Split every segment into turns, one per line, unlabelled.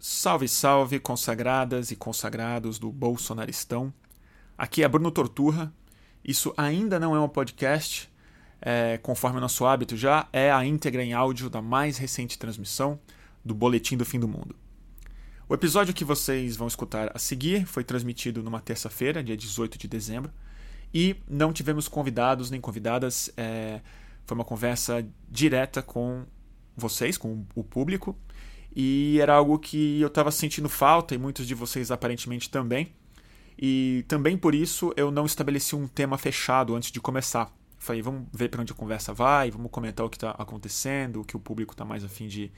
Salve, salve, consagradas e consagrados do Bolsonaristão. Aqui é Bruno Torturra. Isso ainda não é um podcast, é, conforme nosso hábito já, é a íntegra em áudio da mais recente transmissão do Boletim do Fim do Mundo. O episódio que vocês vão escutar a seguir foi transmitido numa terça-feira, dia 18 de dezembro, e não tivemos convidados nem convidadas. É, foi uma conversa direta com vocês, com o público, e era algo que eu estava sentindo falta e muitos de vocês aparentemente também. E também por isso eu não estabeleci um tema fechado antes de começar. Falei, vamos ver para onde a conversa vai, vamos comentar o que está acontecendo, o que o público está mais afim de,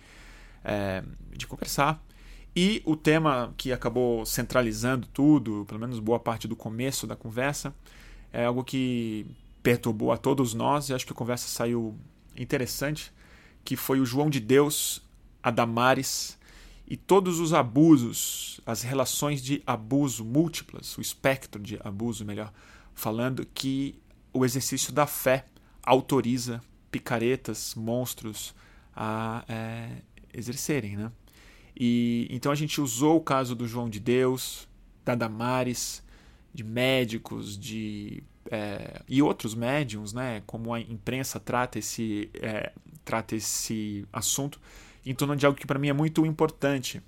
é, de conversar. E o tema que acabou centralizando tudo, pelo menos boa parte do começo da conversa, é algo que perturbou a todos nós e acho que a conversa saiu interessante, que foi o João de Deus, a Damares e todos os abusos, as relações de abuso múltiplas, o espectro de abuso, melhor falando, que o exercício da fé autoriza picaretas, monstros a é, exercerem, né? E então a gente usou o caso do João de Deus, da Damares, de médicos, de é, e outros médiums, né? Como a imprensa trata esse é, trata esse assunto em torno de algo que para mim é muito importante,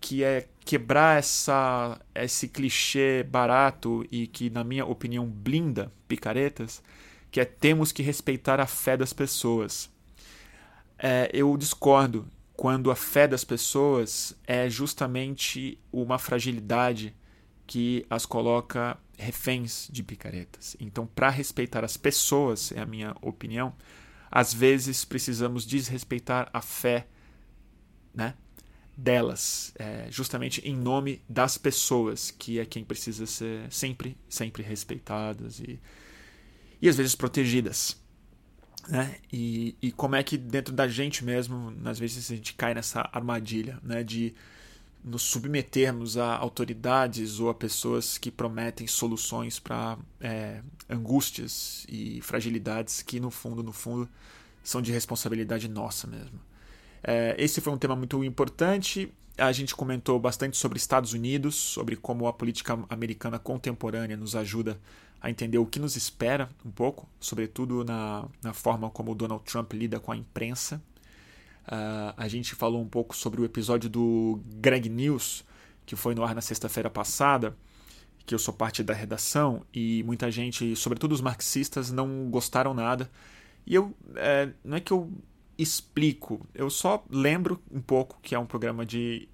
que é quebrar essa, esse clichê barato e que, na minha opinião, blinda picaretas, que é temos que respeitar a fé das pessoas. É, eu discordo quando a fé das pessoas é justamente uma fragilidade que as coloca reféns de picaretas. Então, para respeitar as pessoas, é a minha opinião, às vezes precisamos desrespeitar a fé né, delas, é, justamente em nome das pessoas, que é quem precisa ser sempre, sempre respeitadas e, e às vezes protegidas. Né? E, e como é que dentro da gente mesmo, às vezes a gente cai nessa armadilha né, de nos submetermos a autoridades ou a pessoas que prometem soluções para é, angústias e fragilidades que no fundo, no fundo, são de responsabilidade nossa mesmo. É, esse foi um tema muito importante. A gente comentou bastante sobre Estados Unidos, sobre como a política americana contemporânea nos ajuda a entender o que nos espera um pouco, sobretudo na, na forma como o Donald Trump lida com a imprensa. Uh, a gente falou um pouco sobre o episódio do Greg News, que foi no ar na sexta-feira passada, que eu sou parte da redação, e muita gente, sobretudo os marxistas, não gostaram nada. E eu, é, não é que eu explico. Eu só lembro um pouco que é um programa de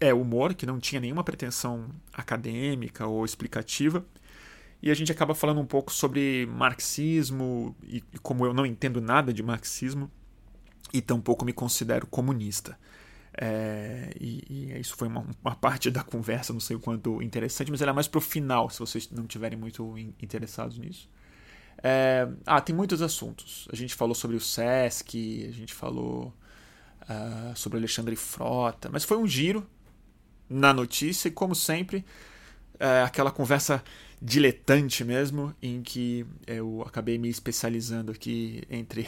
é, humor, que não tinha nenhuma pretensão acadêmica ou explicativa. E a gente acaba falando um pouco sobre marxismo, e, como eu não entendo nada de marxismo, e tampouco me considero comunista. É, e, e, isso foi uma, uma, parte da conversa, não sei o quanto interessante, mas ela é mais pro final, se vocês não estiverem muito interessados nisso. É, ah, tem muitos assuntos. A gente falou sobre o Sesc, a gente falou uh, sobre Alexandre Frota, mas foi um giro na notícia e, como sempre, é, aquela conversa diletante mesmo, em que eu acabei me especializando aqui entre,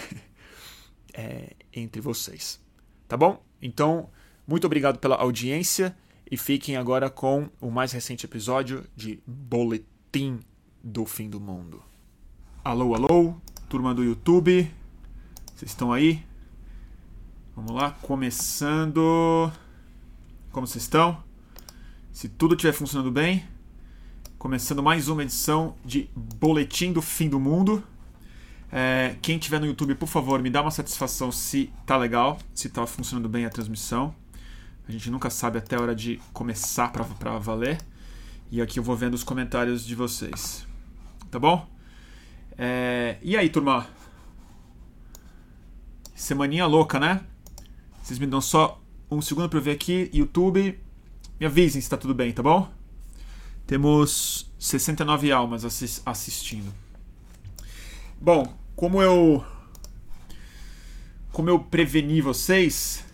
é, entre vocês. Tá bom? Então, muito obrigado pela audiência e fiquem agora com o mais recente episódio de Boletim do Fim do Mundo. Alô, alô, turma do YouTube. Vocês estão aí? Vamos lá, começando. Como vocês estão? Se tudo estiver funcionando bem, começando mais uma edição de Boletim do Fim do Mundo. É, quem estiver no YouTube, por favor, me dá uma satisfação se tá legal, se tá funcionando bem a transmissão. A gente nunca sabe até a hora de começar para valer. E aqui eu vou vendo os comentários de vocês. Tá bom? É, e aí, turma? Semaninha louca, né? Vocês me dão só um segundo para ver aqui. YouTube, me avisem se tá tudo bem, tá bom? Temos 69 almas assistindo. Bom, como eu como eu preveni vocês,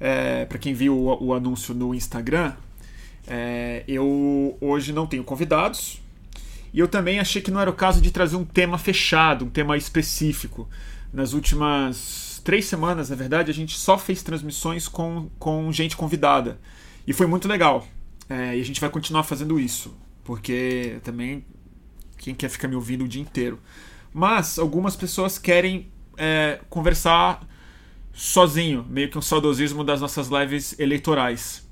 é, para quem viu o, o, anúncio no Instagram, é, eu hoje não tenho convidados, e eu também achei que não era o caso de trazer um tema fechado, um tema específico. Nas últimas três semanas, na verdade, a gente só fez transmissões com, com gente convidada. E foi muito legal. É, e a gente vai continuar fazendo isso. Porque também quem quer ficar me ouvindo o dia inteiro. Mas algumas pessoas querem é, conversar sozinho, meio que um saudosismo das nossas lives eleitorais.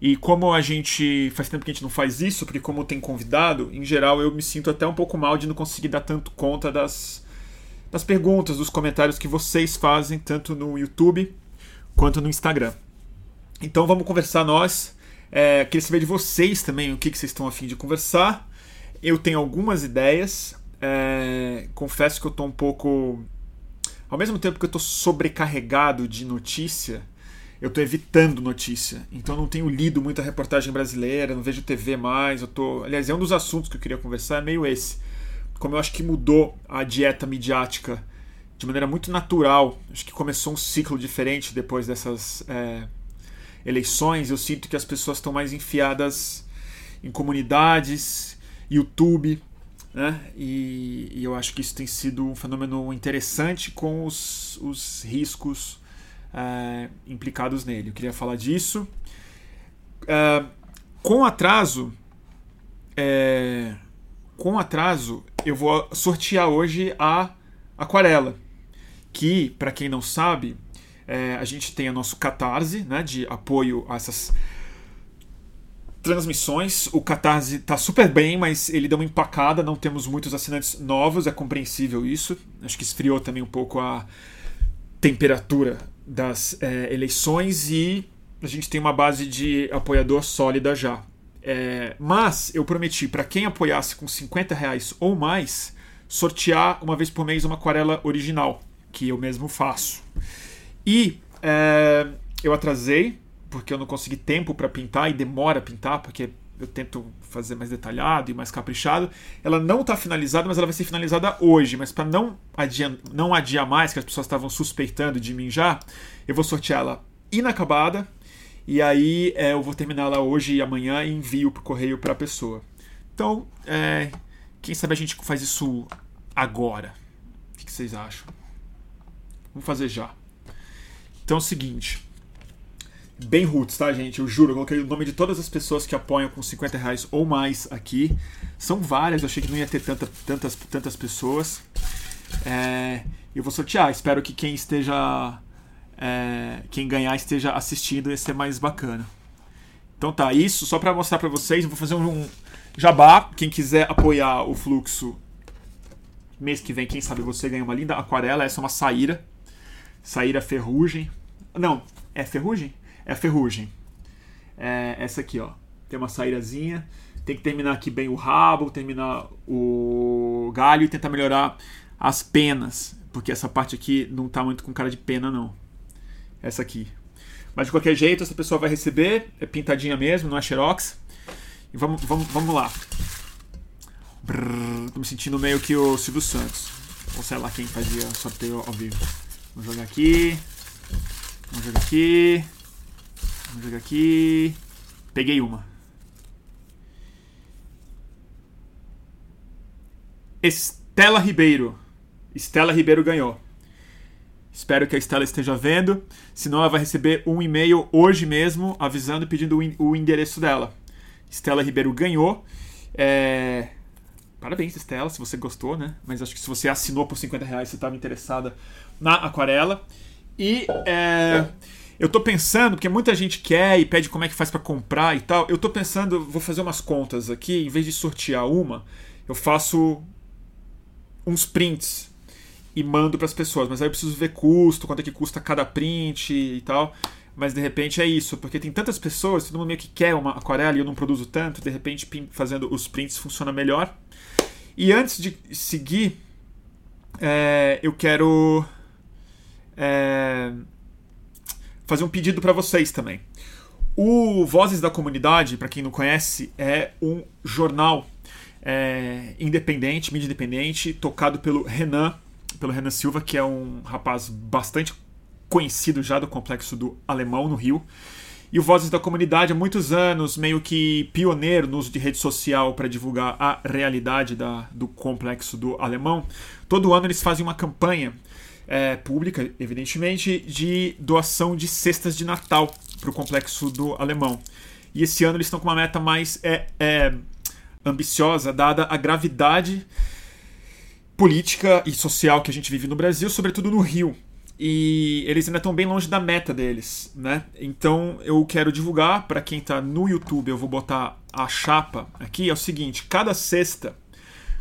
E como a gente. Faz tempo que a gente não faz isso, porque como tem convidado, em geral eu me sinto até um pouco mal de não conseguir dar tanto conta das, das perguntas, dos comentários que vocês fazem, tanto no YouTube quanto no Instagram. Então vamos conversar nós. É, queria saber de vocês também o que, que vocês estão afim de conversar. Eu tenho algumas ideias. É, confesso que eu estou um pouco. Ao mesmo tempo que eu estou sobrecarregado de notícia, eu estou evitando notícia. Então não tenho lido muita reportagem brasileira, não vejo TV mais. Eu tô, aliás, é um dos assuntos que eu queria conversar é meio esse. Como eu acho que mudou a dieta midiática de maneira muito natural. Acho que começou um ciclo diferente depois dessas é, eleições. Eu sinto que as pessoas estão mais enfiadas em comunidades, YouTube, né? E, e, eu acho que isso tem sido um fenômeno interessante com os, os riscos é, implicados nele. Eu queria falar disso. É, com atraso, é, com atraso, eu vou sortear hoje a aquarela, que para quem não sabe, é, a gente tem o nosso catarse, né, de apoio a essas transmissões. O Catarse está super bem, mas ele deu uma empacada, não temos muitos assinantes novos, é compreensível isso. Acho que esfriou também um pouco a temperatura das é, eleições e a gente tem uma base de apoiador sólida já. É, mas eu prometi para quem apoiasse com 50 reais ou mais sortear uma vez por mês uma aquarela original, que eu mesmo faço. E é, eu atrasei, porque eu não consegui tempo para pintar e demora a pintar, porque eu tento fazer mais detalhado e mais caprichado. Ela não está finalizada, mas ela vai ser finalizada hoje. Mas para não adiar, não adiar mais, que as pessoas estavam suspeitando de mim já, eu vou sortear ela inacabada. E aí é, eu vou terminá-la hoje e amanhã e envio o correio para a pessoa. Então, é, quem sabe a gente faz isso agora? O que vocês acham? Vamos fazer já. Então é o seguinte bem roots, tá, gente? Eu juro, eu coloquei o nome de todas as pessoas que apoiam com 50 reais ou mais aqui. São várias, eu achei que não ia ter tanta, tantas, tantas pessoas. É, eu vou sortear, espero que quem esteja. É, quem ganhar esteja assistindo, ia ser mais bacana. Então tá, isso só para mostrar para vocês. Vou fazer um jabá. Quem quiser apoiar o fluxo mês que vem, quem sabe você ganha uma linda aquarela. Essa é uma saíra. Saíra ferrugem. Não, é ferrugem? É a ferrugem. É essa aqui, ó. Tem uma saírazinha. Tem que terminar aqui bem o rabo, terminar o galho e tentar melhorar as penas. Porque essa parte aqui não tá muito com cara de pena, não. Essa aqui. Mas de qualquer jeito, essa pessoa vai receber. É pintadinha mesmo, não é xerox. E vamos, vamos, vamos lá. Brrr, tô me sentindo meio que o Silvio Santos. Ou sei lá quem fazia sorteio ao vivo. Vamos jogar aqui. Vamos jogar aqui. Vamos jogar aqui. Peguei uma. Estela Ribeiro. Estela Ribeiro ganhou. Espero que a Estela esteja vendo. Senão ela vai receber um e-mail hoje mesmo avisando e pedindo o endereço dela. Estela Ribeiro ganhou. É... Parabéns, Estela, se você gostou, né? Mas acho que se você assinou por 50 reais, você estava interessada na aquarela. E é... Eu tô pensando, porque muita gente quer e pede como é que faz para comprar e tal. Eu tô pensando, vou fazer umas contas aqui, em vez de sortear uma, eu faço uns prints e mando para as pessoas. Mas aí eu preciso ver custo, quanto é que custa cada print e tal. Mas de repente é isso, porque tem tantas pessoas, todo mundo meio que quer uma aquarela e eu não produzo tanto, de repente fazendo os prints funciona melhor. E antes de seguir, é, eu quero. É, fazer um pedido para vocês também. O Vozes da Comunidade, para quem não conhece, é um jornal é, independente, mídia independente, tocado pelo Renan, pelo Renan Silva, que é um rapaz bastante conhecido já do complexo do Alemão no Rio. E o Vozes da Comunidade há muitos anos, meio que pioneiro no uso de rede social para divulgar a realidade da, do complexo do Alemão. Todo ano eles fazem uma campanha é, pública, evidentemente, de doação de cestas de Natal para o complexo do Alemão. E esse ano eles estão com uma meta mais é, é, ambiciosa, dada a gravidade política e social que a gente vive no Brasil, sobretudo no Rio. E eles ainda estão bem longe da meta deles, né? Então eu quero divulgar para quem está no YouTube, eu vou botar a chapa aqui, é o seguinte, cada cesta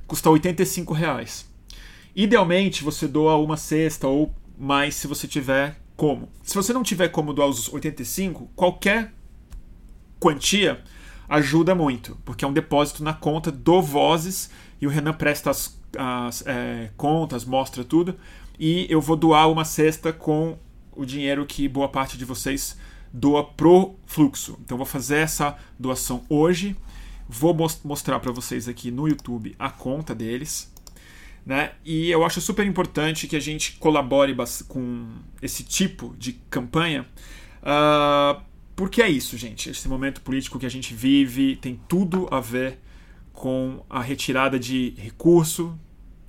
custa 85 reais. Idealmente você doa uma cesta ou mais se você tiver como. Se você não tiver como doar os 85, qualquer quantia ajuda muito, porque é um depósito na conta do Vozes e o Renan presta as, as é, contas, mostra tudo e eu vou doar uma cesta com o dinheiro que boa parte de vocês doa pro fluxo. Então vou fazer essa doação hoje, vou mostrar para vocês aqui no YouTube a conta deles. Né? E eu acho super importante que a gente colabore com esse tipo de campanha, uh, porque é isso, gente. Esse momento político que a gente vive tem tudo a ver com a retirada de recurso,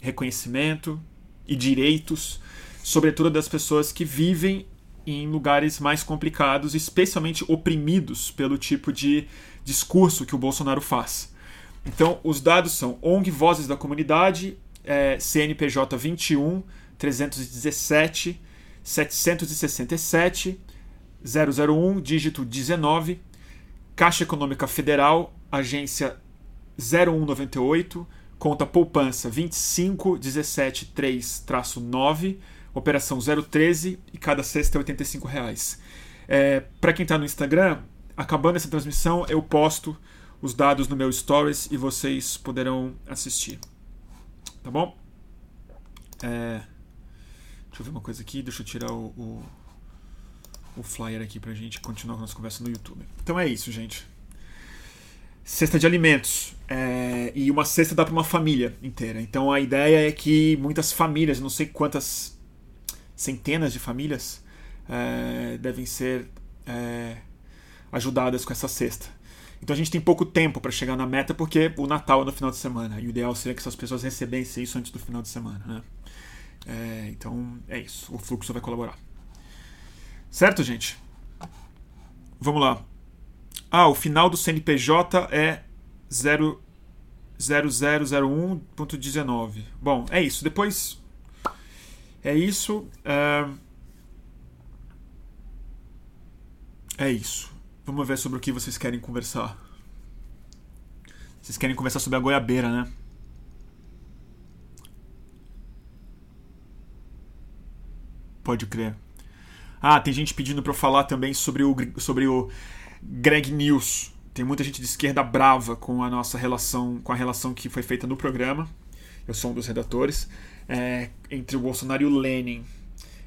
reconhecimento e direitos, sobretudo das pessoas que vivem em lugares mais complicados, especialmente oprimidos pelo tipo de discurso que o Bolsonaro faz. Então, os dados são ONG Vozes da Comunidade, é, CNPJ 21 317 767 001, dígito 19, Caixa Econômica Federal, agência 0198, conta poupança 25173-9, operação 013 e cada cesta é 85 reais. É, Para quem está no Instagram, acabando essa transmissão, eu posto os dados no meu stories e vocês poderão assistir. Tá bom? É... Deixa eu ver uma coisa aqui, deixa eu tirar o, o, o flyer aqui pra gente continuar a nossa conversa no YouTube. Então é isso, gente. Cesta de alimentos. É... E uma cesta dá para uma família inteira. Então a ideia é que muitas famílias, não sei quantas centenas de famílias, é... devem ser é... ajudadas com essa cesta. Então a gente tem pouco tempo para chegar na meta porque o Natal é no final de semana. E o ideal seria que essas pessoas recebessem isso antes do final de semana. Né? É, então é isso. O fluxo vai colaborar. Certo, gente? Vamos lá. Ah, o final do CNPJ é 0001.19. Bom, é isso. Depois. É isso. É... é isso. Vamos ver sobre o que vocês querem conversar. Vocês querem conversar sobre a goiabeira, né? Pode crer. Ah, tem gente pedindo para eu falar também sobre o, sobre o Greg News. Tem muita gente de esquerda brava com a nossa relação, com a relação que foi feita no programa. Eu sou um dos redatores. É, entre o Bolsonaro e o Lenin.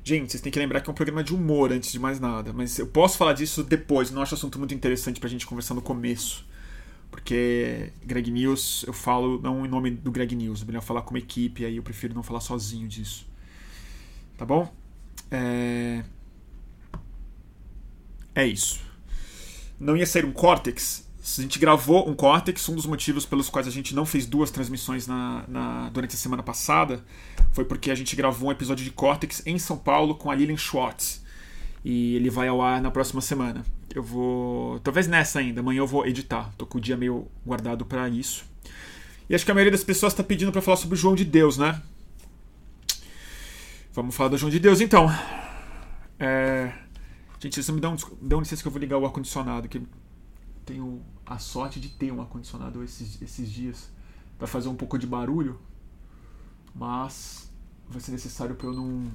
Gente, vocês têm que lembrar que é um programa de humor antes de mais nada, mas eu posso falar disso depois, não acho assunto muito interessante pra gente conversar no começo. Porque Greg News, eu falo não em nome do Greg News, é melhor falar como equipe, aí eu prefiro não falar sozinho disso. Tá bom? É, é isso. Não ia sair um Cortex a gente gravou um Cortex, um dos motivos pelos quais a gente não fez duas transmissões na, na, durante a semana passada foi porque a gente gravou um episódio de Cortex em São Paulo com a Lilian Schwartz. E ele vai ao ar na próxima semana. Eu vou. Talvez nessa ainda, amanhã eu vou editar. Tô com o dia meio guardado para isso. E acho que a maioria das pessoas está pedindo para falar sobre o João de Deus, né? Vamos falar do João de Deus então. É... Gente, vocês me dão, dão licença que eu vou ligar o ar-condicionado, que tenho a sorte de ter um ar-condicionado esses, esses dias para fazer um pouco de barulho, mas vai ser necessário para eu não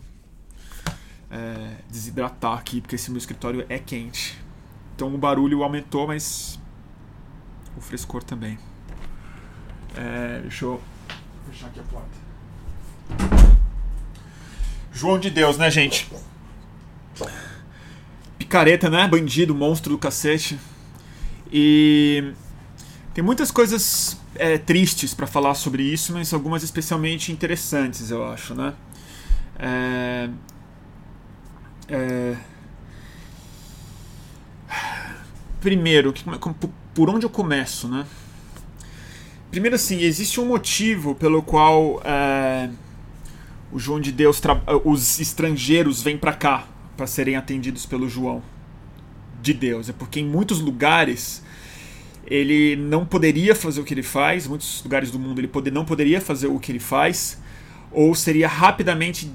é, desidratar aqui, porque esse meu escritório é quente. Então o barulho aumentou, mas o frescor também. É, deixa eu fechar aqui a porta. João de Deus, né, gente? Picareta, né? Bandido, monstro do cacete. E tem muitas coisas é, tristes para falar sobre isso, mas algumas especialmente interessantes, eu acho, né? É, é, primeiro, por onde eu começo, né? Primeiro, assim, existe um motivo pelo qual é, o João de Deus, os estrangeiros vêm para cá para serem atendidos pelo João de Deus. É porque em muitos lugares ele não poderia fazer o que ele faz, em muitos lugares do mundo ele poder, não poderia fazer o que ele faz, ou seria rapidamente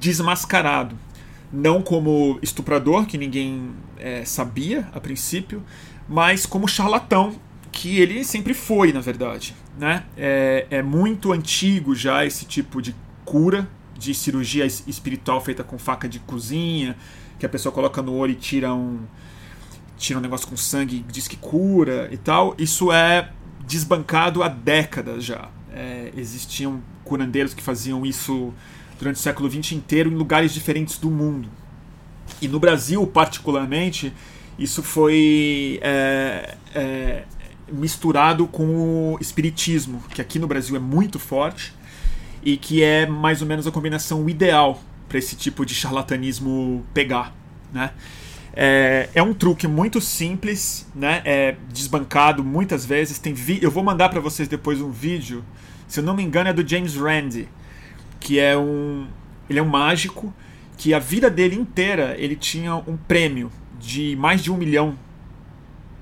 desmascarado. Não como estuprador, que ninguém é, sabia a princípio, mas como charlatão, que ele sempre foi, na verdade. Né? É, é muito antigo já esse tipo de cura, de cirurgia espiritual feita com faca de cozinha, que a pessoa coloca no olho e tira um, tira um negócio com sangue diz que cura e tal. Isso é desbancado há décadas já. É, existiam curandeiros que faziam isso durante o século XX inteiro em lugares diferentes do mundo. E no Brasil, particularmente, isso foi é, é, misturado com o espiritismo, que aqui no Brasil é muito forte e que é mais ou menos a combinação ideal para esse tipo de charlatanismo pegar, né? É, é, um truque muito simples, né? É desbancado muitas vezes. Tem vi eu vou mandar para vocês depois um vídeo. Se eu não me engano é do James Randi, que é um ele é um mágico que a vida dele inteira ele tinha um prêmio de mais de um milhão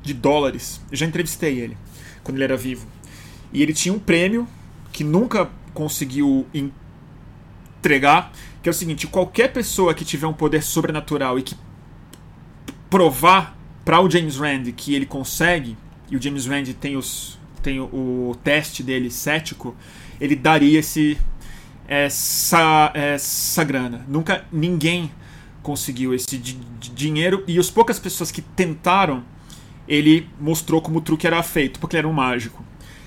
de dólares. Eu já entrevistei ele quando ele era vivo. E ele tinha um prêmio que nunca conseguiu entregar, que é o seguinte: qualquer pessoa que tiver um poder sobrenatural e que provar para o James Rand que ele consegue, e o James Rand tem, os, tem o, teste dele cético, ele daria esse, essa, essa grana. Nunca ninguém conseguiu esse dinheiro e as poucas pessoas que tentaram, ele mostrou como o truque era feito, porque ele era um mágico.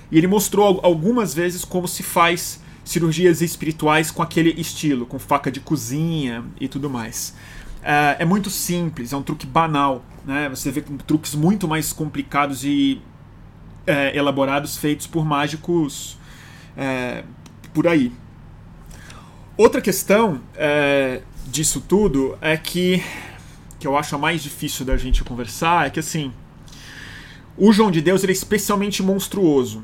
E ele mostrou algumas vezes como se faz cirurgias espirituais com aquele estilo, com faca de cozinha e tudo mais. É, é muito simples, é um truque banal. Né? Você vê truques muito mais complicados e é, elaborados feitos por mágicos é, por aí. Outra questão é, disso tudo é que que eu acho a mais difícil da gente conversar é que assim o João de Deus ele é especialmente monstruoso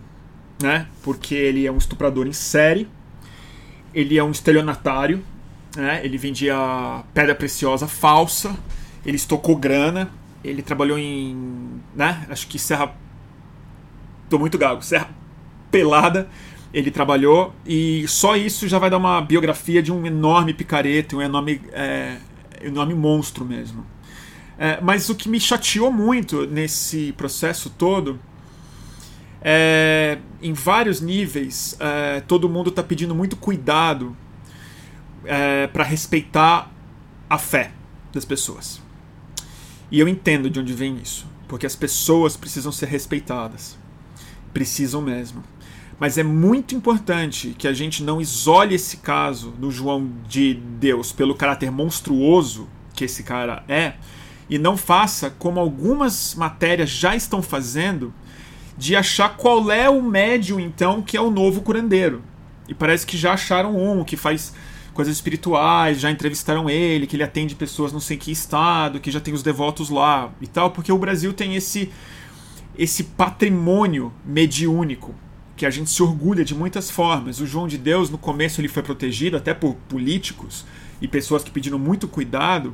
né? Porque ele é um estuprador em série, ele é um estelionatário, né? Ele vendia pedra preciosa falsa, ele estocou grana, ele trabalhou em, né? Acho que Serra tô muito gago, Serra Pelada, ele trabalhou e só isso já vai dar uma biografia de um enorme picareta, um enorme, é, enorme monstro mesmo. É, mas o que me chateou muito nesse processo todo é, em vários níveis, é, todo mundo está pedindo muito cuidado é, para respeitar a fé das pessoas. E eu entendo de onde vem isso, porque as pessoas precisam ser respeitadas. Precisam mesmo. Mas é muito importante que a gente não isole esse caso do João de Deus pelo caráter monstruoso que esse cara é e não faça como algumas matérias já estão fazendo de achar qual é o médium, então, que é o novo curandeiro. E parece que já acharam um que faz coisas espirituais, já entrevistaram ele, que ele atende pessoas não sei que estado, que já tem os devotos lá e tal, porque o Brasil tem esse esse patrimônio mediúnico que a gente se orgulha de muitas formas. O João de Deus no começo ele foi protegido até por políticos e pessoas que pediram muito cuidado,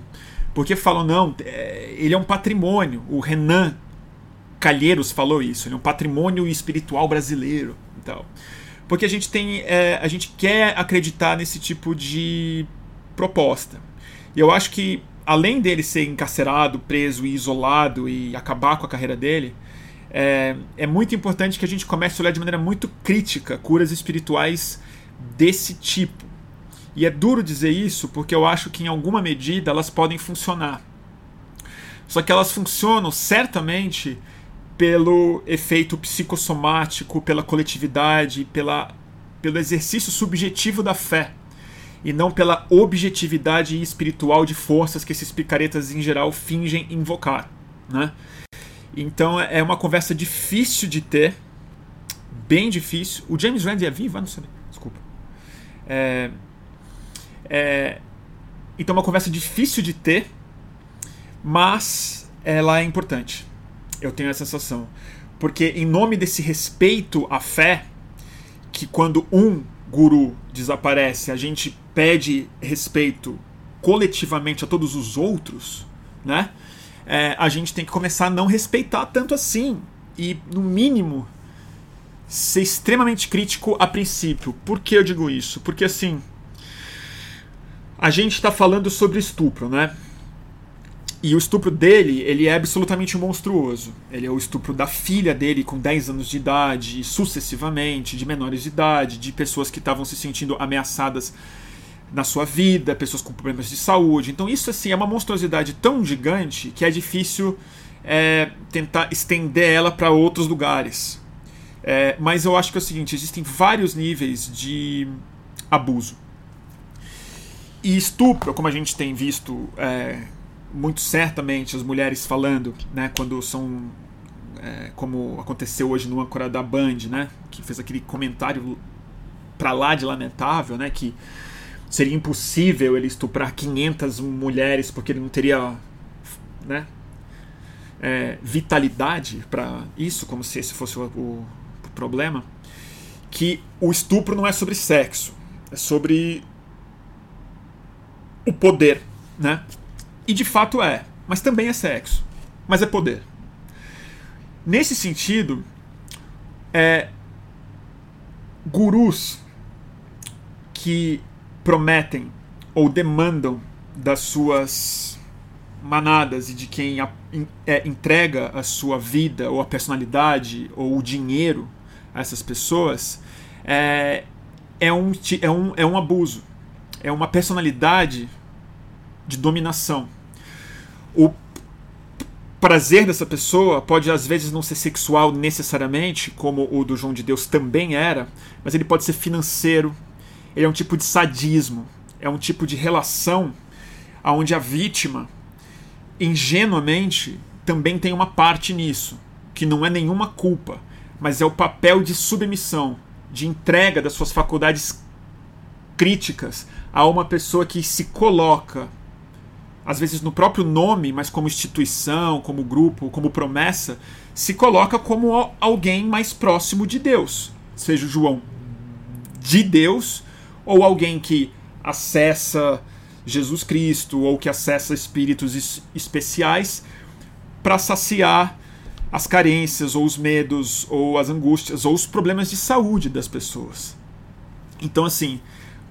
porque falam não, é, ele é um patrimônio. O Renan Calheiros falou isso, né? um patrimônio espiritual brasileiro e tal. Porque a gente tem. É, a gente quer acreditar nesse tipo de proposta. E eu acho que, além dele ser encarcerado, preso e isolado e acabar com a carreira dele, é, é muito importante que a gente comece a olhar de maneira muito crítica curas espirituais desse tipo. E é duro dizer isso porque eu acho que, em alguma medida, elas podem funcionar. Só que elas funcionam certamente pelo efeito psicossomático, pela coletividade, pela, pelo exercício subjetivo da fé e não pela objetividade espiritual de forças que esses picaretas em geral fingem invocar, né? Então é uma conversa difícil de ter, bem difícil. O James Randi é vivo? Ah, não sei. Desculpa. É, é, então é uma conversa difícil de ter, mas ela é importante. Eu tenho a sensação. Porque, em nome desse respeito à fé, que quando um guru desaparece, a gente pede respeito coletivamente a todos os outros, né? É, a gente tem que começar a não respeitar tanto assim e, no mínimo, ser extremamente crítico a princípio. Por que eu digo isso? Porque assim, a gente está falando sobre estupro, né? E o estupro dele, ele é absolutamente monstruoso. Ele é o estupro da filha dele com 10 anos de idade, sucessivamente, de menores de idade, de pessoas que estavam se sentindo ameaçadas na sua vida, pessoas com problemas de saúde. Então isso assim é uma monstruosidade tão gigante que é difícil é, tentar estender ela para outros lugares. É, mas eu acho que é o seguinte: existem vários níveis de abuso. E estupro, como a gente tem visto é, muito certamente as mulheres falando, né, quando são é, como aconteceu hoje no âncora da Band, né, que fez aquele comentário para lá de lamentável, né, que seria impossível ele estuprar 500 mulheres porque ele não teria, né, é, vitalidade para isso, como se esse fosse o, o, o problema, que o estupro não é sobre sexo, é sobre o poder, né? E de fato é, mas também é sexo, mas é poder. Nesse sentido, é, gurus que prometem ou demandam das suas manadas e de quem a, é, entrega a sua vida ou a personalidade ou o dinheiro a essas pessoas é, é, um, é, um, é um abuso. É uma personalidade de dominação. O prazer dessa pessoa pode às vezes não ser sexual necessariamente, como o do João de Deus também era, mas ele pode ser financeiro. Ele é um tipo de sadismo, é um tipo de relação onde a vítima ingenuamente também tem uma parte nisso, que não é nenhuma culpa, mas é o papel de submissão, de entrega das suas faculdades críticas a uma pessoa que se coloca às vezes no próprio nome, mas como instituição, como grupo, como promessa, se coloca como alguém mais próximo de Deus. Seja o João de Deus ou alguém que acessa Jesus Cristo ou que acessa espíritos especiais para saciar as carências ou os medos ou as angústias ou os problemas de saúde das pessoas. Então, assim,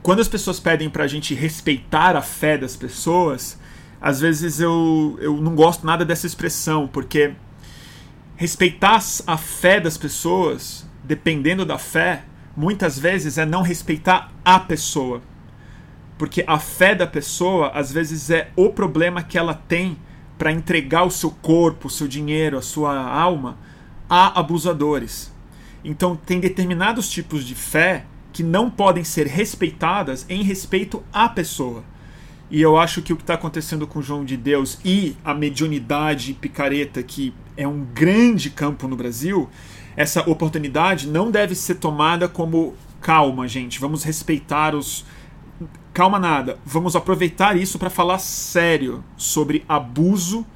quando as pessoas pedem para a gente respeitar a fé das pessoas, às vezes eu, eu não gosto nada dessa expressão, porque respeitar a fé das pessoas, dependendo da fé, muitas vezes é não respeitar a pessoa. Porque a fé da pessoa, às vezes, é o problema que ela tem para entregar o seu corpo, o seu dinheiro, a sua alma a abusadores. Então, tem determinados tipos de fé que não podem ser respeitadas em respeito à pessoa. E eu acho que o que está acontecendo com João de Deus e a mediunidade picareta, que é um grande campo no Brasil, essa oportunidade não deve ser tomada como calma, gente, vamos respeitar os. Calma nada, vamos aproveitar isso para falar sério sobre abuso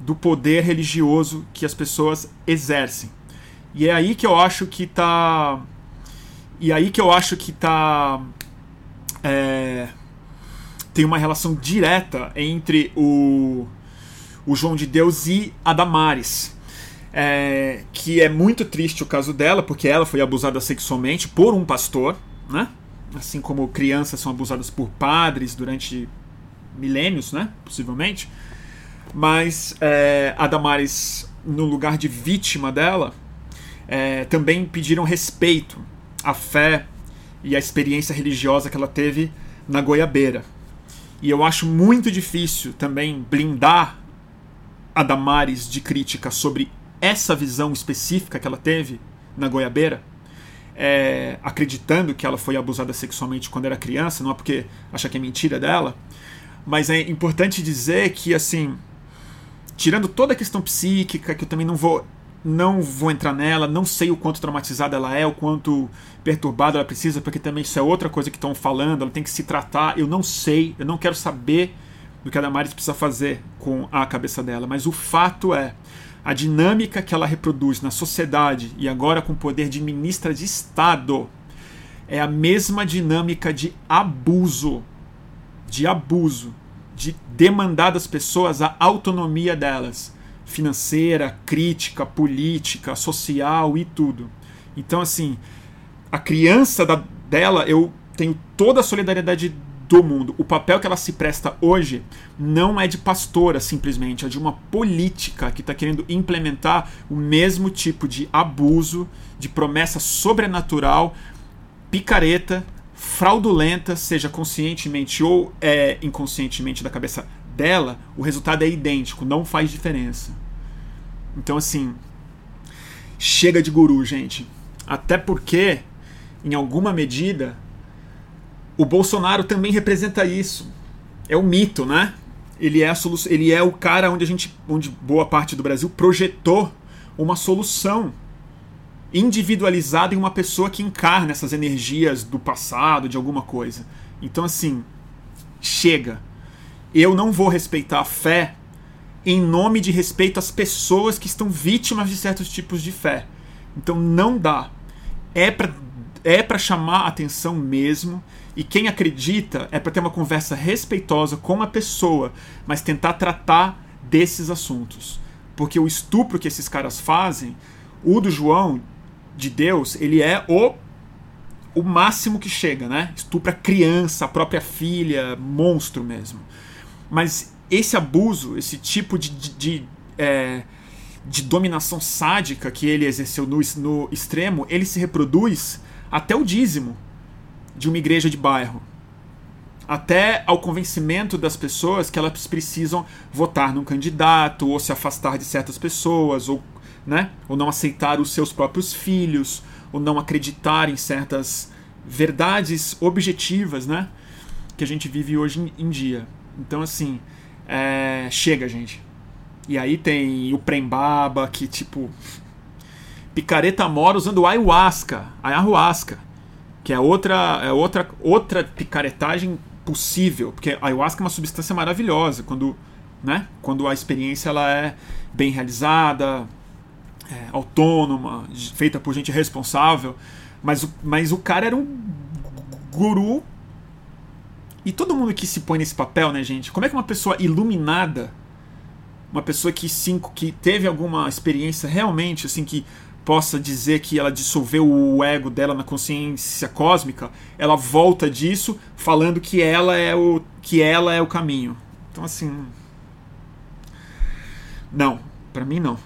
do poder religioso que as pessoas exercem. E é aí que eu acho que tá. E é aí que eu acho que tá. É, tem uma relação direta entre o, o João de Deus e a Damares. É, que é muito triste o caso dela, porque ela foi abusada sexualmente por um pastor, né? Assim como crianças são abusadas por padres durante milênios, né? Possivelmente. Mas é, a Damares, no lugar de vítima dela, é, também pediram respeito à fé e à experiência religiosa que ela teve na Goiabeira. E eu acho muito difícil também blindar a Damares de crítica sobre essa visão específica que ela teve na Goiabeira, é, acreditando que ela foi abusada sexualmente quando era criança, não é porque acha que é mentira dela, mas é importante dizer que, assim, tirando toda a questão psíquica, que eu também não vou não vou entrar nela, não sei o quanto traumatizada ela é, o quanto perturbada ela precisa, porque também isso é outra coisa que estão falando, ela tem que se tratar. Eu não sei, eu não quero saber do que a Damares precisa fazer com a cabeça dela, mas o fato é a dinâmica que ela reproduz na sociedade e agora com o poder de ministra de Estado é a mesma dinâmica de abuso, de abuso, de demandar das pessoas a autonomia delas, financeira, crítica, política, social e tudo. Então, assim, a criança da, dela, eu tenho toda a solidariedade do mundo. O papel que ela se presta hoje não é de pastora simplesmente, é de uma política que está querendo implementar o mesmo tipo de abuso, de promessa sobrenatural, picareta, fraudulenta, seja conscientemente ou é, inconscientemente da cabeça dela, o resultado é idêntico, não faz diferença. Então, assim, chega de guru, gente. Até porque, em alguma medida, o Bolsonaro também representa isso. É o mito, né? Ele é, a solução, ele é o cara onde a gente, onde boa parte do Brasil projetou uma solução individualizada em uma pessoa que encarna essas energias do passado, de alguma coisa. Então, assim, chega. Eu não vou respeitar a fé em nome de respeito às pessoas que estão vítimas de certos tipos de fé. Então, não dá. É para é para chamar atenção mesmo. E quem acredita é para ter uma conversa respeitosa com a pessoa, mas tentar tratar desses assuntos. Porque o estupro que esses caras fazem, o do João, de Deus, ele é o o máximo que chega, né? Estupra criança, a própria filha, monstro mesmo. Mas esse abuso, esse tipo de, de, de, é, de dominação sádica que ele exerceu no, no extremo, ele se reproduz até o dízimo de uma igreja de bairro. Até ao convencimento das pessoas que elas precisam votar num candidato, ou se afastar de certas pessoas, ou, né, ou não aceitar os seus próprios filhos, ou não acreditar em certas verdades objetivas né, que a gente vive hoje em dia. Então, assim, é, chega, gente. E aí tem o Prembaba, que tipo picareta mora usando ayahuasca, ayahuasca, que é outra, é outra, outra picaretagem possível, porque ayahuasca é uma substância maravilhosa quando, né, quando a experiência ela é bem realizada, é, autônoma, feita por gente responsável, mas, mas o cara era um guru e todo mundo que se põe nesse papel, né, gente? Como é que uma pessoa iluminada, uma pessoa que cinco que teve alguma experiência realmente assim que possa dizer que ela dissolveu o ego dela na consciência cósmica, ela volta disso falando que ela é o que ela é o caminho. Então assim, não, para mim não.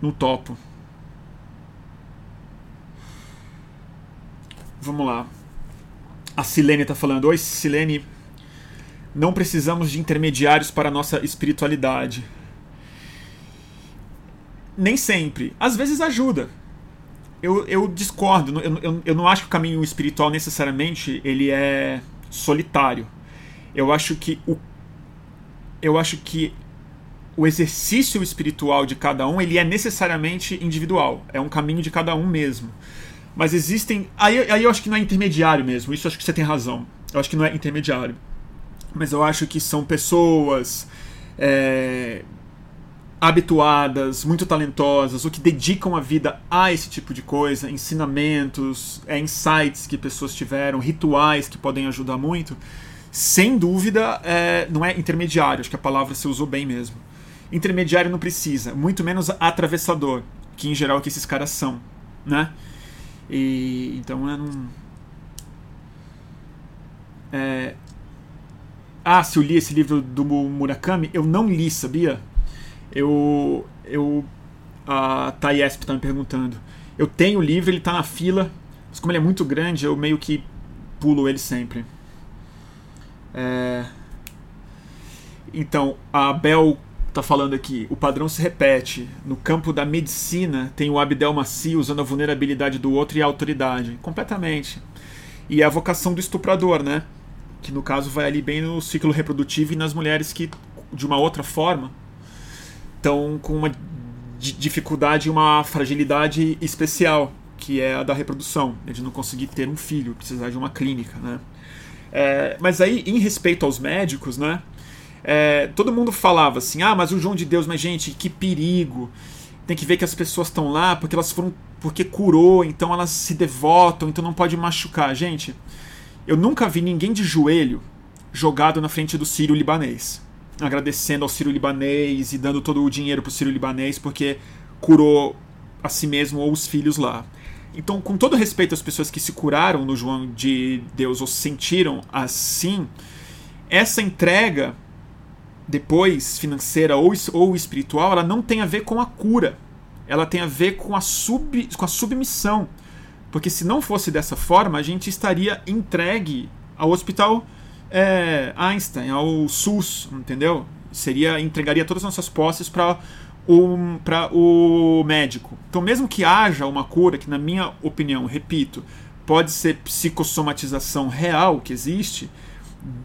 No topo. Vamos lá. A Silene está falando: Oi, Silene. Não precisamos de intermediários para a nossa espiritualidade nem sempre. Às vezes ajuda. Eu, eu discordo. Eu, eu, eu não acho que o caminho espiritual necessariamente ele é solitário. Eu acho que o eu acho que o exercício espiritual de cada um ele é necessariamente individual. É um caminho de cada um mesmo. Mas existem. Aí, aí eu acho que não é intermediário mesmo. Isso acho que você tem razão. Eu acho que não é intermediário. Mas eu acho que são pessoas. É, habituadas, muito talentosas, ou que dedicam a vida a esse tipo de coisa, ensinamentos, é, insights que pessoas tiveram, rituais que podem ajudar muito, sem dúvida é, não é intermediário, acho que a palavra se usou bem mesmo. Intermediário não precisa, muito menos atravessador, que em geral é o que esses caras são, né? E então é não. É... Ah, se eu li esse livro do Murakami, eu não li, sabia? Eu. eu a Thaisp tá me perguntando. Eu tenho o livro, ele tá na fila, mas como ele é muito grande, eu meio que pulo ele sempre. É... Então, a Bel tá falando aqui, o padrão se repete. No campo da medicina, tem o Abdel Maci usando a vulnerabilidade do outro e a autoridade. Completamente. E a vocação do estuprador, né? Que no caso vai ali bem no ciclo reprodutivo e nas mulheres que, de uma outra forma, estão com uma dificuldade e uma fragilidade especial, que é a da reprodução, de não conseguir ter um filho, precisar de uma clínica, né? É, mas aí, em respeito aos médicos, né? É, todo mundo falava assim, ah, mas o João de Deus, mas gente, que perigo. tem que ver que as pessoas estão lá porque elas foram porque curou, então elas se devotam, então não pode machucar. Gente, eu nunca vi ninguém de joelho jogado na frente do Sírio libanês, agradecendo ao Sírio libanês e dando todo o dinheiro pro Sírio libanês porque curou a si mesmo ou os filhos lá. Então, com todo respeito às pessoas que se curaram no João de Deus ou se sentiram assim, essa entrega depois financeira ou, ou espiritual, ela não tem a ver com a cura. Ela tem a ver com a, sub, com a submissão. Porque se não fosse dessa forma, a gente estaria entregue ao hospital é, Einstein, ao SUS, entendeu? Seria entregaria todas as nossas posses para o, para o médico. Então, mesmo que haja uma cura, que na minha opinião, repito, pode ser psicossomatização real que existe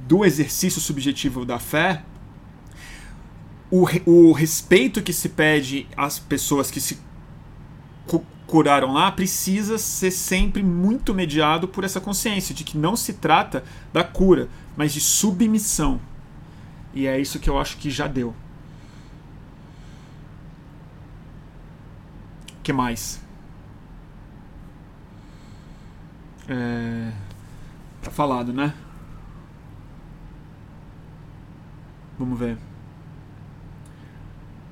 do exercício subjetivo da fé, o, o respeito que se pede às pessoas que se cu curaram lá precisa ser sempre muito mediado por essa consciência de que não se trata da cura, mas de submissão. E é isso que eu acho que já deu. que mais? É... Tá falado, né? Vamos ver.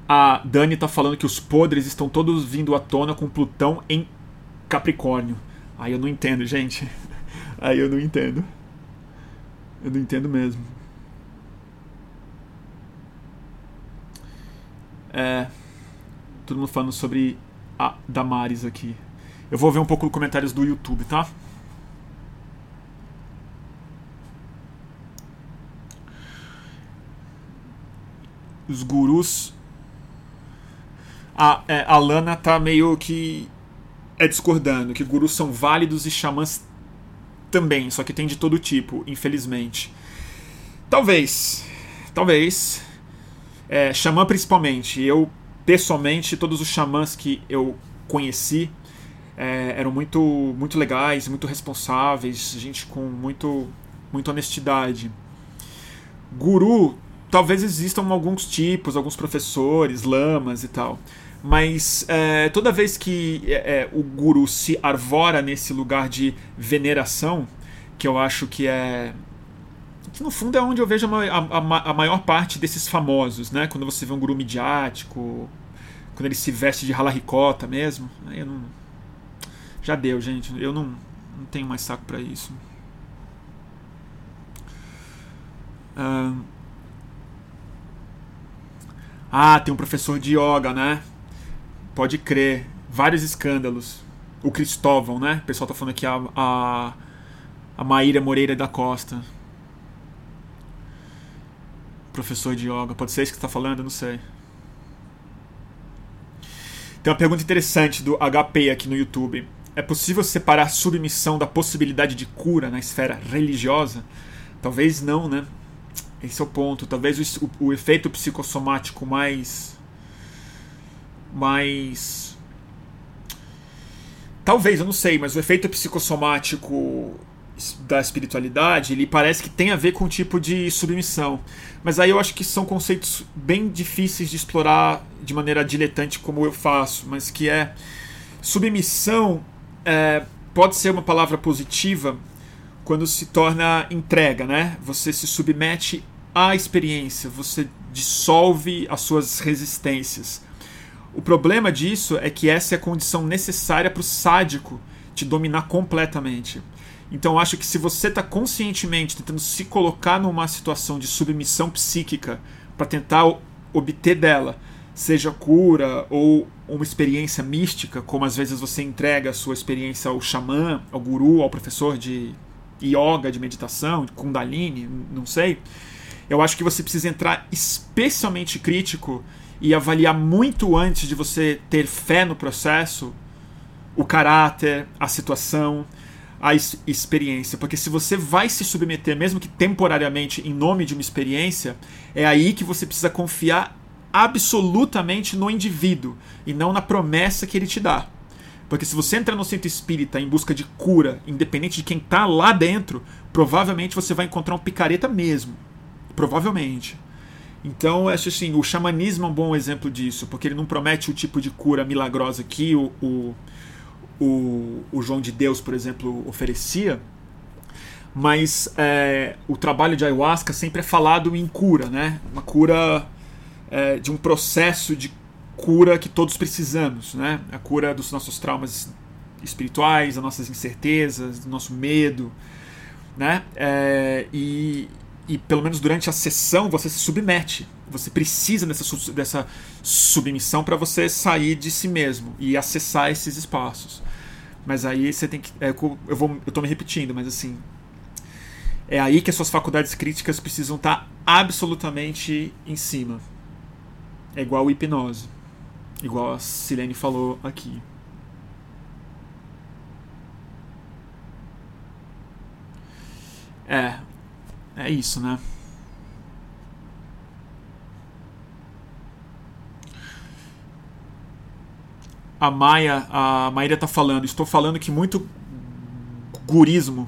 A Dani tá falando que os podres estão todos vindo à tona com Plutão em Capricórnio. Aí eu não entendo, gente. Aí eu não entendo. Eu não entendo mesmo. É. Todo mundo falando sobre a Damares aqui. Eu vou ver um pouco os comentários do YouTube, tá? Os gurus. A, é, a Lana tá meio que. É discordando, que gurus são válidos e xamãs também, só que tem de todo tipo, infelizmente. Talvez. Talvez. É, xamã principalmente. Eu pessoalmente, todos os xamãs que eu conheci é, eram muito, muito legais, muito responsáveis, gente com muito, muita honestidade. Guru, talvez existam alguns tipos, alguns professores, lamas e tal. Mas é, toda vez que é, é, o guru se arvora nesse lugar de veneração, que eu acho que é que no fundo é onde eu vejo a, a, a, maior parte desses famosos, né? Quando você vê um guru midiático, quando ele se veste de ricota mesmo, eu não. Já deu, gente. Eu não, não tenho mais saco para isso. Ah, tem um professor de yoga, né? Pode crer. Vários escândalos. O Cristóvão, né? O pessoal tá falando aqui a, a, a Maíra Moreira da Costa professor de yoga. Pode ser isso que está falando? Não sei. Tem uma pergunta interessante do HP aqui no YouTube. É possível separar submissão da possibilidade de cura na esfera religiosa? Talvez não, né? Esse é o ponto. Talvez o, o efeito psicossomático mais. Mais. Talvez, eu não sei, mas o efeito psicossomático da espiritualidade, ele parece que tem a ver com o tipo de submissão. Mas aí eu acho que são conceitos bem difíceis de explorar de maneira diletante como eu faço, mas que é submissão é, pode ser uma palavra positiva quando se torna entrega, né? Você se submete à experiência, você dissolve as suas resistências. O problema disso é que essa é a condição necessária para o sádico te dominar completamente. Então acho que se você está conscientemente tentando se colocar numa situação de submissão psíquica para tentar obter dela, seja cura ou uma experiência mística, como às vezes você entrega a sua experiência ao xamã, ao guru, ao professor de yoga, de meditação, de kundalini, não sei. Eu acho que você precisa entrar especialmente crítico e avaliar muito antes de você ter fé no processo o caráter, a situação, a experiência. Porque se você vai se submeter, mesmo que temporariamente, em nome de uma experiência, é aí que você precisa confiar absolutamente no indivíduo e não na promessa que ele te dá. Porque se você entra no centro espírita em busca de cura, independente de quem está lá dentro, provavelmente você vai encontrar um picareta mesmo. Provavelmente. Então, acho assim, o xamanismo é um bom exemplo disso, porque ele não promete o tipo de cura milagrosa que o, o, o, o João de Deus, por exemplo, oferecia, mas é, o trabalho de ayahuasca sempre é falado em cura, né? Uma cura é, de um processo de cura que todos precisamos, né? A cura dos nossos traumas espirituais, das nossas incertezas, do nosso medo, né? É, e, e pelo menos durante a sessão você se submete. Você precisa dessa, dessa submissão para você sair de si mesmo e acessar esses espaços. Mas aí você tem que. É, eu, vou, eu tô me repetindo, mas assim. É aí que as suas faculdades críticas precisam estar tá absolutamente em cima. É igual hipnose. Igual a Silene falou aqui. É, é isso, né? A Maia, a Maíra tá falando, estou falando que muito gurismo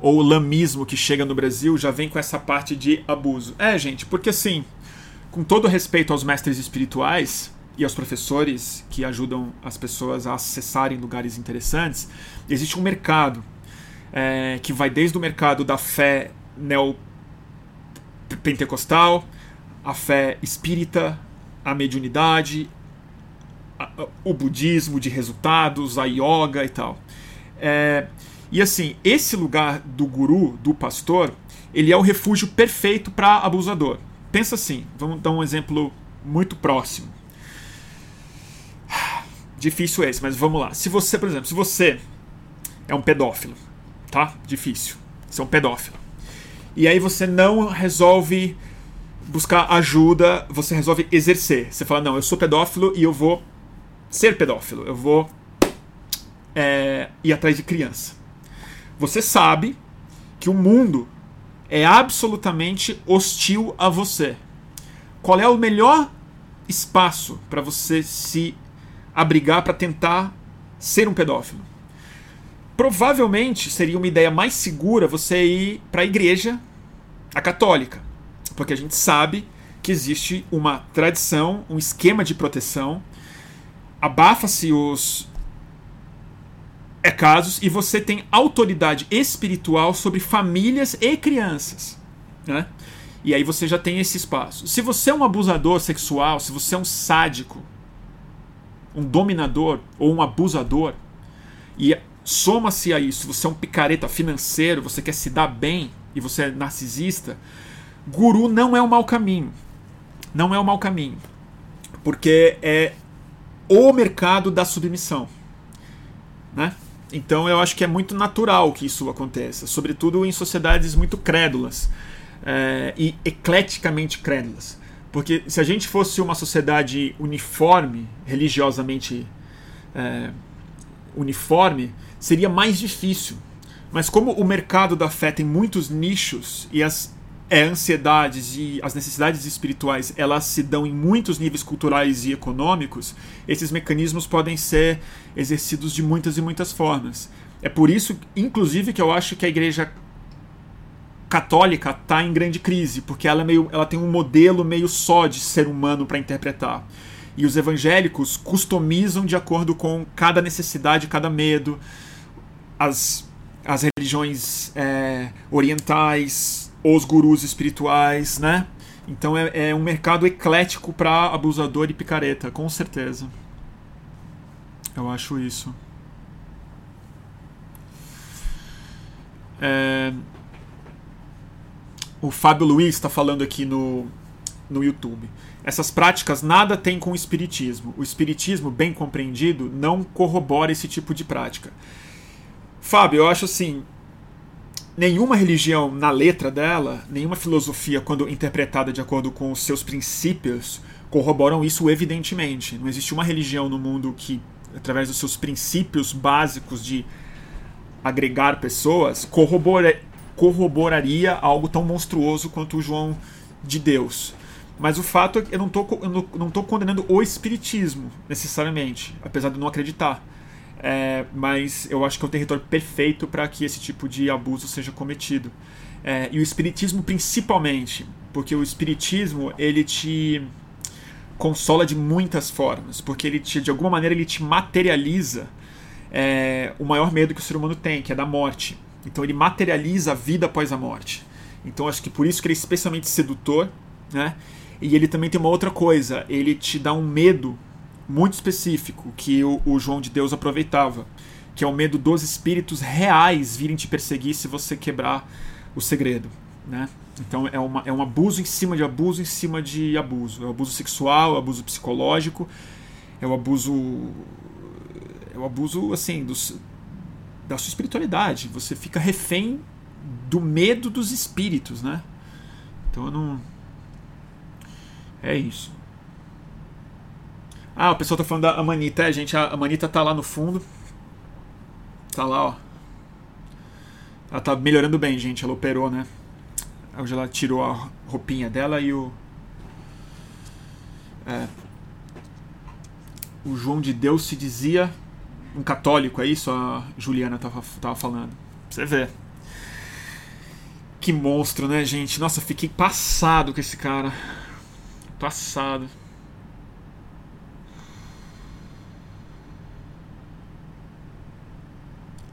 ou lamismo que chega no Brasil já vem com essa parte de abuso. É, gente, porque assim, com todo respeito aos mestres espirituais e aos professores que ajudam as pessoas a acessarem lugares interessantes, existe um mercado é, que vai desde o mercado da fé neopentecostal, a fé espírita, a mediunidade, o budismo de resultados, a yoga e tal. É, e assim, esse lugar do guru, do pastor, ele é o refúgio perfeito para abusador. Pensa assim, vamos dar um exemplo muito próximo. Difícil esse, mas vamos lá. Se você, por exemplo, se você é um pedófilo, tá? Difícil. Você é um pedófilo e aí você não resolve buscar ajuda, você resolve exercer. Você fala, não, eu sou pedófilo e eu vou ser pedófilo, eu vou é, ir atrás de criança. Você sabe que o mundo é absolutamente hostil a você. Qual é o melhor espaço para você se abrigar para tentar ser um pedófilo? Provavelmente seria uma ideia mais segura você ir para a igreja, a católica, porque a gente sabe que existe uma tradição, um esquema de proteção, abafa-se os é casos e você tem autoridade espiritual sobre famílias e crianças, né? E aí você já tem esse espaço. Se você é um abusador sexual, se você é um sádico, um dominador ou um abusador, e Soma-se a isso, você é um picareta financeiro, você quer se dar bem e você é narcisista, guru não é um mau caminho. Não é um mau caminho. Porque é o mercado da submissão. Né? Então eu acho que é muito natural que isso aconteça, sobretudo em sociedades muito crédulas é, e ecleticamente crédulas. Porque se a gente fosse uma sociedade uniforme, religiosamente é, uniforme, seria mais difícil. Mas como o mercado da fé tem muitos nichos e as é, ansiedades e as necessidades espirituais elas se dão em muitos níveis culturais e econômicos, esses mecanismos podem ser exercidos de muitas e muitas formas. É por isso, inclusive, que eu acho que a igreja católica está em grande crise, porque ela, é meio, ela tem um modelo meio só de ser humano para interpretar. E os evangélicos customizam de acordo com cada necessidade, cada medo as, as religiões é, orientais, os gurus espirituais, né? Então é, é um mercado eclético para abusador e picareta, com certeza. Eu acho isso. É... O Fábio Luiz está falando aqui no, no YouTube. Essas práticas nada têm com o espiritismo. O espiritismo, bem compreendido, não corrobora esse tipo de prática. Fábio, eu acho assim. Nenhuma religião, na letra dela, nenhuma filosofia, quando interpretada de acordo com os seus princípios, corroboram isso evidentemente. Não existe uma religião no mundo que, através dos seus princípios básicos de agregar pessoas, corrobora, corroboraria algo tão monstruoso quanto o João de Deus. Mas o fato é que eu não estou não, não condenando o espiritismo, necessariamente, apesar de não acreditar. É, mas eu acho que é o território perfeito para que esse tipo de abuso seja cometido. É, e o espiritismo, principalmente, porque o espiritismo ele te consola de muitas formas, porque ele te, de alguma maneira ele te materializa é, o maior medo que o ser humano tem, que é da morte. Então ele materializa a vida após a morte. Então acho que por isso que ele é especialmente sedutor, né? E ele também tem uma outra coisa, ele te dá um medo muito específico que o, o João de Deus aproveitava, que é o medo dos espíritos reais virem te perseguir se você quebrar o segredo, né? Então é, uma, é um abuso em cima de abuso em cima de abuso. É o abuso sexual, é o abuso psicológico, é o abuso. É o abuso, assim, dos, da sua espiritualidade. Você fica refém do medo dos espíritos, né? Então eu não. É isso. Ah, o pessoal tá falando da Amanita. É, gente, a Amanita tá lá no fundo. Tá lá, ó. Ela tá melhorando bem, gente. Ela operou, né? Hoje ela tirou a roupinha dela e o. É, o João de Deus se dizia um católico, é isso? A Juliana tava, tava falando. Pra você ver. Que monstro, né, gente? Nossa, fiquei passado com esse cara. Passado.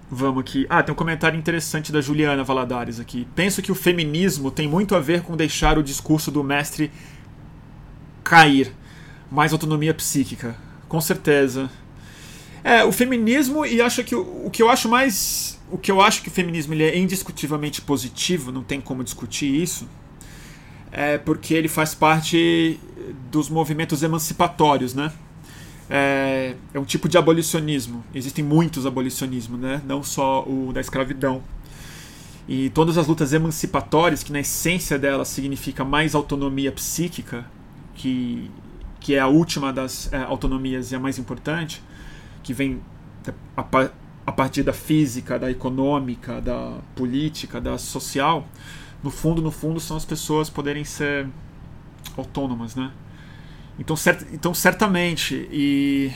Vamos aqui. Ah, tem um comentário interessante da Juliana Valadares aqui. Penso que o feminismo tem muito a ver com deixar o discurso do mestre cair. Mais autonomia psíquica. Com certeza. É, o feminismo, e acho que o, o que eu acho mais. O que eu acho que o feminismo ele é indiscutivelmente positivo, não tem como discutir isso, é porque ele faz parte dos movimentos emancipatórios, né? É, é um tipo de abolicionismo. Existem muitos abolicionismos, né? não só o da escravidão. E todas as lutas emancipatórias, que na essência delas significa mais autonomia psíquica, que, que é a última das é, autonomias e a mais importante, que vem a, a partir da física, da econômica, da política, da social, no fundo, no fundo, são as pessoas poderem ser autônomas, né? Então, cert, então certamente, e,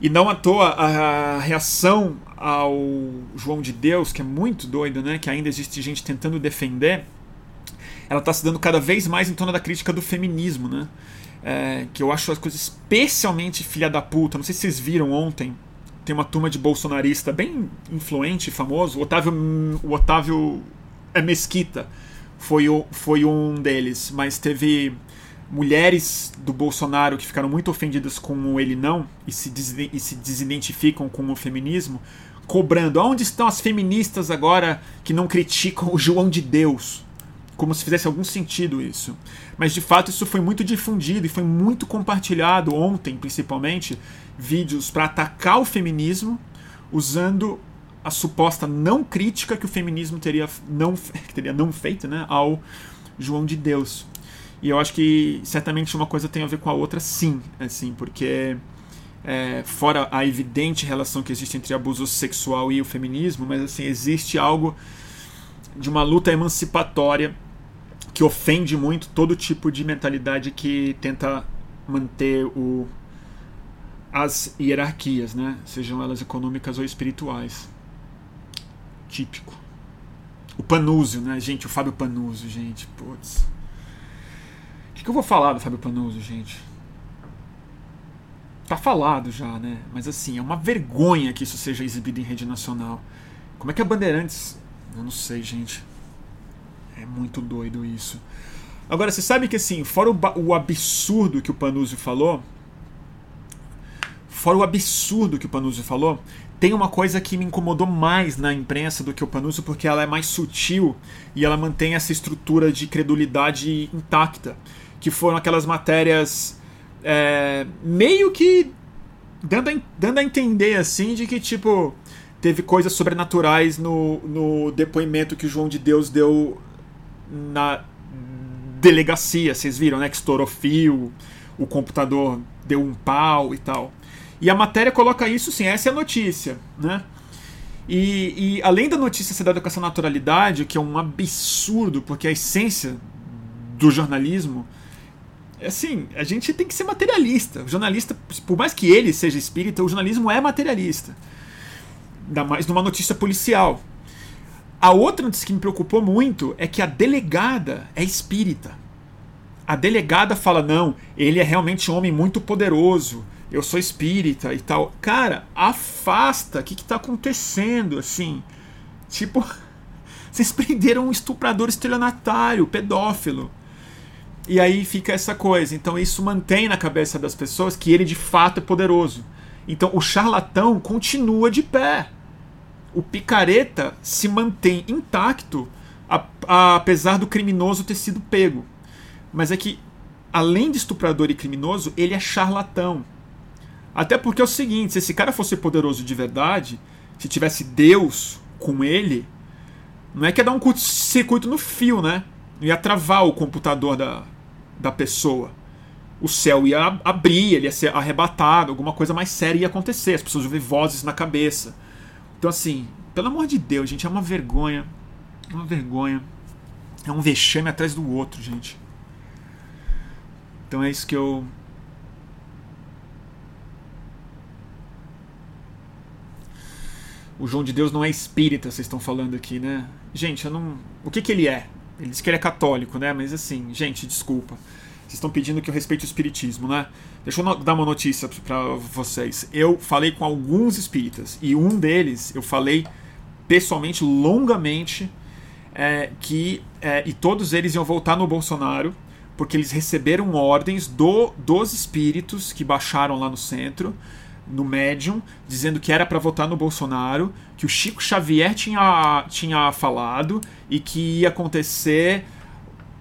e não à toa a, a reação ao João de Deus, que é muito doido, né? Que ainda existe gente tentando defender, ela está se dando cada vez mais em torno da crítica do feminismo, né? É, que eu acho as coisas especialmente filha da puta. Não sei se vocês viram ontem. Tem uma turma de bolsonarista bem influente, famoso. O Otávio, o Otávio é Mesquita foi, o, foi um deles, mas teve mulheres do Bolsonaro que ficaram muito ofendidas com o ele não e se, e se desidentificam com o feminismo, cobrando aonde estão as feministas agora que não criticam o João de Deus? Como se fizesse algum sentido isso. Mas de fato isso foi muito difundido e foi muito compartilhado ontem, principalmente, vídeos para atacar o feminismo usando a suposta não crítica que o feminismo teria não, teria não feito né, ao João de Deus. E eu acho que certamente uma coisa tem a ver com a outra, sim, assim, porque é, fora a evidente relação que existe entre abuso sexual e o feminismo, mas assim existe algo de uma luta emancipatória que ofende muito todo tipo de mentalidade que tenta manter o, as hierarquias, né? Sejam elas econômicas ou espirituais. Típico. O Panúzio, né, gente? O Fábio Panúzio, gente. Putz que, que eu vou falar do Fábio Panuzzo, gente? Tá falado já, né? Mas assim, é uma vergonha que isso seja exibido em rede nacional. Como é que a Bandeirantes. Eu não sei, gente. É muito doido isso. Agora, você sabe que assim, fora o, o absurdo que o Panuzzi falou. Fora o absurdo que o Panuzzi falou, tem uma coisa que me incomodou mais na imprensa do que o Panuzzi, porque ela é mais sutil e ela mantém essa estrutura de credulidade intacta que foram aquelas matérias é, meio que dando a, dando a entender assim de que tipo teve coisas sobrenaturais no, no depoimento que o João de Deus deu na delegacia, vocês viram, né? Que estourou fio, o computador deu um pau e tal. E a matéria coloca isso sim, essa é a notícia, né? E, e além da notícia ser dada com essa naturalidade, que é um absurdo, porque a essência do jornalismo assim, a gente tem que ser materialista. O jornalista, por mais que ele seja espírita, o jornalismo é materialista. Ainda mais numa notícia policial. A outra notícia que me preocupou muito é que a delegada é espírita. A delegada fala: não, ele é realmente um homem muito poderoso, eu sou espírita e tal. Cara, afasta, o que, que tá acontecendo? Assim, tipo, vocês prenderam um estuprador estelionatário, pedófilo. E aí fica essa coisa. Então isso mantém na cabeça das pessoas que ele de fato é poderoso. Então o charlatão continua de pé o picareta se mantém intacto a, a, apesar do criminoso ter sido pego. Mas é que, além de estuprador e criminoso, ele é charlatão. Até porque é o seguinte: se esse cara fosse poderoso de verdade, se tivesse Deus com ele, não é que ia dar um curto-circuito no fio, né? Ia travar o computador da, da pessoa. O céu ia abrir, ele ia ser arrebatado, alguma coisa mais séria ia acontecer, as pessoas iam ver vozes na cabeça. Então, assim, pelo amor de Deus, gente, é uma vergonha. É uma vergonha. É um vexame atrás do outro, gente. Então é isso que eu. O João de Deus não é espírita, vocês estão falando aqui, né? Gente, eu não. O que, que ele é? Ele diz que ele é católico, né? Mas assim, gente, desculpa. Vocês estão pedindo que eu respeite o espiritismo, né? Deixa eu dar uma notícia para vocês. Eu falei com alguns espíritas e um deles eu falei pessoalmente, longamente, é, que é, e todos eles iam voltar no Bolsonaro porque eles receberam ordens do, dos espíritos que baixaram lá no centro, no médium, dizendo que era para votar no Bolsonaro, que o Chico Xavier tinha, tinha falado e que ia acontecer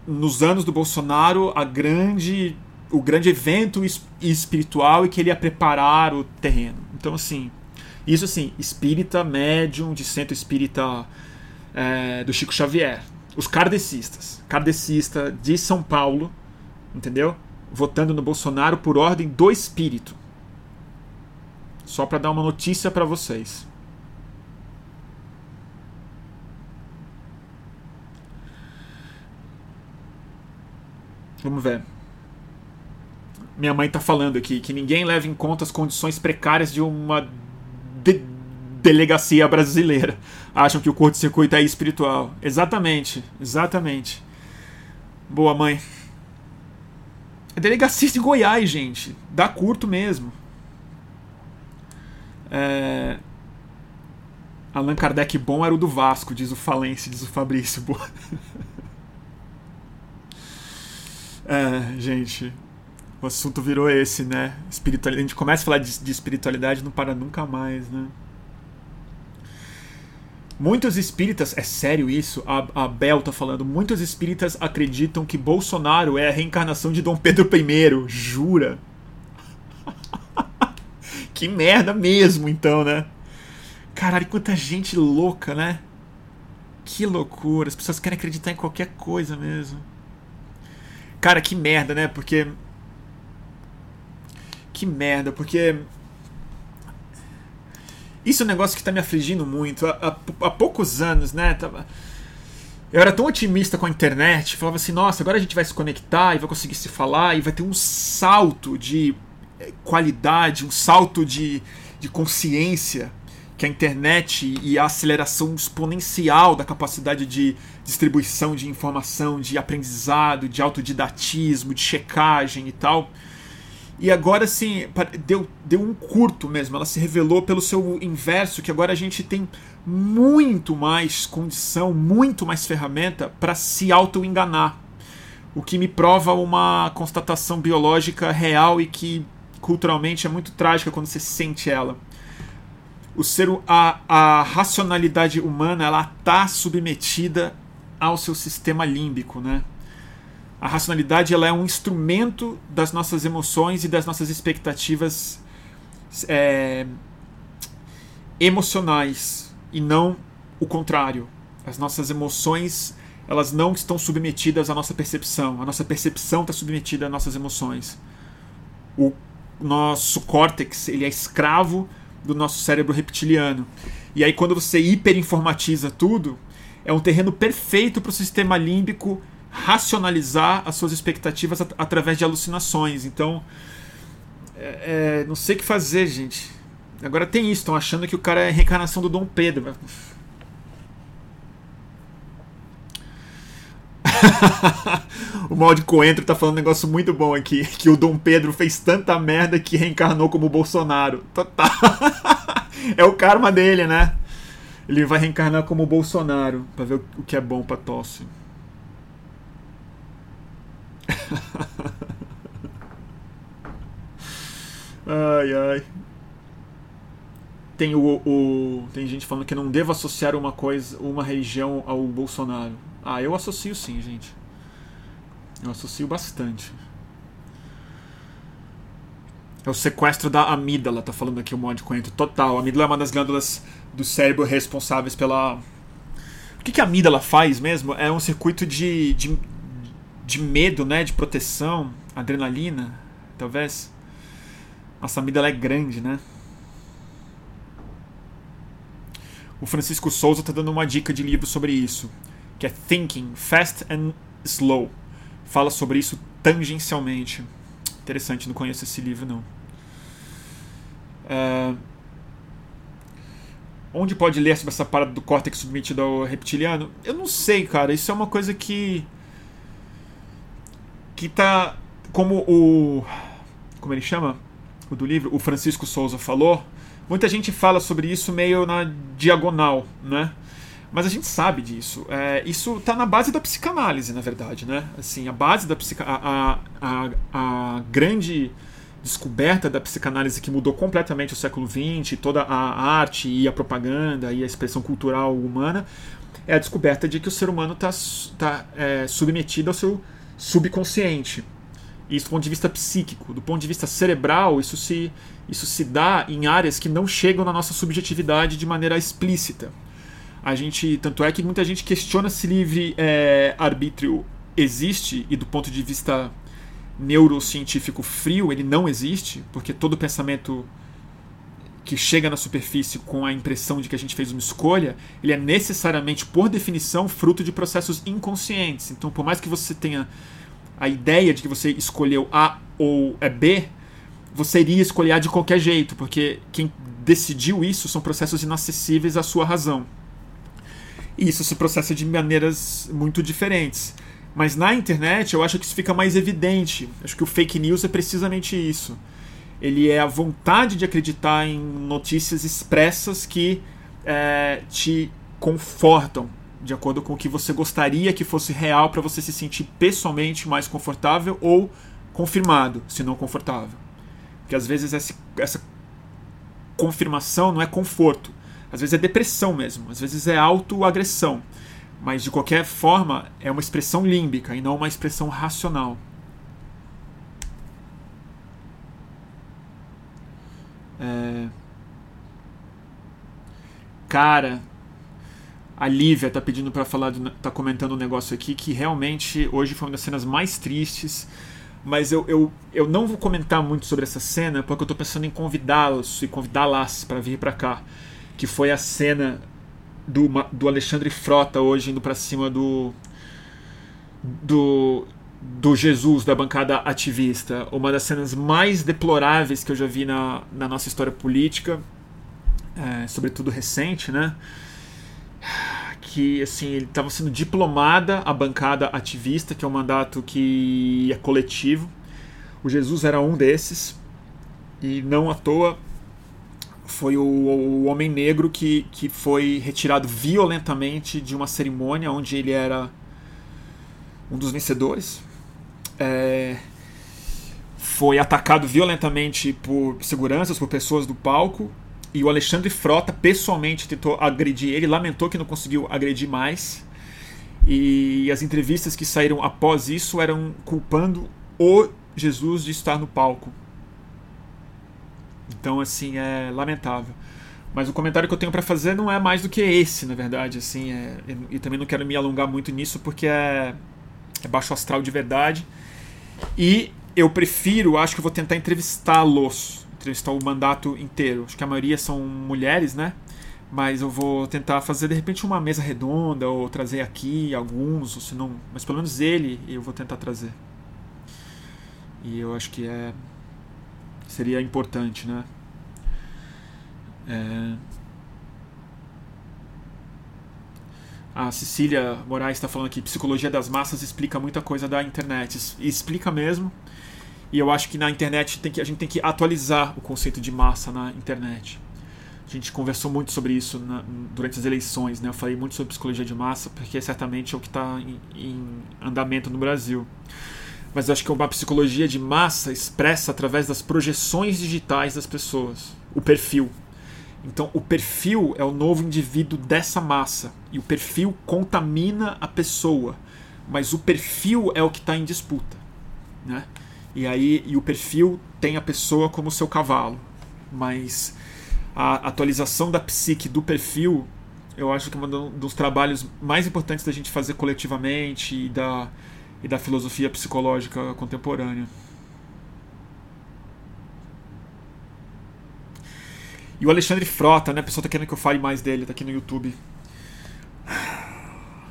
nos anos do Bolsonaro a grande o grande evento espiritual e que ele ia preparar o terreno. Então assim, isso assim, espírita médium de centro espírita é, do Chico Xavier, os kardecistas, kardecista de São Paulo, entendeu? Votando no Bolsonaro por ordem do espírito. Só para dar uma notícia para vocês. Vamos ver. Minha mãe tá falando aqui que ninguém leva em conta as condições precárias de uma de delegacia brasileira. Acham que o curto-circuito é espiritual. Exatamente, exatamente. Boa, mãe. É delegacia de Goiás, gente. Dá curto mesmo. É... Allan Kardec bom era o do Vasco, diz o Falência, diz o Fabrício. É, gente, o assunto virou esse, né? Espiritualidade. A gente começa a falar de, de espiritualidade não para nunca mais, né? Muitos espíritas, é sério isso? A, a Bel tá falando. Muitos espíritas acreditam que Bolsonaro é a reencarnação de Dom Pedro I. Jura? Que merda mesmo, então, né? Caralho, quanta gente louca, né? Que loucura. As pessoas querem acreditar em qualquer coisa mesmo. Cara, que merda, né? Porque. Que merda, porque. Isso é um negócio que tá me afligindo muito. Há, há, há poucos anos, né? Tava... Eu era tão otimista com a internet, falava assim: nossa, agora a gente vai se conectar e vai conseguir se falar e vai ter um salto de qualidade, um salto de, de consciência que a internet e a aceleração exponencial da capacidade de distribuição de informação, de aprendizado, de autodidatismo, de checagem e tal. E agora sim, deu, deu um curto mesmo, ela se revelou pelo seu inverso, que agora a gente tem muito mais condição, muito mais ferramenta para se auto-enganar. O que me prova uma constatação biológica real e que culturalmente é muito trágica quando você sente ela o ser a, a racionalidade humana ela está submetida ao seu sistema límbico, né? A racionalidade ela é um instrumento das nossas emoções e das nossas expectativas é, emocionais e não o contrário. As nossas emoções elas não estão submetidas à nossa percepção. A nossa percepção está submetida às nossas emoções. O nosso córtex ele é escravo do nosso cérebro reptiliano. E aí, quando você hiperinformatiza tudo, é um terreno perfeito para o sistema límbico racionalizar as suas expectativas at através de alucinações. Então, é, é, não sei o que fazer, gente. Agora tem isso, estão achando que o cara é a reencarnação do Dom Pedro. o mal de coentro tá falando um negócio muito bom aqui. Que o Dom Pedro fez tanta merda que reencarnou como Bolsonaro. Total. é o karma dele, né? Ele vai reencarnar como Bolsonaro pra ver o que é bom pra tosse. ai, ai. Tem, o, o, tem gente falando que não devo associar uma coisa, uma religião ao Bolsonaro. Ah, eu associo sim, gente. Eu associo bastante. É o sequestro da amígdala, tá falando aqui o mod coentro. Total. A amígdala é uma das glândulas do cérebro responsáveis pela. O que, que a amígdala faz mesmo? É um circuito de, de, de medo, né? De proteção, adrenalina, talvez. Nossa, a amígdala é grande, né? O Francisco Souza está dando uma dica de livro sobre isso, que é Thinking Fast and Slow. Fala sobre isso tangencialmente. Interessante, não conheço esse livro não. Uh, onde pode ler sobre essa parada do córtex submetido ao reptiliano? Eu não sei, cara. Isso é uma coisa que. que tá. Como o. Como ele chama? O do livro? O Francisco Souza falou. Muita gente fala sobre isso meio na diagonal, né? Mas a gente sabe disso. É, isso está na base da psicanálise, na verdade, né? Assim, a base da psica a, a, a, grande descoberta da psicanálise que mudou completamente o século XX, toda a arte e a propaganda e a expressão cultural humana, é a descoberta de que o ser humano está tá, é, submetido ao seu subconsciente. Isso do ponto de vista psíquico. Do ponto de vista cerebral, isso se, isso se dá em áreas que não chegam na nossa subjetividade de maneira explícita. A gente, tanto é que muita gente questiona se livre é, arbítrio existe e do ponto de vista neurocientífico frio ele não existe, porque todo pensamento que chega na superfície com a impressão de que a gente fez uma escolha, ele é necessariamente, por definição, fruto de processos inconscientes. Então, por mais que você tenha a ideia de que você escolheu A ou é B, você iria escolher A de qualquer jeito, porque quem decidiu isso são processos inacessíveis à sua razão. E isso se processa de maneiras muito diferentes. Mas na internet eu acho que isso fica mais evidente. Acho que o fake news é precisamente isso. Ele é a vontade de acreditar em notícias expressas que é, te confortam de acordo com o que você gostaria que fosse real para você se sentir pessoalmente mais confortável ou confirmado, se não confortável. Porque às vezes essa, confirmação não é conforto, às vezes é depressão mesmo, às vezes é autoagressão. Mas de qualquer forma, é uma expressão límbica e não uma expressão racional. É... Cara, a Lívia tá pedindo para falar, tá comentando um negócio aqui que realmente hoje foi uma das cenas mais tristes. Mas eu, eu, eu não vou comentar muito sobre essa cena porque eu tô pensando em convidá-los e convidá-las para vir para cá que foi a cena do, do Alexandre Frota hoje indo para cima do, do do Jesus da bancada ativista, uma das cenas mais deploráveis que eu já vi na, na nossa história política, é, sobretudo recente, né? Que assim ele estava sendo diplomada a bancada ativista, que é um mandato que é coletivo. O Jesus era um desses e não à toa foi o, o, homem negro que, que foi retirado violentamente de uma cerimônia onde ele era um dos vencedores. É, foi atacado violentamente por seguranças, por pessoas do palco. E o Alexandre Frota pessoalmente tentou agredir ele, lamentou que não conseguiu agredir mais. E as entrevistas que saíram após isso eram culpando o Jesus de estar no palco. Então, assim, é lamentável. Mas o comentário que eu tenho para fazer não é mais do que esse, na verdade, assim, é, e também não quero me alongar muito nisso porque é, é baixo astral de verdade. E eu prefiro, acho que eu vou tentar entrevistá-los, entrevistar o mandato inteiro. Acho que a maioria são mulheres, né? Mas eu vou tentar fazer de repente uma mesa redonda ou trazer aqui alguns, ou se não, mas pelo menos ele eu vou tentar trazer. E eu acho que é seria importante, né? É... A Cecília Moraes está falando aqui, psicologia das massas explica muita coisa da internet. Explica mesmo. E eu acho que na internet tem que, a gente tem que atualizar o conceito de massa na internet. A gente conversou muito sobre isso na, durante as eleições, né? Eu falei muito sobre psicologia de massa, porque certamente é o que está em, em, andamento no Brasil. Mas eu acho que é uma psicologia de massa expressa através das projeções digitais das pessoas, o perfil. Então, o perfil é o novo indivíduo dessa massa, e o perfil contamina a pessoa, mas o perfil é o que está em disputa. Né? E aí, e o perfil tem a pessoa como seu cavalo, mas a atualização da psique do perfil, eu acho que é um dos trabalhos mais importantes da gente fazer coletivamente e da, e da filosofia psicológica contemporânea. E o Alexandre Frota, né? A pessoa tá querendo que eu fale mais dele, tá aqui no YouTube.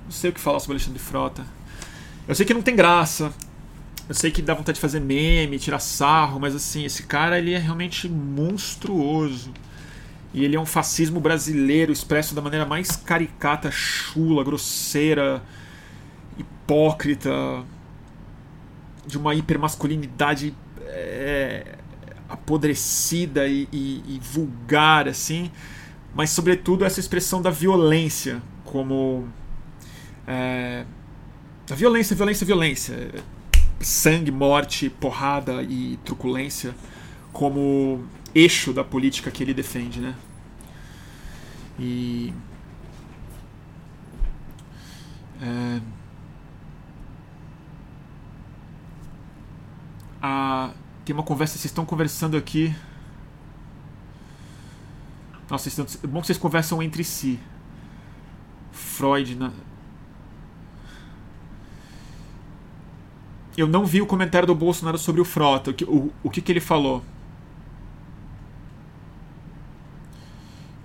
Não sei o que falar sobre o Alexandre Frota. Eu sei que não tem graça. Eu sei que dá vontade de fazer meme, tirar sarro, mas assim, esse cara ele é realmente monstruoso. E ele é um fascismo brasileiro expresso da maneira mais caricata, chula, grosseira, hipócrita, de uma hipermasculinidade é, apodrecida e, e, e, vulgar, assim, mas sobretudo essa expressão da violência, como. É, a violência, violência, violência. Sangue, morte, porrada e truculência como eixo da política que ele defende, né? E é, a, tem uma conversa, vocês estão conversando aqui. Nossa, estão, é bom que vocês conversam entre si. Freud. Na... Eu não vi o comentário do Bolsonaro sobre o Frota. O que, o, o que, que ele falou?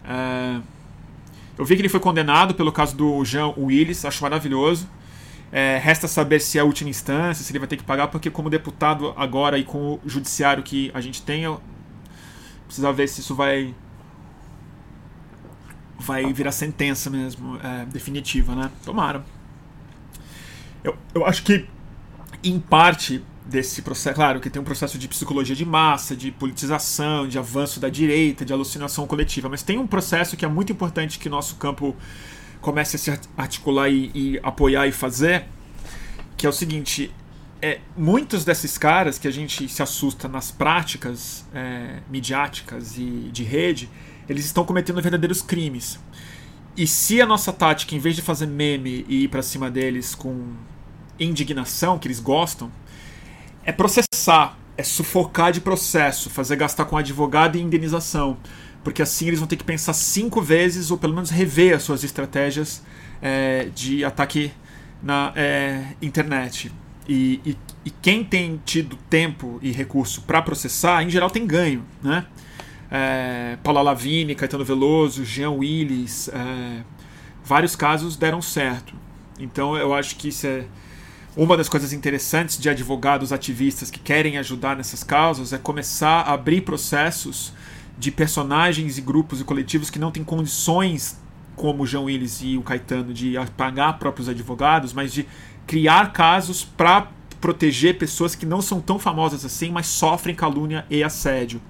É... Eu vi que ele foi condenado pelo caso do Jean Willis, acho maravilhoso. É, resta saber se é a última instância, se ele vai ter que pagar, porque como deputado agora e com o judiciário que a gente tem, eu precisa ver se isso vai vai virar sentença mesmo, é, definitiva, né? Tomara. Eu, eu acho que, em parte, desse processo. Claro que tem um processo de psicologia de massa, de politização, de avanço da direita, de alucinação coletiva, mas tem um processo que é muito importante que nosso campo comece a se articular e, e apoiar e fazer, que é o seguinte. É, muitos desses caras que a gente se assusta nas práticas é, midiáticas e de rede, eles estão cometendo verdadeiros crimes. E se a nossa tática, em vez de fazer meme e ir para cima deles com indignação, que eles gostam, é processar, é sufocar de processo, fazer gastar com advogado e indenização. Porque assim eles vão ter que pensar cinco vezes, ou pelo menos rever as suas estratégias é, de ataque na é, internet. E, e, e, quem tem tido tempo e recurso para processar, em geral tem ganho. Né? É, Paula Lavigne, Caetano Veloso, Jean Willis, é, vários casos deram certo. Então eu acho que isso é uma das coisas interessantes de advogados ativistas que querem ajudar nessas causas é começar a abrir processos de personagens e grupos e coletivos que não têm condições, como o João Willis e o Caetano, de pagar próprios advogados, mas de criar casos para proteger pessoas que não são tão famosas assim, mas sofrem calúnia e assédio.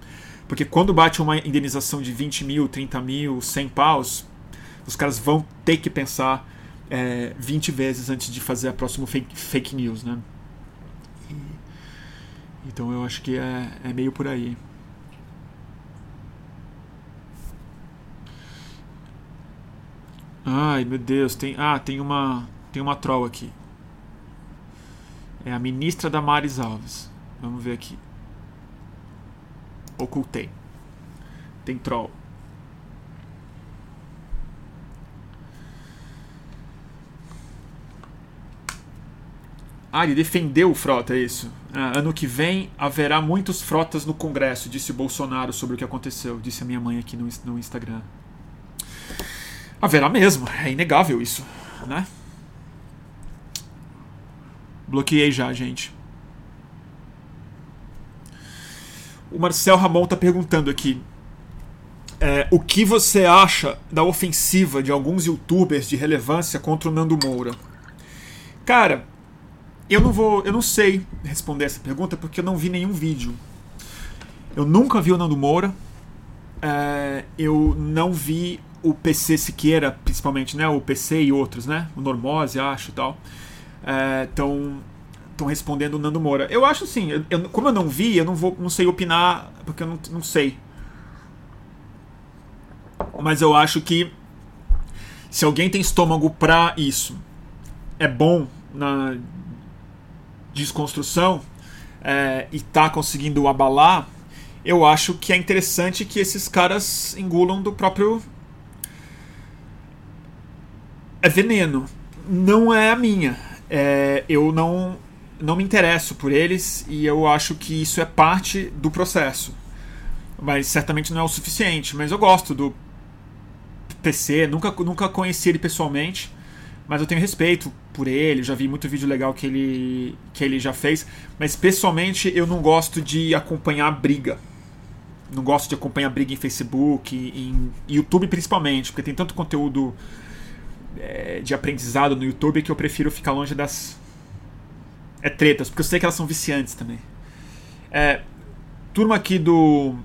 Porque quando bate uma indenização de 20 mil, 30 mil, 100 paus, os caras vão ter que pensar é, 20 vezes antes de fazer a próxima fake, fake news, né? E, então eu acho que é, é meio por aí. Ai, meu Deus, tem, ah, tem uma, tem uma troll aqui. É a ministra Damares Alves. Vamos ver aqui. Ocultei. Tem troll. Ah, ele defendeu o Frota, é isso. Ah, ano que vem haverá muitos Frotas no Congresso, disse Bolsonaro sobre o que aconteceu, disse a minha mãe aqui no, no Instagram. Haverá mesmo, é inegável isso, né? Bloqueei já, gente. O Marcel Ramon tá perguntando aqui. É, o que você acha da ofensiva de alguns youtubers de relevância contra o Nando Moura? Cara, eu não vou. Eu não sei responder essa pergunta porque eu não vi nenhum vídeo. Eu nunca vi o Nando Moura. É, eu não vi o PC Siqueira, principalmente, né? O PC e outros, né? O Normose, acho e tal. Estão é, respondendo o Nando Moura. Eu acho assim, eu, eu, como eu não vi, eu não vou, não sei opinar porque eu não, não sei. Mas eu acho que se alguém tem estômago para isso, é bom na desconstrução é, e tá conseguindo abalar, eu acho que é interessante que esses caras engulam do próprio. É veneno. Não é a minha. É, eu não não me interesso por eles e eu acho que isso é parte do processo. Mas certamente não é o suficiente. Mas eu gosto do PC, nunca, nunca conheci ele pessoalmente, mas eu tenho respeito por ele, já vi muito vídeo legal que ele, que ele já fez. Mas pessoalmente eu não gosto de acompanhar briga. Não gosto de acompanhar briga em Facebook, em YouTube principalmente, porque tem tanto conteúdo é, de aprendizado no YouTube que eu prefiro ficar longe das, é tretas, porque eu sei que elas são viciantes também. É, turma aqui do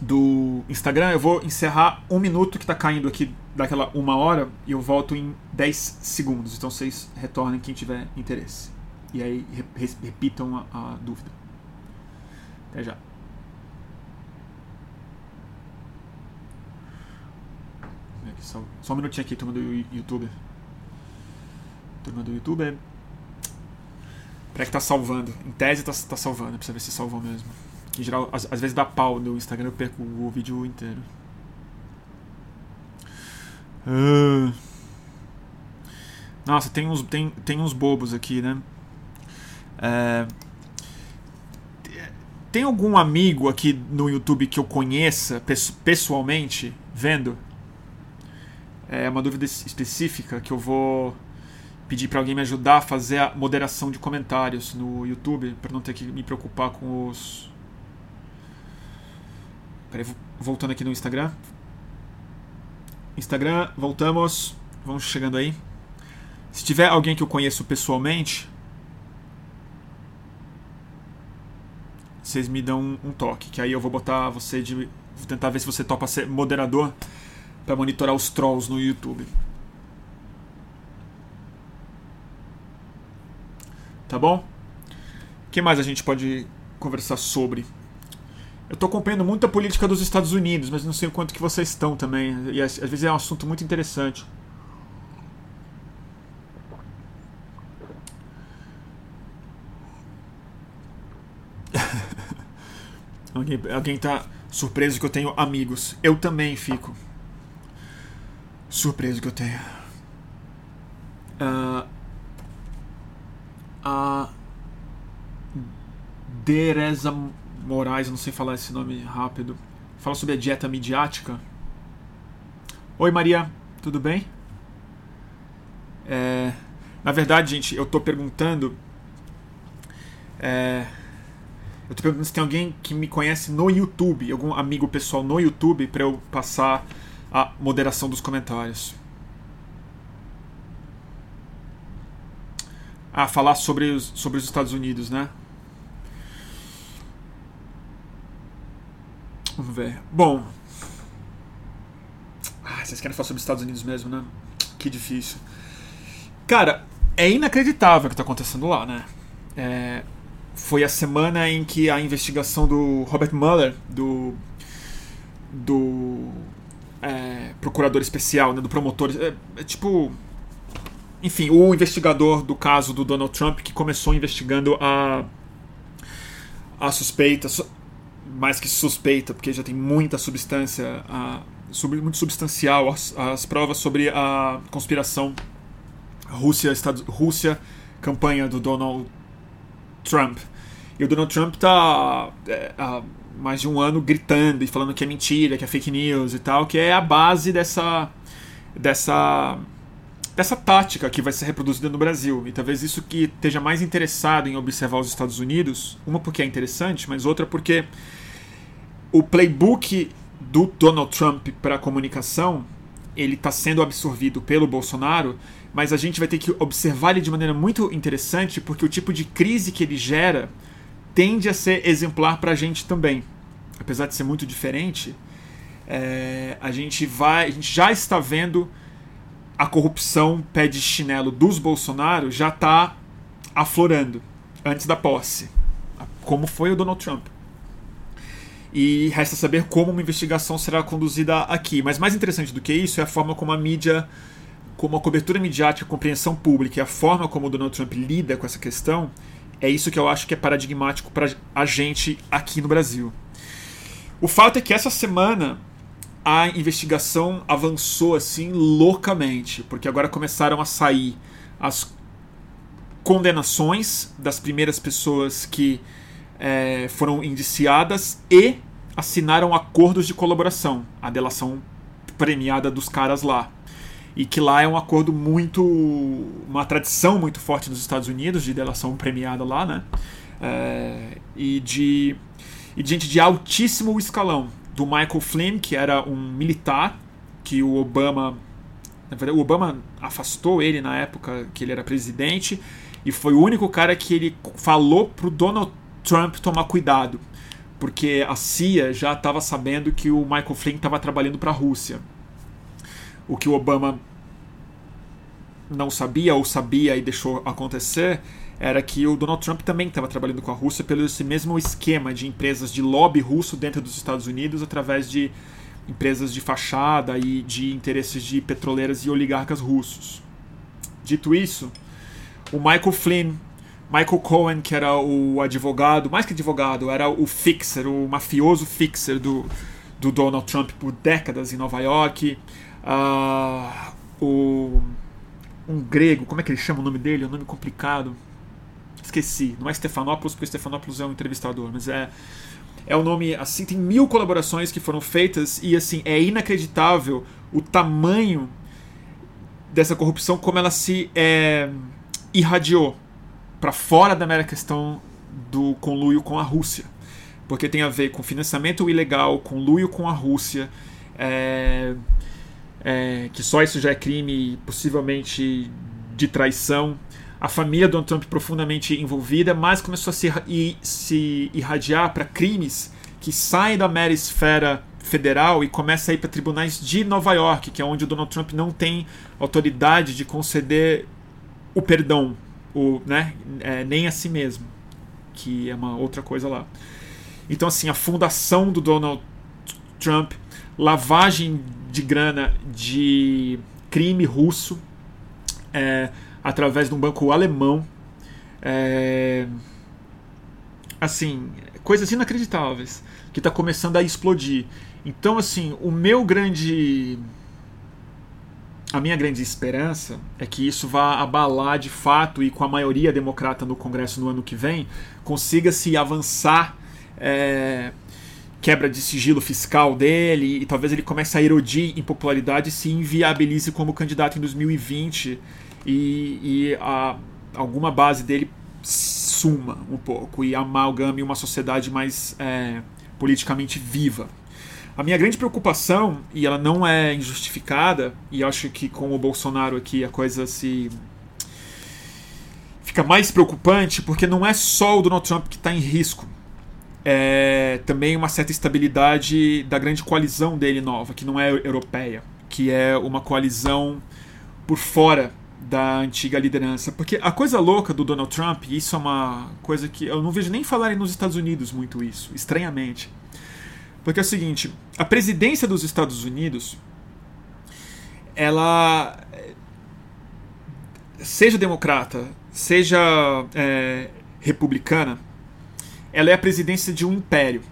do Instagram, eu vou encerrar um minuto que está caindo aqui daquela uma hora e eu volto em 10 segundos. Então vocês retornem quem tiver interesse. E aí repitam a, a dúvida. Até já. Só, só um minutinho aqui, turma do YouTube. Turma do YouTube. Peraí que tá salvando. Em tese tá, tá salvando, pra ver se salvou mesmo. Em geral, às, às vezes dá pau no Instagram, eu perco o vídeo inteiro. Uh... Nossa, tem uns, tem, tem uns bobos aqui, né? É... Tem algum amigo aqui no YouTube que eu conheça pessoalmente vendo? É uma dúvida específica que eu vou pedir para alguém me ajudar a fazer a moderação de comentários no YouTube, para não ter que me preocupar com os. Peraí, voltando aqui no Instagram. Instagram, voltamos. Vamos chegando aí. Se tiver alguém que eu conheço pessoalmente, vocês me dão um, toque, que aí eu vou botar você de. Vou tentar ver se você topa ser moderador para monitorar os trolls no YouTube. Tá bom? O que mais a gente pode conversar sobre? Eu estou acompanhando muito a política dos Estados Unidos, mas não sei o quanto que vocês estão também. E às vezes é um assunto muito interessante. alguém, alguém tá surpreso que eu tenho amigos. Eu também fico. Surpreso que eu tenho. Uh, a Dereza Moraes, não sei falar esse nome rápido, fala sobre a dieta midiática. Oi Maria, tudo bem? É, na verdade, gente, eu estou perguntando. É, eu tô perguntando se tem alguém que me conhece no YouTube, algum amigo pessoal no YouTube, para eu passar a moderação dos comentários. a falar sobre os, sobre os Estados Unidos, né? Ver. Bom. Ah, vocês querem falar sobre os Estados Unidos mesmo, né? Que difícil. Cara, é inacreditável o que está acontecendo lá, né? É, foi a semana em que a investigação do Robert Mueller, do, do é, procurador especial, né, do promotor, é, é tipo enfim, o investigador do caso do Donald Trump que começou investigando a a suspeita, mais que suspeita, porque já tem muita substância, muito substancial as, as provas sobre a conspiração Rússia, Estados, Rússia, campanha do Donald Trump. E o Donald Trump está é, há mais de um ano gritando e falando que é mentira, que é fake news e tal, que é a base dessa dessa dessa tática que vai ser reproduzida no Brasil. E talvez isso que esteja mais interessado em observar os Estados Unidos, uma porque é interessante, mas outra porque o playbook do Donald Trump para comunicação, ele está sendo absorvido pelo Bolsonaro, mas a gente vai ter que observar ele de maneira muito interessante, porque o tipo de crise que ele gera tende a ser exemplar para a gente também. Apesar de ser muito diferente, é, a gente vai, a gente já está vendo a corrupção pé de chinelo dos Bolsonaro já está aflorando antes da posse, como foi o Donald Trump. E resta saber como uma investigação será conduzida aqui. Mas mais interessante do que isso é a forma como a mídia, como a cobertura midiática, a compreensão pública e a forma como o Donald Trump lida com essa questão. É isso que eu acho que é paradigmático para a gente aqui no Brasil. O fato é que essa semana a investigação avançou assim loucamente, porque agora começaram a sair as condenações das primeiras pessoas que é, foram indiciadas e assinaram acordos de colaboração, a delação premiada dos caras lá. E que lá é um acordo muito. uma tradição muito forte nos Estados Unidos de delação premiada lá, né? É, e, de, e de gente de altíssimo escalão. Do Michael Flynn, que era um militar que o Obama. Na verdade, o Obama afastou ele na época que ele era presidente e foi o único cara que ele falou pro Donald Trump tomar cuidado, porque a CIA já estava sabendo que o Michael Flynn estava trabalhando para a Rússia. O que o Obama não sabia ou sabia e deixou acontecer era que o Donald Trump também estava trabalhando com a Rússia pelo esse mesmo esquema de empresas de lobby russo dentro dos Estados Unidos através de empresas de fachada e de interesses de petroleiras e oligarcas russos. Dito isso, o Michael Flynn Michael Cohen, que era o advogado, mais que advogado, era o fixer, o mafioso fixer do, do Donald Trump por décadas em Nova York. Uh, o, um grego, como é que ele chama o nome dele? É um nome complicado. Esqueci. Não é Stefanopoulos, porque Stefanopoulos é um entrevistador, mas é. É um nome, assim, tem mil colaborações que foram feitas e, assim, é inacreditável o tamanho dessa corrupção, como ela se é, irradiou para fora da mera questão do conluio com a Rússia, porque tem a ver com financiamento ilegal, conluio com a Rússia, é, é, que só isso já é crime, possivelmente de traição. A família do Donald Trump profundamente envolvida, mas começou a se, se irradiar para crimes que saem da mera esfera federal e começa a ir para tribunais de Nova York, que é onde o Donald Trump não tem autoridade de conceder o perdão o, né, é, nem a si mesmo, que é uma outra coisa lá. Então, assim, a fundação do Donald Trump, lavagem de grana de crime russo é, através de um banco alemão. É, assim, coisas inacreditáveis que está começando a explodir. Então, assim, o meu grande a minha grande esperança é que isso vá abalar de fato e com a maioria democrata no Congresso no ano que vem consiga se avançar é, quebra de sigilo fiscal dele e talvez ele comece a erodir em popularidade e se inviabilize como candidato em 2020 e, e a, alguma base dele suma um pouco e amalgame uma sociedade mais é, politicamente viva. A minha grande preocupação, e ela não é injustificada, e acho que com o Bolsonaro aqui a coisa se. fica mais preocupante, porque não é só o Donald Trump que está em risco. É também uma certa estabilidade da grande coalizão dele nova, que não é europeia, que é uma coalizão por fora da antiga liderança. Porque a coisa louca do Donald Trump, e isso é uma coisa que eu não vejo nem falarem nos Estados Unidos muito isso, estranhamente porque é o seguinte, a presidência dos Estados Unidos, ela seja democrata, seja é, republicana, ela é a presidência de um império.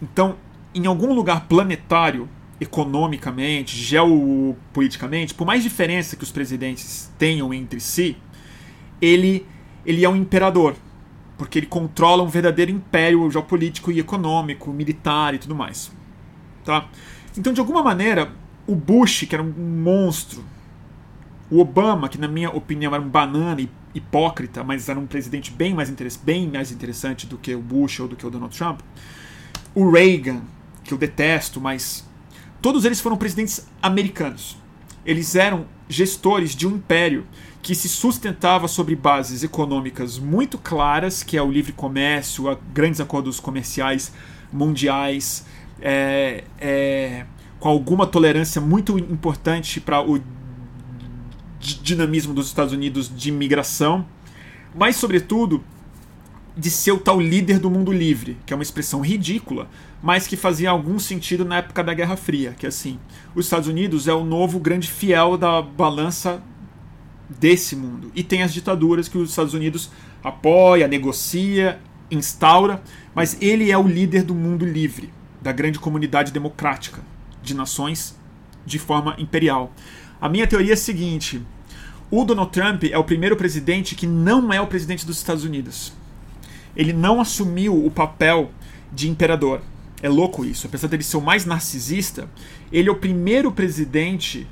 Então, em algum lugar planetário, economicamente, geopoliticamente, por mais diferença que os presidentes tenham entre si, ele, ele é um imperador porque ele controla um verdadeiro império geopolítico e econômico, militar e tudo mais. Tá? Então, de alguma maneira, o Bush, que era um monstro, o Obama, que na minha opinião era um banana hipócrita, mas era um presidente bem mais, bem mais interessante do que o Bush ou do que o Donald Trump, o Reagan, que eu detesto, mas todos eles foram presidentes americanos. Eles eram gestores de um império que se sustentava sobre bases econômicas muito claras, que é o livre comércio, grandes acordos comerciais mundiais, é, é, com alguma tolerância muito importante para o dinamismo dos Estados Unidos de imigração, mas, sobretudo, de ser o tal líder do mundo livre, que é uma expressão ridícula, mas que fazia algum sentido na época da Guerra Fria, que assim, os Estados Unidos é o novo grande fiel da balança desse mundo. E tem as ditaduras que os Estados Unidos apoia, negocia, instaura, mas ele é o líder do mundo livre, da grande comunidade democrática de nações de forma imperial. A minha teoria é a seguinte: o Donald Trump é o primeiro presidente que não é o presidente dos Estados Unidos. Ele não assumiu o papel de imperador. É louco isso. Apesar dele ser o mais narcisista, ele é o primeiro presidente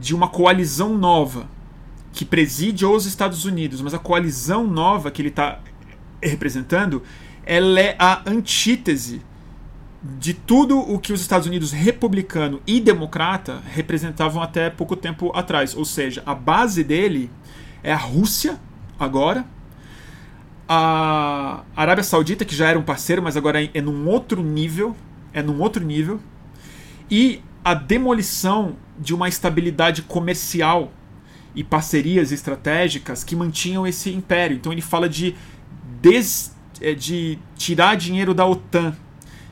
de uma coalizão nova que preside os Estados Unidos, mas a coalizão nova que ele está representando, ela é a antítese de tudo o que os Estados Unidos republicano e democrata representavam até pouco tempo atrás. Ou seja, a base dele é a Rússia agora, a Arábia Saudita, que já era um parceiro, mas agora é num outro nível, é num outro nível, e a demolição de uma estabilidade comercial e parcerias estratégicas que mantinham esse império. Então ele fala de, des, é, de tirar dinheiro da OTAN,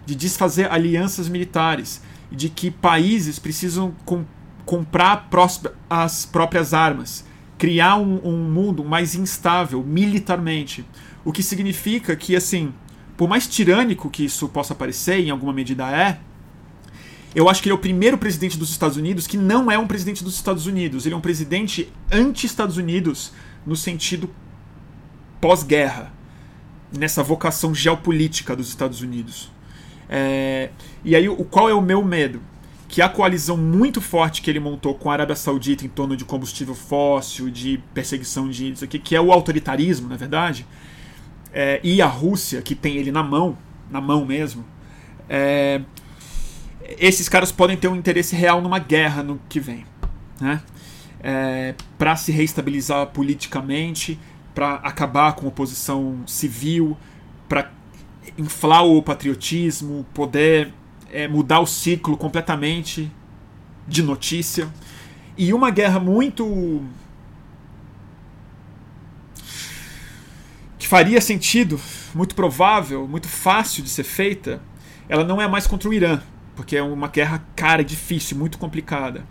de desfazer alianças militares, de que países precisam com, comprar as próprias armas, criar um, um mundo mais instável militarmente. O que significa que, assim, por mais tirânico que isso possa parecer, em alguma medida é, eu acho que ele é o primeiro presidente dos Estados Unidos que não é um presidente dos Estados Unidos. Ele é um presidente anti-Estados Unidos no sentido pós-guerra, nessa vocação geopolítica dos Estados Unidos. É, e aí, o, qual é o meu medo? Que a coalizão muito forte que ele montou com a Arábia Saudita em torno de combustível fóssil, de perseguição de isso aqui, que é o autoritarismo, na verdade, é, e a Rússia, que tem ele na mão, na mão mesmo, é, esses caras podem ter um interesse real numa guerra no que vem, né? É, para se reestabilizar politicamente, para acabar com a oposição civil, para inflar o patriotismo, poder é, mudar o ciclo completamente de notícia. E uma guerra muito. que faria sentido, muito provável, muito fácil de ser feita, ela não é mais contra o Irã, porque é uma guerra cara, difícil, muito complicada.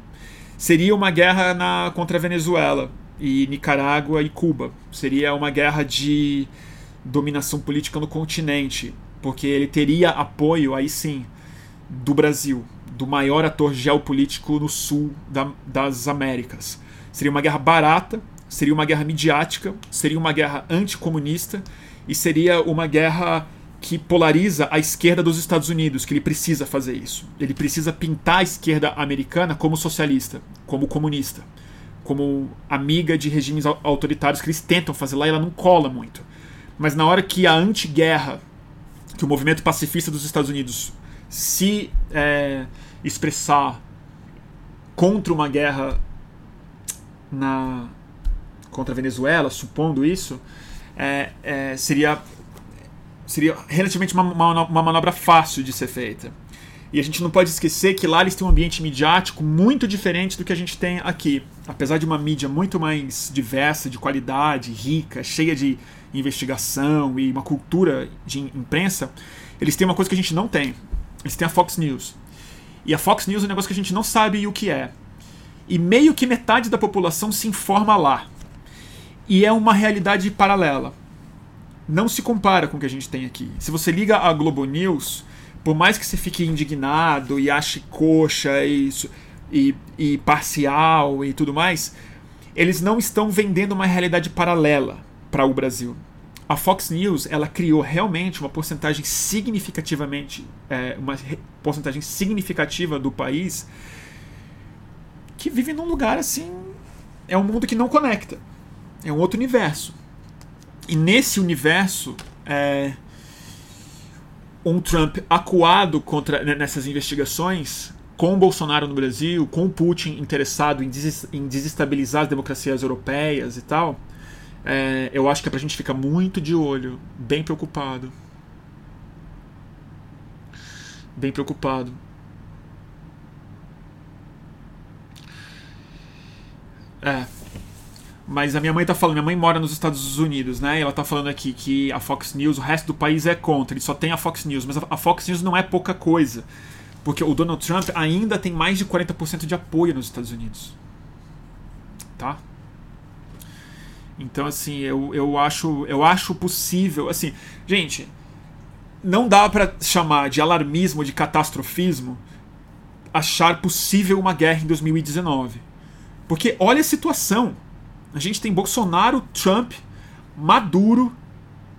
Seria uma guerra na, contra a Venezuela e Nicarágua e Cuba. Seria uma guerra de dominação política no continente, porque ele teria apoio, aí sim, do Brasil, do maior ator geopolítico no sul da, das Américas. Seria uma guerra barata, seria uma guerra midiática, seria uma guerra anticomunista e seria uma guerra que polariza a esquerda dos Estados Unidos, que ele precisa fazer isso. Ele precisa pintar a esquerda americana como socialista, como comunista, como amiga de regimes autoritários que eles tentam fazer lá e ela não cola muito. Mas na hora que a anti-guerra, que o movimento pacifista dos Estados Unidos se é, expressar contra uma guerra na contra a Venezuela, supondo isso, é, é, seria seria relativamente uma, uma, uma, manobra fácil de ser feita. E a gente não pode esquecer que lá eles têm um ambiente midiático muito diferente do que a gente tem aqui. Apesar de uma mídia muito mais diversa, de qualidade, rica, cheia de investigação e uma cultura de imprensa, eles têm uma coisa que a gente não tem. Eles têm a Fox News. E a Fox News é um negócio que a gente não sabe o que é. E meio que metade da população se informa lá. E é uma realidade paralela não se compara com o que a gente tem aqui. Se você liga a Globo News, por mais que você fique indignado e ache coxa e, e, e parcial e tudo mais, eles não estão vendendo uma realidade paralela para o Brasil. A Fox News ela criou realmente uma porcentagem significativamente é, uma porcentagem significativa do país que vive num lugar assim é um mundo que não conecta é um outro universo e nesse universo, é, um Trump acuado contra né, nessas investigações, com o Bolsonaro no Brasil, com Putin interessado em desestabilizar as democracias europeias e tal, é, eu acho que é pra gente ficar muito de olho, bem preocupado. Bem preocupado. É. Mas a minha mãe tá falando, minha mãe mora nos Estados Unidos, né? E ela tá falando aqui que a Fox News, o resto do país é contra, ele só tem a Fox News, mas a Fox News não é pouca coisa. Porque o Donald Trump ainda tem mais de 40% de apoio nos Estados Unidos. Tá? Então, assim, eu, eu, acho, eu acho possível. Assim, gente, não dá para chamar de alarmismo, de catastrofismo, achar possível uma guerra em 2019. Porque olha a situação. A gente tem Bolsonaro, Trump, Maduro,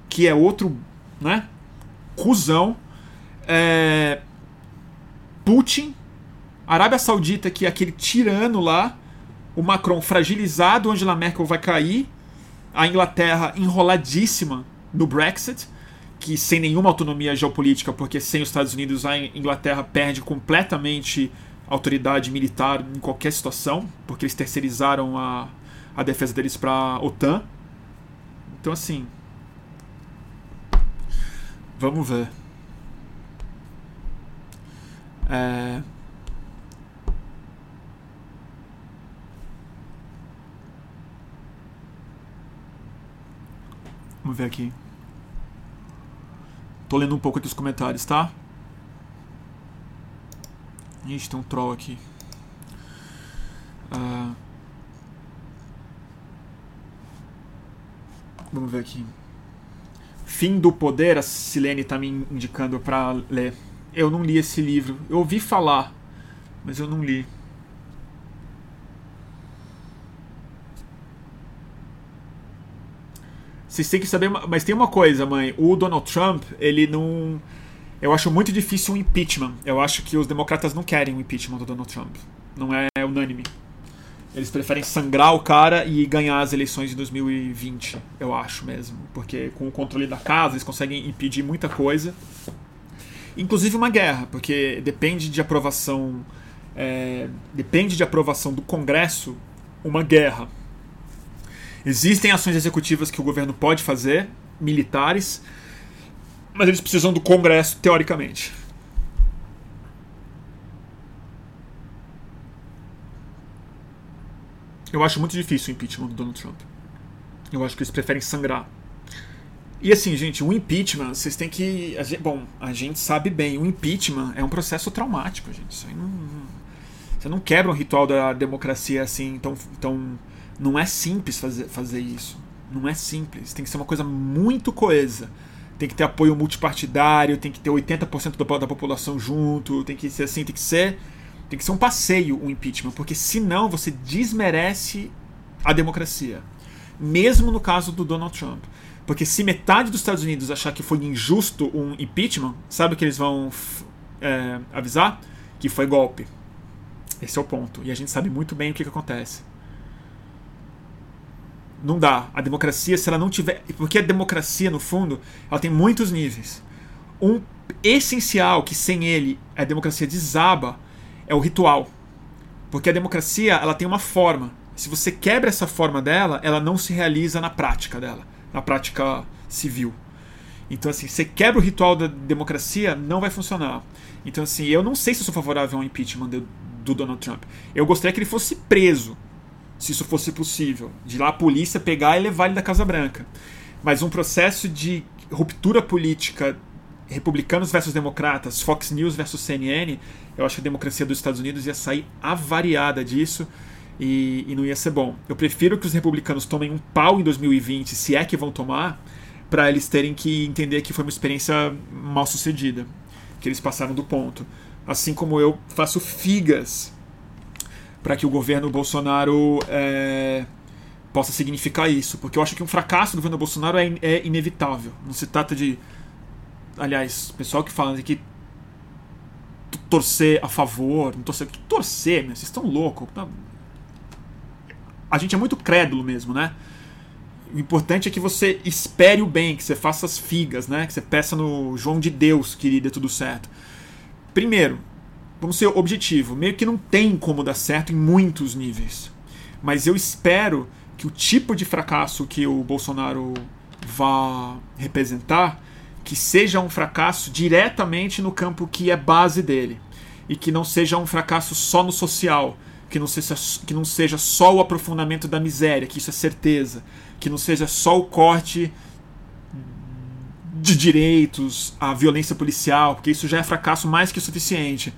que é outro, né? Cusão. É, Putin, Arábia Saudita, que é aquele tirano lá, o Macron fragilizado, Angela Merkel vai cair, a Inglaterra enroladíssima no Brexit, que sem nenhuma autonomia geopolítica, porque sem os Estados Unidos a Inglaterra perde completamente autoridade militar em qualquer situação, porque eles terceirizaram a, a defesa deles para OTAN. Então, assim. Vamos ver. É... Vamos ver aqui. Tô lendo um pouco aqui os comentários, tá? Ixi, tem um troll aqui. Uh... Vamos ver aqui. Fim do Poder, a Silene tá me indicando para ler. Eu não li esse livro. Eu ouvi falar, mas eu não li. Vocês têm que saber, mas tem uma coisa, mãe. O Donald Trump, ele não. Eu acho muito difícil um impeachment. Eu acho que os democratas não querem um impeachment do Donald Trump. Não é unânime. Eles preferem sangrar o cara e ganhar as eleições de 2020, eu acho mesmo. Porque com o controle da casa, eles conseguem impedir muita coisa. Inclusive uma guerra, porque depende de aprovação. É, depende de aprovação do Congresso uma guerra. Existem ações executivas que o governo pode fazer, militares, mas eles precisam do Congresso, teoricamente. Eu acho muito difícil o impeachment do Donald Trump. Eu acho que eles preferem sangrar. E assim, gente, o impeachment, vocês têm que. A gente, bom, a gente sabe bem, o impeachment é um processo traumático, gente. Isso aí não, você não quebra um ritual da democracia assim tão, tão não é simples fazer, fazer isso. Não é simples. Tem que ser uma coisa muito coesa. Tem que ter apoio multipartidário, tem que ter 80% da, da população junto, tem que ser assim, tem que ser. Tem que ser um passeio o impeachment, porque senão você desmerece a democracia. Mesmo no caso do Donald Trump. Porque se metade dos Estados Unidos achar que foi injusto um impeachment, sabe o que eles vão é, avisar? Que foi golpe. Esse é o ponto. E a gente sabe muito bem o que, que acontece. Não dá. A democracia, se ela não tiver. Porque a democracia, no fundo, ela tem muitos níveis. Um essencial que sem ele a democracia desaba é o ritual. Porque a democracia ela tem uma forma. Se você quebra essa forma dela, ela não se realiza na prática dela, na prática civil. Então, assim, você quebra o ritual da democracia, não vai funcionar. Então, assim, eu não sei se eu sou favorável ao impeachment do, do Donald Trump. Eu gostaria que ele fosse preso se isso fosse possível, de lá a polícia pegar e levar ele da Casa Branca. Mas um processo de ruptura política, republicanos versus democratas, Fox News versus CNN, eu acho que a democracia dos Estados Unidos ia sair avariada disso e, e não ia ser bom. Eu prefiro que os republicanos tomem um pau em 2020, se é que vão tomar, para eles terem que entender que foi uma experiência mal sucedida, que eles passaram do ponto. Assim como eu faço figas para que o governo Bolsonaro é, possa significar isso. Porque eu acho que um fracasso do governo Bolsonaro é, é inevitável. Não se trata de. Aliás, pessoal que fala que torcer a favor, não torcer. Que torcer, Vocês estão loucos. A gente é muito crédulo mesmo, né? O importante é que você espere o bem, que você faça as figas, né? Que você peça no João de Deus que dê tudo certo. Primeiro, vamos ser objetivo. Meio que não tem como dar certo em muitos níveis. Mas eu espero que o tipo de fracasso que o Bolsonaro vá representar que seja um fracasso diretamente no campo que é base dele e que não seja um fracasso só no social, que não seja, que não seja só o aprofundamento da miséria, que isso é certeza, que não seja só o corte de direitos, a violência policial, porque isso já é fracasso mais que o suficiente.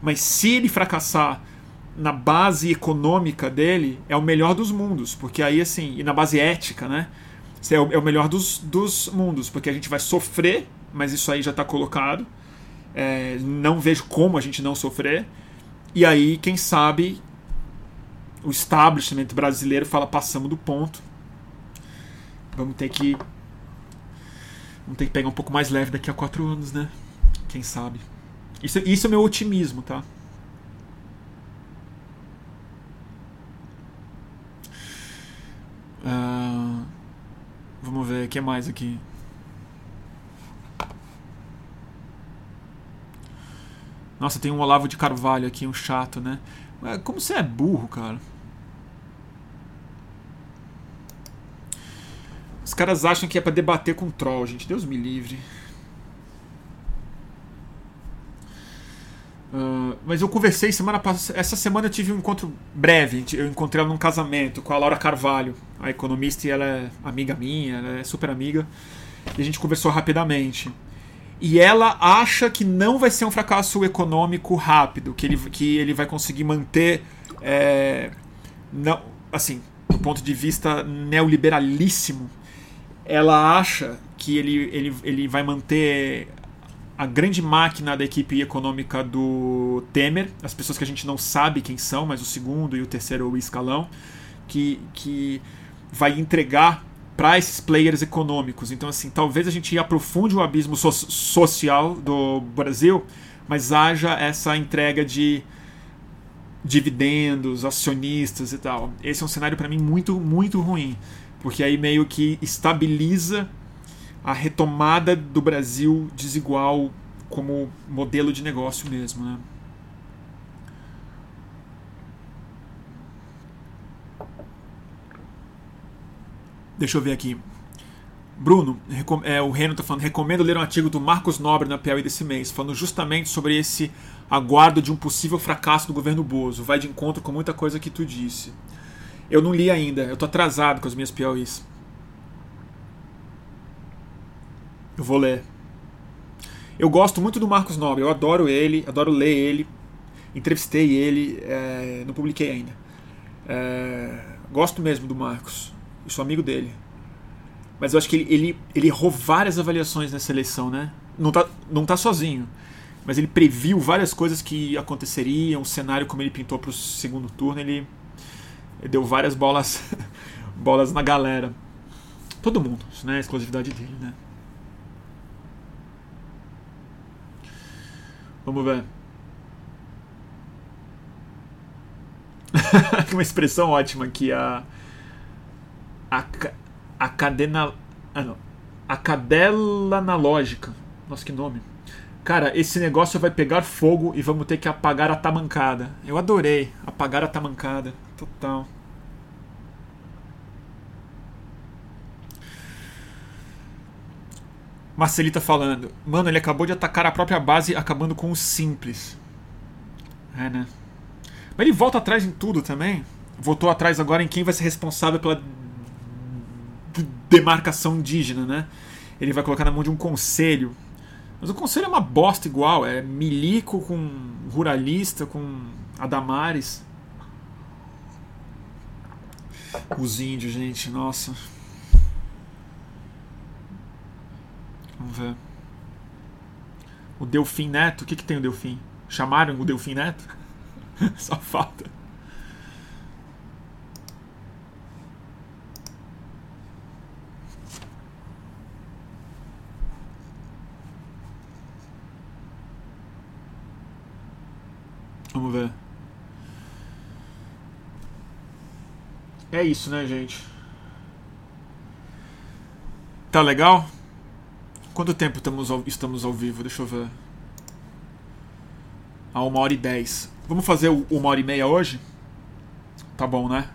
Mas se ele fracassar na base econômica dele, é o melhor dos mundos, porque aí assim, e na base ética, né? É o, é o melhor dos, dos mundos, porque a gente vai sofrer, mas isso aí já está colocado. É, não vejo como a gente não sofrer. E aí, quem sabe, o establishment brasileiro fala: passamos do ponto. Vamos ter que. Vamos ter que pegar um pouco mais leve daqui a quatro anos, né? Quem sabe? Isso, isso é meu otimismo, tá? Uh, vamos ver o que mais aqui. Nossa, tem um Olavo de Carvalho aqui, um chato, né? Como você é burro, cara. Os caras acham que é para debater com troll, gente. Deus me livre. Uh, mas eu conversei semana passada. Essa semana eu tive um encontro breve. Eu encontrei ela num casamento com a Laura Carvalho, a economista, e ela é amiga minha, ela é super amiga. E a gente conversou rapidamente. E ela acha que não vai ser um fracasso econômico rápido, que ele, que ele vai conseguir manter. É, não, assim, do ponto de vista neoliberalíssimo, ela acha que ele, ele, ele vai manter a grande máquina da equipe econômica do Temer, as pessoas que a gente não sabe quem são, mas o segundo e o terceiro escalão, que, que vai entregar para esses players econômicos. Então, assim, talvez a gente aprofunde o abismo so social do Brasil, mas haja essa entrega de dividendos, acionistas e tal. Esse é um cenário para mim muito, muito ruim, porque aí meio que estabiliza a retomada do Brasil desigual como modelo de negócio mesmo, né? Deixa eu ver aqui. Bruno, é, o Reno está falando, recomendo ler um artigo do Marcos Nobre na PL desse mês, falando justamente sobre esse aguardo de um possível fracasso do governo Bozo. Vai de encontro com muita coisa que tu disse. Eu não li ainda, eu tô atrasado com as minhas PLs. Eu vou ler. Eu gosto muito do Marcos Nobre, eu adoro ele, adoro ler ele. Entrevistei ele, é, não publiquei ainda. É, gosto mesmo do Marcos. Eu sou amigo dele. Mas eu acho que ele, ele, ele errou várias avaliações nessa eleição, né? Não tá, não tá sozinho. Mas ele previu várias coisas que aconteceriam, o cenário como ele pintou para o segundo turno, ele, ele, deu várias bolas bolas na galera. Todo mundo, isso não é exclusividade dele, né? Vamos ver. Uma expressão ótima aqui, a a, a cadena. Ah, não. A cadela analógica. Nossa, que nome. Cara, esse negócio vai pegar fogo e vamos ter que apagar a tamancada. Eu adorei. Apagar a tamancada. Total. Marcelita falando. Mano, ele acabou de atacar a própria base, acabando com o simples. É, né? Mas ele volta atrás em tudo também. Voltou atrás agora em quem vai ser responsável pela demarcação indígena, né? Ele vai colocar na mão de um conselho. Mas o conselho é uma bosta igual, é milico com ruralista, com Adamares. Os índios, gente, nossa. Vamos ver. O Delfim Neto, o que, que tem o Delfim? Chamaram o Delfim Neto? Só falta. Vamos ver. É isso, né, gente? Tá legal? Quanto tempo estamos ao, estamos ao vivo? Deixa eu ver. A uma hora e dez. Vamos fazer uma hora e meia hoje? Tá bom, né?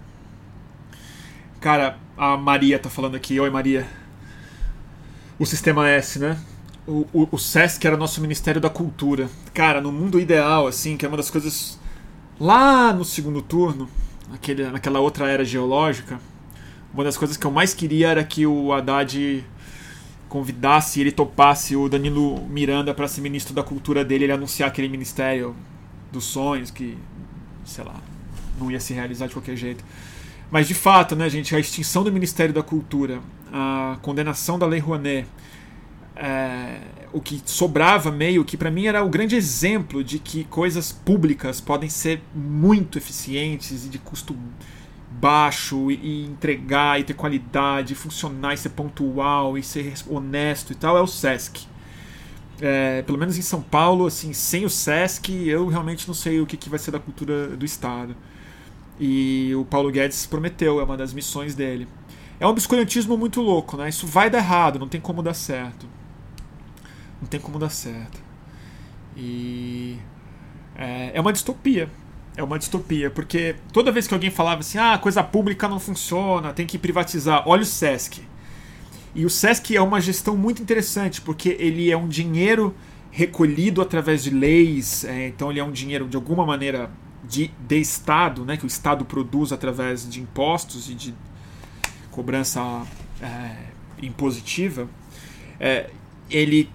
Cara, a Maria tá falando aqui. Oi, Maria. O Sistema S, né? O, o, o SESC era nosso Ministério da Cultura. Cara, no mundo ideal, assim, que é uma das coisas. Lá no segundo turno, aquele, naquela outra era geológica, uma das coisas que eu mais queria era que o Haddad convidasse, ele topasse o Danilo Miranda para ser ministro da cultura dele, ele anunciar aquele ministério dos sonhos que, sei lá, não ia se realizar de qualquer jeito. Mas de fato, né, gente, a extinção do Ministério da Cultura, a condenação da Lei Rouanet, é, o que sobrava meio que para mim era o grande exemplo de que coisas públicas podem ser muito eficientes e de custo baixo e, e entregar e ter qualidade, e funcionar e ser pontual e ser honesto e tal é o SESC. É, pelo menos em São Paulo, assim, sem o SESC, eu realmente não sei o que, que vai ser da cultura do Estado. E o Paulo Guedes prometeu, é uma das missões dele. É um obscurantismo muito louco, né? Isso vai dar errado, não tem como dar certo. Não tem como dar certo. E é, é uma distopia. É uma distopia, porque toda vez que alguém falava assim, ah, coisa pública não funciona, tem que privatizar, olha o SESC. E o SESC é uma gestão muito interessante, porque ele é um dinheiro recolhido através de leis, é, então ele é um dinheiro de alguma maneira de, de Estado, né, que o Estado produz através de impostos e de cobrança é, impositiva, é, ele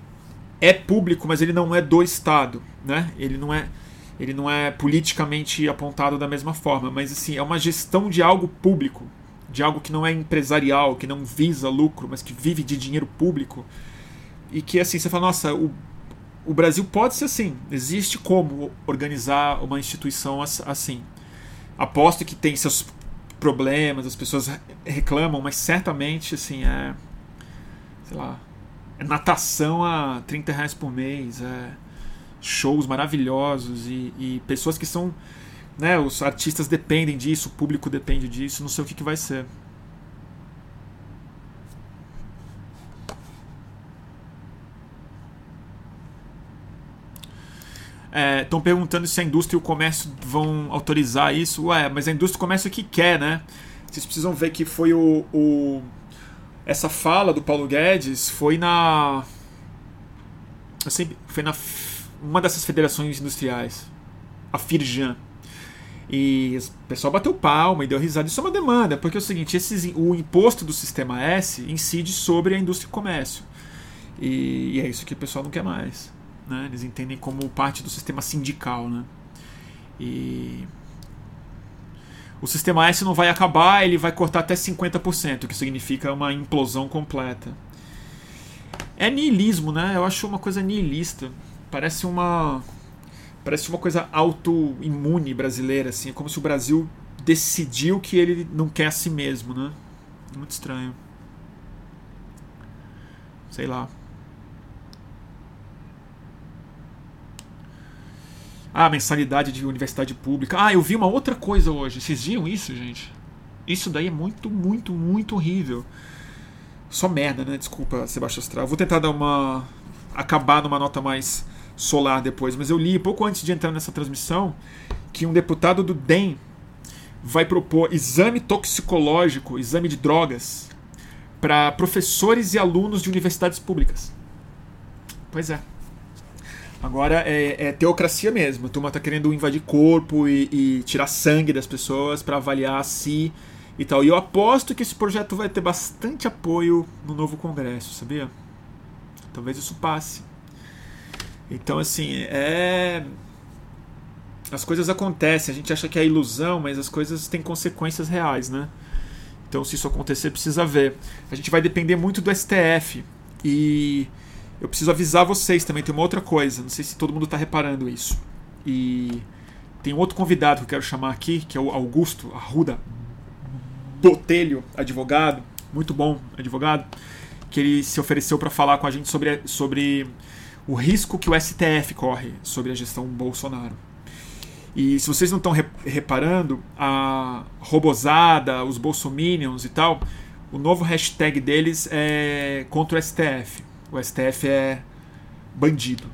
é público, mas ele não é do Estado, né? Ele não é ele não é politicamente apontado da mesma forma, mas assim é uma gestão de algo público, de algo que não é empresarial, que não visa lucro, mas que vive de dinheiro público e que assim você fala nossa o o Brasil pode ser assim. Existe como organizar uma instituição assim. Aposto que tem seus problemas, as pessoas reclamam, mas certamente assim é. Sei lá. É natação a 30 reais por mês, é shows maravilhosos e, e pessoas que são. Né, os artistas dependem disso, o público depende disso, não sei o que, que vai ser. Estão é, perguntando se a indústria e o comércio vão autorizar isso. Ué, mas a indústria e o comércio é que quer, né? Vocês precisam ver que foi o, o essa fala do Paulo Guedes foi na assim, foi na uma dessas federações industriais, a Firjan. E o pessoal bateu palma e deu risada. Isso é uma demanda, porque é o seguinte: esses, o imposto do sistema S incide sobre a indústria e comércio. E, e é isso que o pessoal não quer mais. Né? Eles entendem como parte do sistema sindical. Né? E o sistema S não vai acabar, ele vai cortar até 50%, o que significa uma implosão completa. É niilismo, né? Eu acho uma coisa niilista. Parece uma parece uma coisa autoimune brasileira assim, é como se o Brasil decidiu que ele não quer a si mesmo, né? Muito estranho. Sei lá. Ah, mensalidade de universidade pública. Ah, eu vi uma outra coisa hoje. Vocês viram isso, gente? Isso daí é muito, muito, muito horrível. Só merda, né? Desculpa, Sebastião Astral. Vou tentar dar uma. acabar numa nota mais solar depois. Mas eu li pouco antes de entrar nessa transmissão que um deputado do DEM vai propor exame toxicológico, exame de drogas, para professores e alunos de universidades públicas. Pois é. Agora é, é, teocracia mesmo. A turma tá querendo invadir corpo e, e tirar sangue das pessoas para avaliar si e tal. E eu aposto que esse projeto vai ter bastante apoio no novo Congresso, sabia? Talvez isso passe. Então, assim, é. As coisas acontecem, a gente acha que é ilusão, mas as coisas têm consequências reais, né? Então, se isso acontecer, precisa ver. A gente vai depender muito do STF. E eu preciso avisar vocês também, tem uma outra coisa, não sei se todo mundo está reparando isso. E tem outro convidado que eu quero chamar aqui, que é o Augusto Arruda Botelho, advogado, muito bom advogado, que ele se ofereceu para falar com a gente sobre, sobre o risco que o STF corre sobre a gestão Bolsonaro. E se vocês não estão reparando, a robozada, os bolsominions e tal, o novo hashtag deles é contra o STF. O STF é bandido.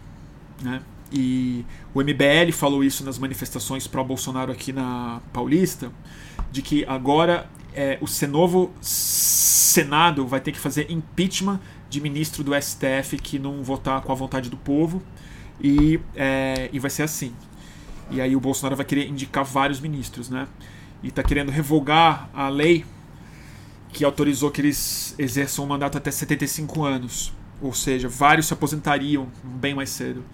Né? E o MBL falou isso nas manifestações pró-Bolsonaro aqui na Paulista, de que agora é, o novo Senado vai ter que fazer impeachment de ministro do STF que não votar com a vontade do povo e, é, e vai ser assim. E aí o Bolsonaro vai querer indicar vários ministros, né? E está querendo revogar a lei que autorizou que eles exerçam um mandato até 75 anos. Ou seja, vários se aposentariam bem mais cedo.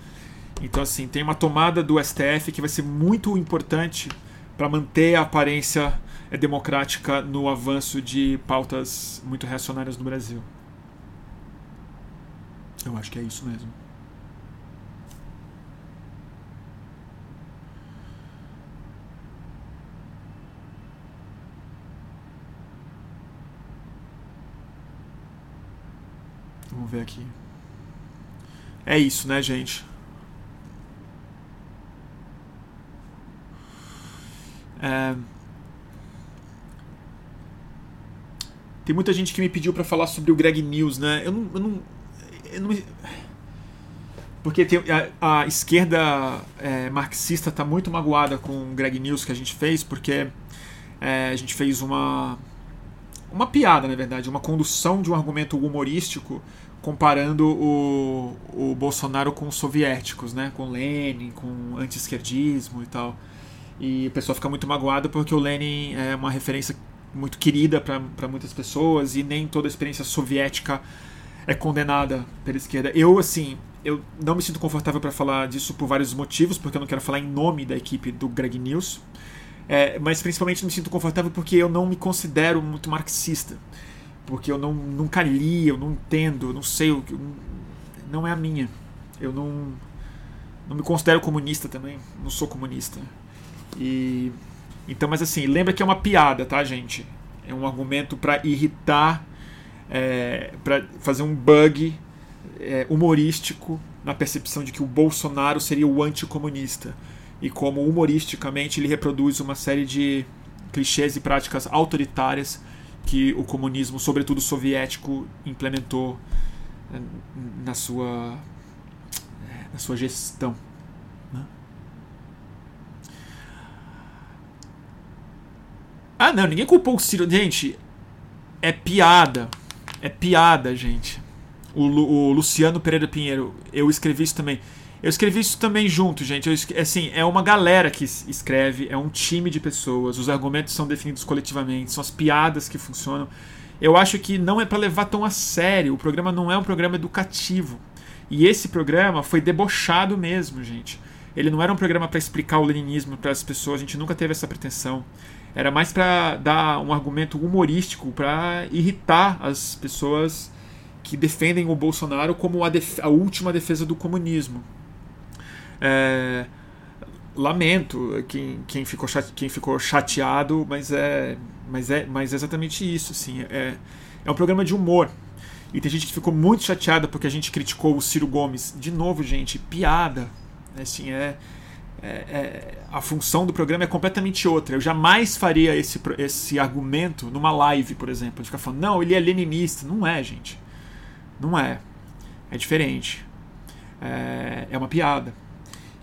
Então, assim, tem uma tomada do STF que vai ser muito importante para manter a aparência democrática no avanço de pautas muito reacionárias no Brasil. Eu acho que é isso mesmo. Vamos ver aqui. É isso, né, gente? É... Tem muita gente que me pediu para falar sobre o Greg News, né? Eu não. Eu não, não porque tem, a, a, esquerda é, marxista está muito magoada com o Greg News que a gente fez, porque é, a gente fez uma. Uma piada, na verdade, uma condução de um argumento humorístico comparando o, o Bolsonaro com os soviéticos, né? com Lenin, com anti-esquerdismo e tal. E o pessoal fica muito magoado porque o Lenin é uma referência muito querida para muitas pessoas e nem toda a experiência soviética é condenada pela esquerda. Eu, assim, eu não me sinto confortável para falar disso por vários motivos, porque eu não quero falar em nome da equipe do Greg News, é, mas principalmente me sinto confortável porque eu não me considero muito marxista, porque eu não, nunca li, eu não entendo, eu não sei, o que não é a minha. Eu não, não me considero comunista também, não sou comunista. E então, mas assim, lembra que é uma piada, tá, gente? É um argumento para irritar, é, para fazer um bug é, humorístico na percepção de que o Bolsonaro seria o anticomunista e como humoristicamente ele reproduz uma série de clichês e práticas autoritárias que o comunismo, sobretudo soviético, implementou é, na sua na sua gestão. Ah, não, ninguém culpou o Ciro. Gente, é piada. É piada, gente. O, o, Luciano Pereira Pinheiro, eu escrevi isso também. Eu escrevi isso também junto, gente. Eu, assim, é uma galera que escreve, é um time de pessoas. Os argumentos são definidos coletivamente, são as piadas que funcionam. Eu acho que não é para levar tão a sério. O programa não é um programa educativo. E esse programa foi debochado mesmo, gente. Ele não era um programa para explicar o leninismo para as pessoas, a gente nunca teve essa pretensão. Era mais para dar um argumento humorístico, para irritar as pessoas que defendem o Bolsonaro como a, a última defesa do comunismo. É, lamento quem, quem, ficou quem ficou chateado, mas é, mas é, mas é exatamente isso. Assim, é, é um programa de humor. E tem gente que ficou muito chateada porque a gente criticou o Ciro Gomes. De novo, gente, piada. Assim, é, é, é, a função do programa é completamente outra. Eu jamais faria esse, esse argumento numa live, por exemplo. De ficar falando, não, ele é leninista. Não é, gente. Não é. É diferente. É, é uma piada.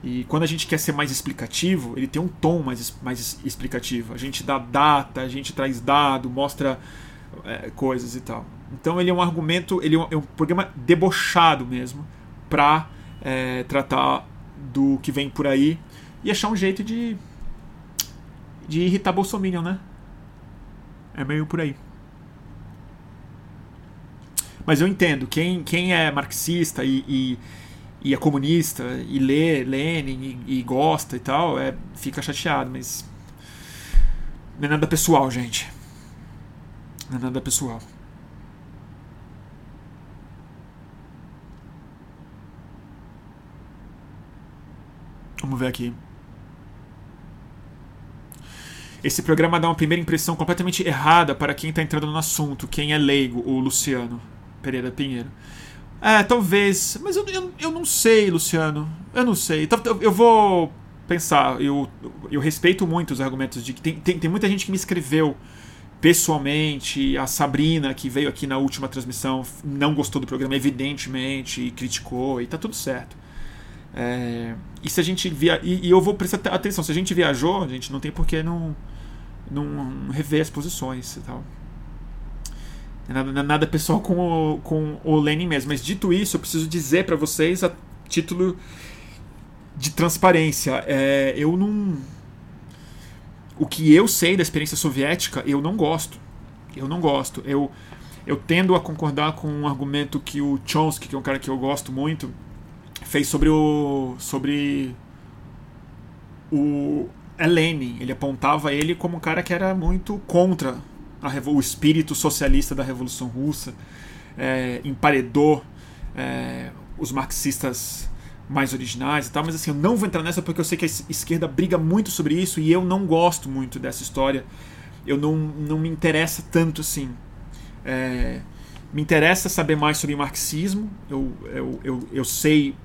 E quando a gente quer ser mais explicativo, ele tem um tom mais, mais explicativo. A gente dá data, a gente traz dado, mostra é, coisas e tal. Então ele é um argumento, ele é um, é programa debochado mesmo para é, tratar do que vem por aí e achar um jeito de de irritar Bolsonaro, né? É meio por aí. Mas eu entendo, quem, quem é marxista e, e, e é comunista e lê Lenin e, e, gosta e tal, é, fica chateado, mas não é nada pessoal, gente. Não é nada pessoal. Vamos ver aqui. Esse programa dá uma primeira impressão completamente errada para quem está entrando no assunto, quem é leigo, o Luciano Pereira Pinheiro. É, talvez. Mas eu, eu, eu não sei, Luciano. Eu não sei. Então, eu vou pensar. Eu, eu respeito muito os argumentos de que tem, tem, tem muita gente que me escreveu pessoalmente, a Sabrina, que veio aqui na última transmissão, não gostou do programa, evidentemente, e criticou, e tá tudo certo. É, e se a gente via. E, e, eu vou prestar atenção, se a gente viajou, a gente não tem por que não, não rever as posições e tal. Nada, nada pessoal com o, com o Lenin mesmo. Mas dito isso, eu preciso dizer para vocês a título de transparência. É, eu não. O que eu sei da experiência soviética, eu não gosto. Eu não gosto. Eu, eu tendo a concordar com um argumento que o Chomsky, que é um cara que eu gosto muito, fez sobre o. sobre. o. É Lenin. Ele apontava ele como um cara que era muito contra o espírito socialista da Revolução Russa, é, emparedou é, os marxistas mais originais e tal, mas assim, eu não vou entrar nessa porque eu sei que a esquerda briga muito sobre isso e eu não gosto muito dessa história. Eu não, não me interessa tanto assim. É, me interessa saber mais sobre marxismo, eu, eu, eu, eu sei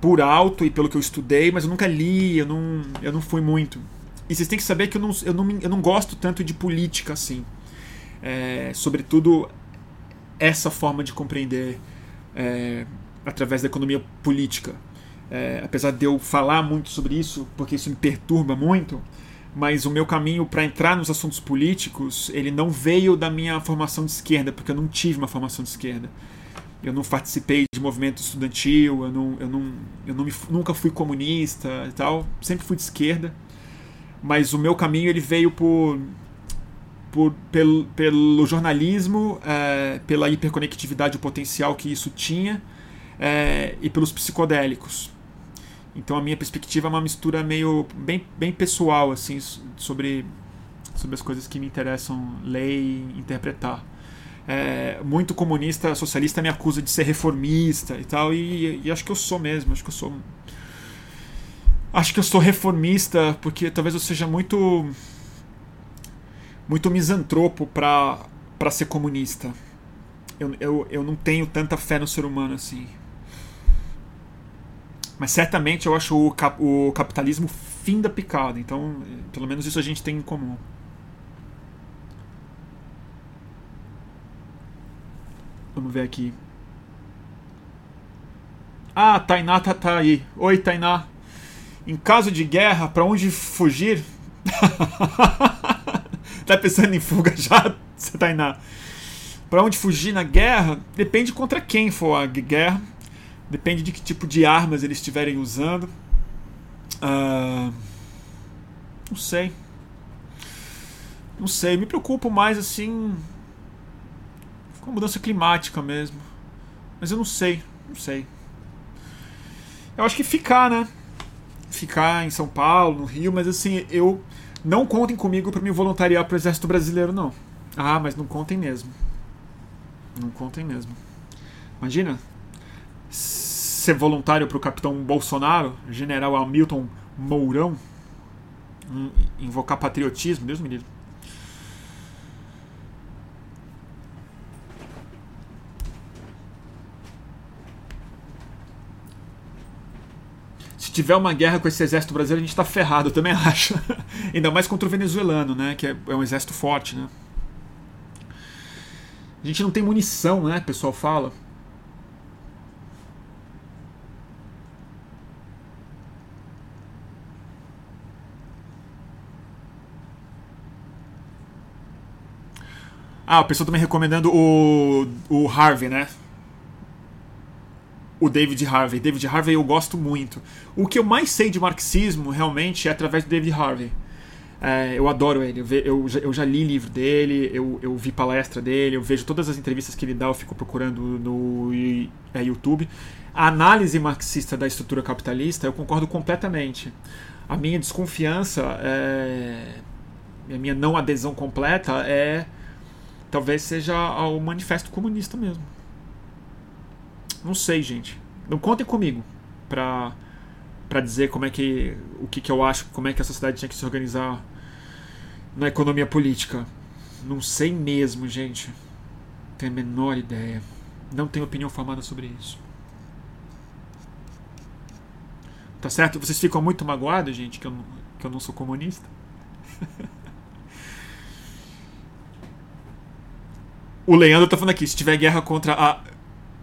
por alto e pelo que eu estudei, mas eu nunca li, eu não, eu não fui muito. E vocês têm que saber que eu não, eu não, eu não gosto tanto de política assim. É, sobretudo essa forma de compreender é, através da economia política. É, apesar de eu falar muito sobre isso, porque isso me perturba muito, mas o meu caminho para entrar nos assuntos políticos ele não veio da minha formação de esquerda, porque eu não tive uma formação de esquerda. Eu não participei de movimento estudantil, eu, não, eu, não, eu não me, nunca fui comunista e tal, sempre fui de esquerda. Mas o meu caminho ele veio por, por, pelo, pelo jornalismo, é, pela hiperconectividade potencial que isso tinha é, e pelos psicodélicos. Então a minha perspectiva é uma mistura meio bem, bem pessoal assim sobre, sobre as coisas que me interessam ler e interpretar. É, muito comunista, socialista me acusa de ser reformista e tal, e, e, acho que eu sou mesmo, acho que eu sou. Acho que eu sou reformista porque talvez eu seja muito. muito misantropo para ser comunista. Eu, eu, eu não tenho tanta fé no ser humano assim. Mas certamente eu acho o, cap o capitalismo fim da picada. Então, pelo menos isso a gente tem em comum. Vamos ver aqui. Ah, Tainá tá, tá aí. Oi, Tainá. Em caso de guerra, para onde fugir? tá pensando em fuga já, Tainá? Para onde fugir na guerra? Depende contra quem for a guerra. Depende de que tipo de armas eles estiverem usando. Uh, não sei. Não sei. Me preocupo mais assim. Com a mudança climática mesmo. Mas eu não sei. Não sei. Eu acho que ficar, né? Ficar em São Paulo, no Rio, mas assim, eu. Não contem comigo para me voluntariar para o Exército Brasileiro, não. Ah, mas não contem mesmo. Não contem mesmo. Imagina, ser voluntário para o capitão Bolsonaro, general Hamilton Mourão, invocar patriotismo, Deus me livre. Tiver uma guerra com esse exército brasileiro, a gente está ferrado, eu também acho. Ainda mais contra o venezuelano, né? Que é, é um exército forte, né? A gente não tem munição, né? O pessoal fala. Ah, o pessoal também recomendando o, o Harvey, né? O David Harvey. David Harvey eu gosto muito. O que eu mais sei de marxismo realmente é através do David Harvey. É, eu adoro ele. Eu, eu, já, li livro dele, eu, eu vi palestra dele, eu vejo todas as entrevistas que ele dá, eu fico procurando no é, YouTube. A análise marxista da estrutura capitalista, eu concordo completamente. A minha desconfiança, é, a minha não adesão completa é Talvez seja o manifesto comunista mesmo. Não sei, gente. Não contem comigo pra, pra dizer como é que. o que, que eu acho, como é que a sociedade tinha que se organizar na economia política. Não sei mesmo, gente. Tenho a menor ideia. Não tenho opinião formada sobre isso. Tá certo? Vocês ficam muito magoados, gente, que eu, que eu não sou comunista? O Leandro tá falando aqui, se tiver guerra contra a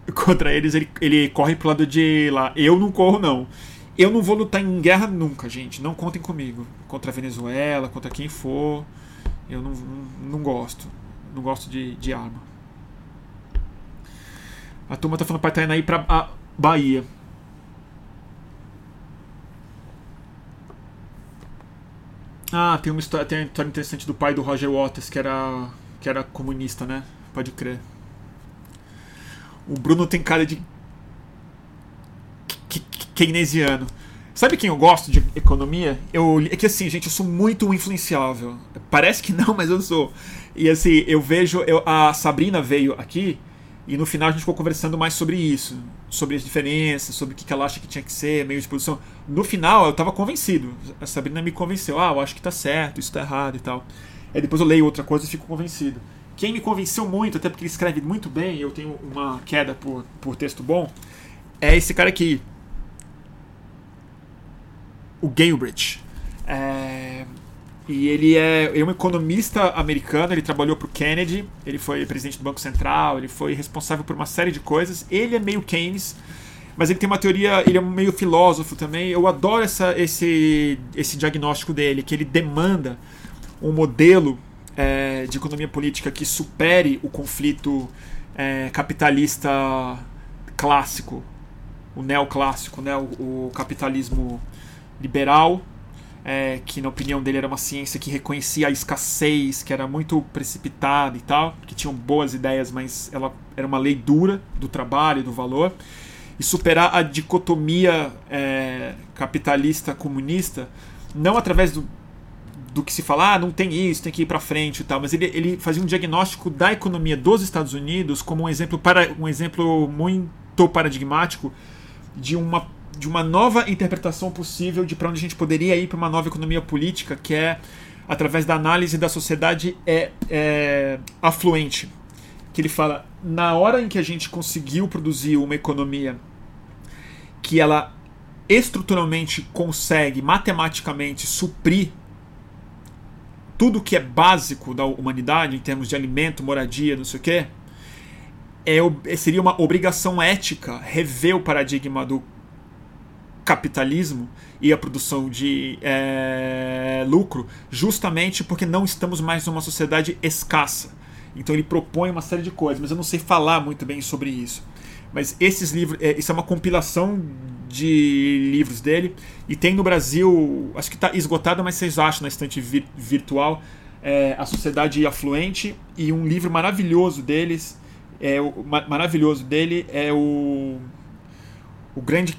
contra eles, ele, ele corre pro lado de lá. Eu não corro, não. Eu não vou lutar em guerra nunca, gente. Não contem comigo. Contra a Venezuela, contra quem for. Eu não, não, não gosto. Não gosto de, de arma. A turma tá falando pra Itainaí pra a Bahia. Ah, tem uma história, tem uma história interessante do pai do Roger Waters, que era, que era comunista, né? Pode crer. O Bruno tem cara de keynesiano. Sabe quem eu gosto de economia? Eu, é que assim, gente, eu sou muito influenciável. Parece que não, mas eu sou. E assim, eu vejo. Eu, a Sabrina veio aqui e no final a gente ficou conversando mais sobre isso. Sobre as diferenças, sobre o que ela acha que tinha que ser, meio de produção. No final eu tava convencido. A Sabrina me convenceu. Ah, eu acho que tá certo, isso tá errado e tal. Aí depois eu leio outra coisa e fico convencido. Quem me convenceu muito, até porque ele escreve muito bem, eu tenho uma queda por, por texto bom, é esse cara aqui. O Galbraith. É, e ele é, é um economista americano, ele trabalhou para o Kennedy, ele foi presidente do Banco Central, ele foi responsável por uma série de coisas. Ele é meio Keynes, mas ele tem uma teoria, ele é meio filósofo também. Eu adoro essa, esse, esse diagnóstico dele, que ele demanda um modelo é, de economia política que supere o conflito é, capitalista clássico, o neoclássico, né, o, o capitalismo liberal, é, que na opinião dele era uma ciência que reconhecia a escassez, que era muito precipitada e tal, que tinham boas ideias, mas ela era uma lei dura do trabalho, do valor, e superar a dicotomia é, capitalista-comunista, não através do, do que se fala, ah, não tem isso, tem que ir para frente e tal, mas ele, ele fazia um diagnóstico da economia dos Estados Unidos como um exemplo para um exemplo muito paradigmático de uma de uma nova interpretação possível de para onde a gente poderia ir para uma nova economia política, que é através da análise da sociedade é, é afluente. Que ele fala, na hora em que a gente conseguiu produzir uma economia que ela estruturalmente consegue matematicamente suprir tudo que é básico da humanidade, em termos de alimento, moradia, não sei o quê, é, seria uma obrigação ética rever o paradigma do capitalismo e a produção de é, lucro, justamente porque não estamos mais numa sociedade escassa. Então ele propõe uma série de coisas, mas eu não sei falar muito bem sobre isso. Mas esses livros, é, isso é uma compilação de livros dele. E tem no Brasil, acho que está esgotado, mas vocês acham na estante vir, virtual, é, A Sociedade Afluente. E um livro maravilhoso deles, é, o, maravilhoso dele é o, o Grande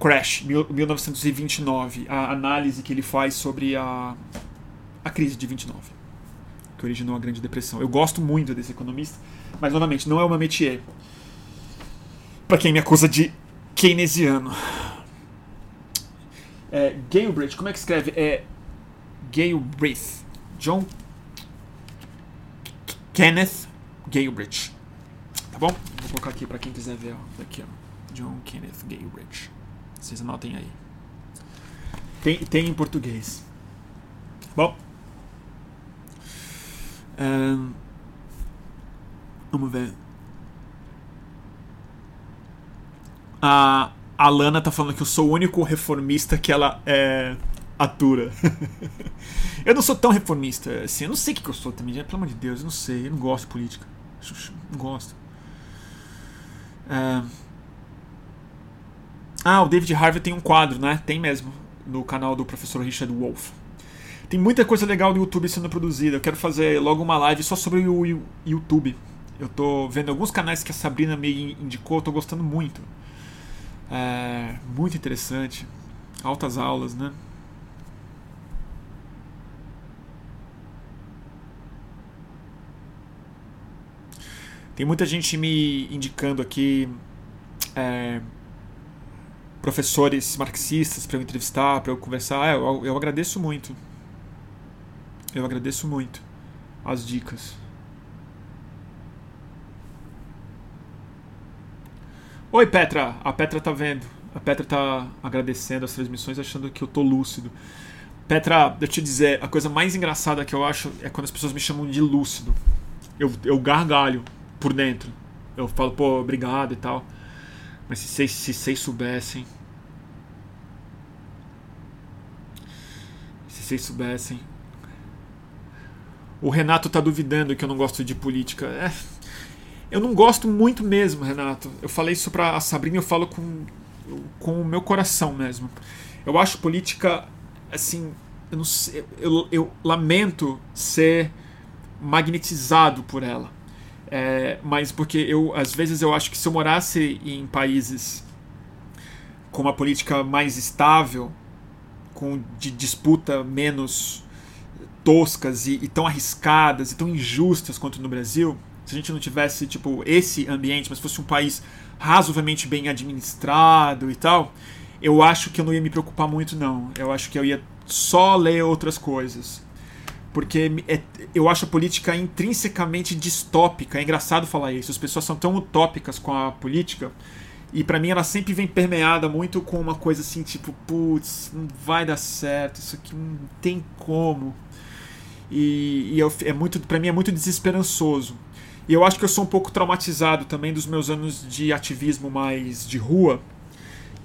Crash, 1929. A análise que ele faz sobre a, a crise de 29, que originou a Grande Depressão. Eu gosto muito desse economista, mas novamente, não é uma métier. Para quem me acusa de keynesiano. É, como é que escreve? É Galbraith. John Kenneth Galbraith. Tá bom? Vou colocar aqui para quem quiser ver. Ó. Aqui, ó. John Kenneth Galbraith. Vocês anotem aí. Tem, tem em português. Bom. Um, vamos ver. A, a Lana tá falando que eu sou o único reformista que ela é, atura. eu não sou tão reformista assim. Eu não sei o que eu sou também, pelo amor de Deus. Eu não sei. Eu não gosto de política. Não gosto. É... Ah, o David Harvey tem um quadro, né? Tem mesmo. No canal do professor Richard Wolff. Tem muita coisa legal no YouTube sendo produzida. Eu quero fazer logo uma live só sobre o YouTube. Eu tô vendo alguns canais que a Sabrina me indicou, eu tô gostando muito. É, muito interessante. Altas aulas, né? Tem muita gente me indicando aqui é, professores marxistas para eu entrevistar, para eu conversar. É, eu, eu agradeço muito. Eu agradeço muito as dicas. Oi, Petra. A Petra tá vendo. A Petra tá agradecendo as transmissões, achando que eu tô lúcido. Petra, deixa eu te dizer, a coisa mais engraçada que eu acho é quando as pessoas me chamam de lúcido. eu, eu gargalho por dentro. Eu falo, pô, obrigado e tal. Mas se vocês, se vocês soubessem. Se vocês soubessem. O Renato tá duvidando que eu não gosto de política. É, eu não gosto muito mesmo, Renato. Eu falei isso pra a Sabrina eu falo com, com o meu coração mesmo. Eu acho política, assim. Eu, sei, eu, eu lamento ser magnetizado por ela. É, mas porque eu, às vezes, eu acho que se eu morasse em países com uma política mais estável, com de disputa menos toscas e, e, tão arriscadas e tão injustas quanto no Brasil, se a gente não tivesse tipo esse ambiente, mas fosse um país razoavelmente bem administrado e tal, eu acho que eu não ia me preocupar muito não. Eu acho que eu ia só ler outras coisas porque é, eu acho a política intrinsecamente distópica. É engraçado falar isso. As pessoas são tão utópicas com a política. E para mim ela sempre vem permeada muito com uma coisa assim, tipo, putz, não vai dar certo, isso aqui não tem como. E, e eu, é muito, para mim é muito desesperançoso. E eu acho que eu sou um pouco traumatizado também dos meus anos de ativismo mais de rua,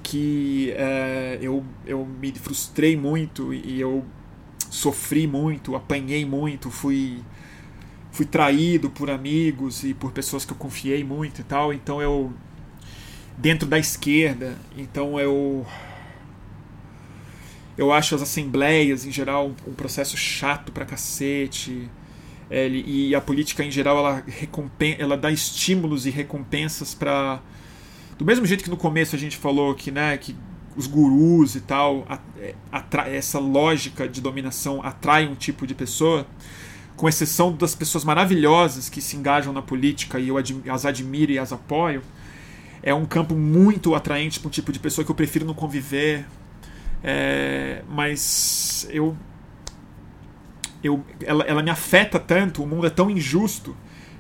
que é, eu, eu me frustrei muito e eu sofri muito, apanhei muito, fui fui traído por amigos e por pessoas que eu confiei muito e tal, então eu dentro da esquerda, então eu eu acho as assembleias em geral um, processo chato pra cacete. É, e a política em geral ela ela dá estímulos e recompensas para do mesmo jeito que no começo a gente falou que, né, que os gurus e tal, é, essa lógica de dominação atrai um tipo de pessoa, com exceção das pessoas maravilhosas que se engajam na política e eu as admiro e as apoio, é um campo muito atraente para um tipo de pessoa que eu prefiro não conviver. É, mas eu. Eu ela, ela me afeta tanto, o mundo é tão injusto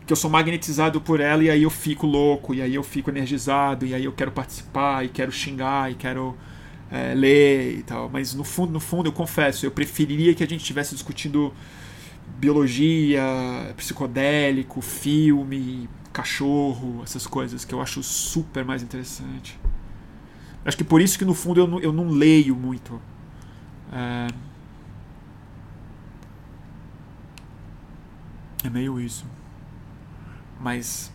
que eu sou magnetizado por ela e aí eu fico louco, e aí eu fico energizado, e aí eu quero participar, e quero xingar, e quero é, ler e tal. Mas no fundo, no fundo, eu confesso, eu preferiria que a gente estivesse discutindo biologia, psicodélico, filme, cachorro, essas coisas que eu acho super mais interessante. Acho que por isso que no fundo eu não, eu não leio muito. É... é meio isso. Mas.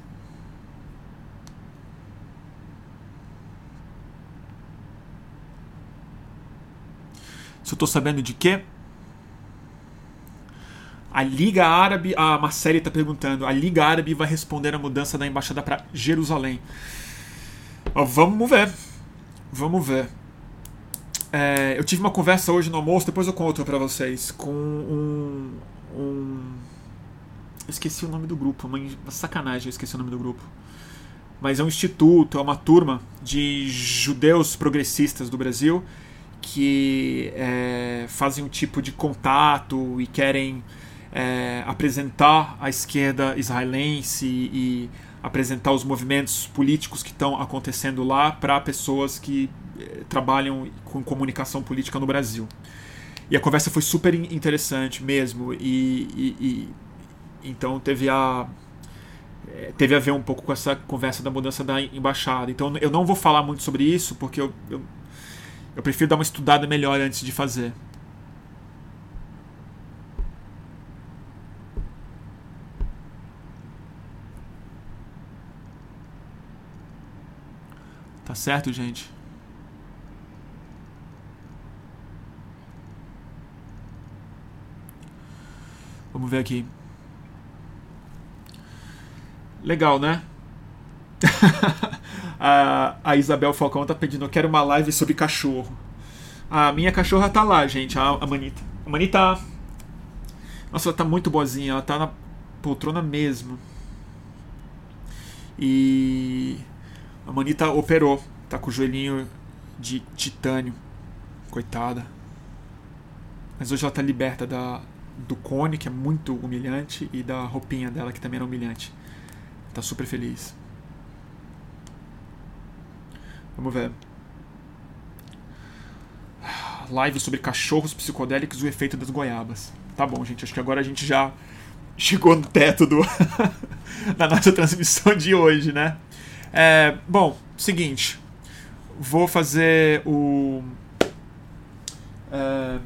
Se eu tô sabendo de quê? A Liga Árabe. A Marcele está perguntando. A Liga Árabe vai responder a mudança da embaixada para Jerusalém. Vamos ver. Vamos ver. É, eu tive uma conversa hoje no almoço, depois eu conto para vocês, com um, um eu esqueci o nome do grupo, uma, uma sacanagem, eu esqueci o nome do grupo. Mas é um instituto, é uma turma de judeus progressistas do Brasil que é, fazem um tipo de contato e querem é, apresentar a esquerda israelense e apresentar os movimentos políticos que estão acontecendo lá para pessoas que é, trabalham com comunicação política no Brasil. E a conversa foi super interessante mesmo. E, e, e então teve a é, teve a ver um pouco com essa conversa da mudança da embaixada. Então eu não vou falar muito sobre isso porque eu, eu, eu prefiro dar uma estudada melhor antes de fazer. Tá certo, gente? Vamos ver aqui. Legal, né? a, a, Isabel Falcão tá pedindo, eu quero uma live sobre cachorro. A minha cachorra tá lá, gente, a, a Manita. A Manita. Nossa, ela tá muito boazinha, ela tá na poltrona mesmo. E a Manita operou, tá com o joelhinho de titânio. Coitada. Mas hoje ela tá liberta da, do cone, que é muito humilhante, e da roupinha dela, que também era humilhante. Tá super feliz. Vamos ver. Live sobre cachorros psicodélicos e o efeito das goiabas. Tá bom, gente. Acho que agora a gente já chegou no teto do, da nossa transmissão de hoje, né? É, bom, seguinte. Vou fazer o. É,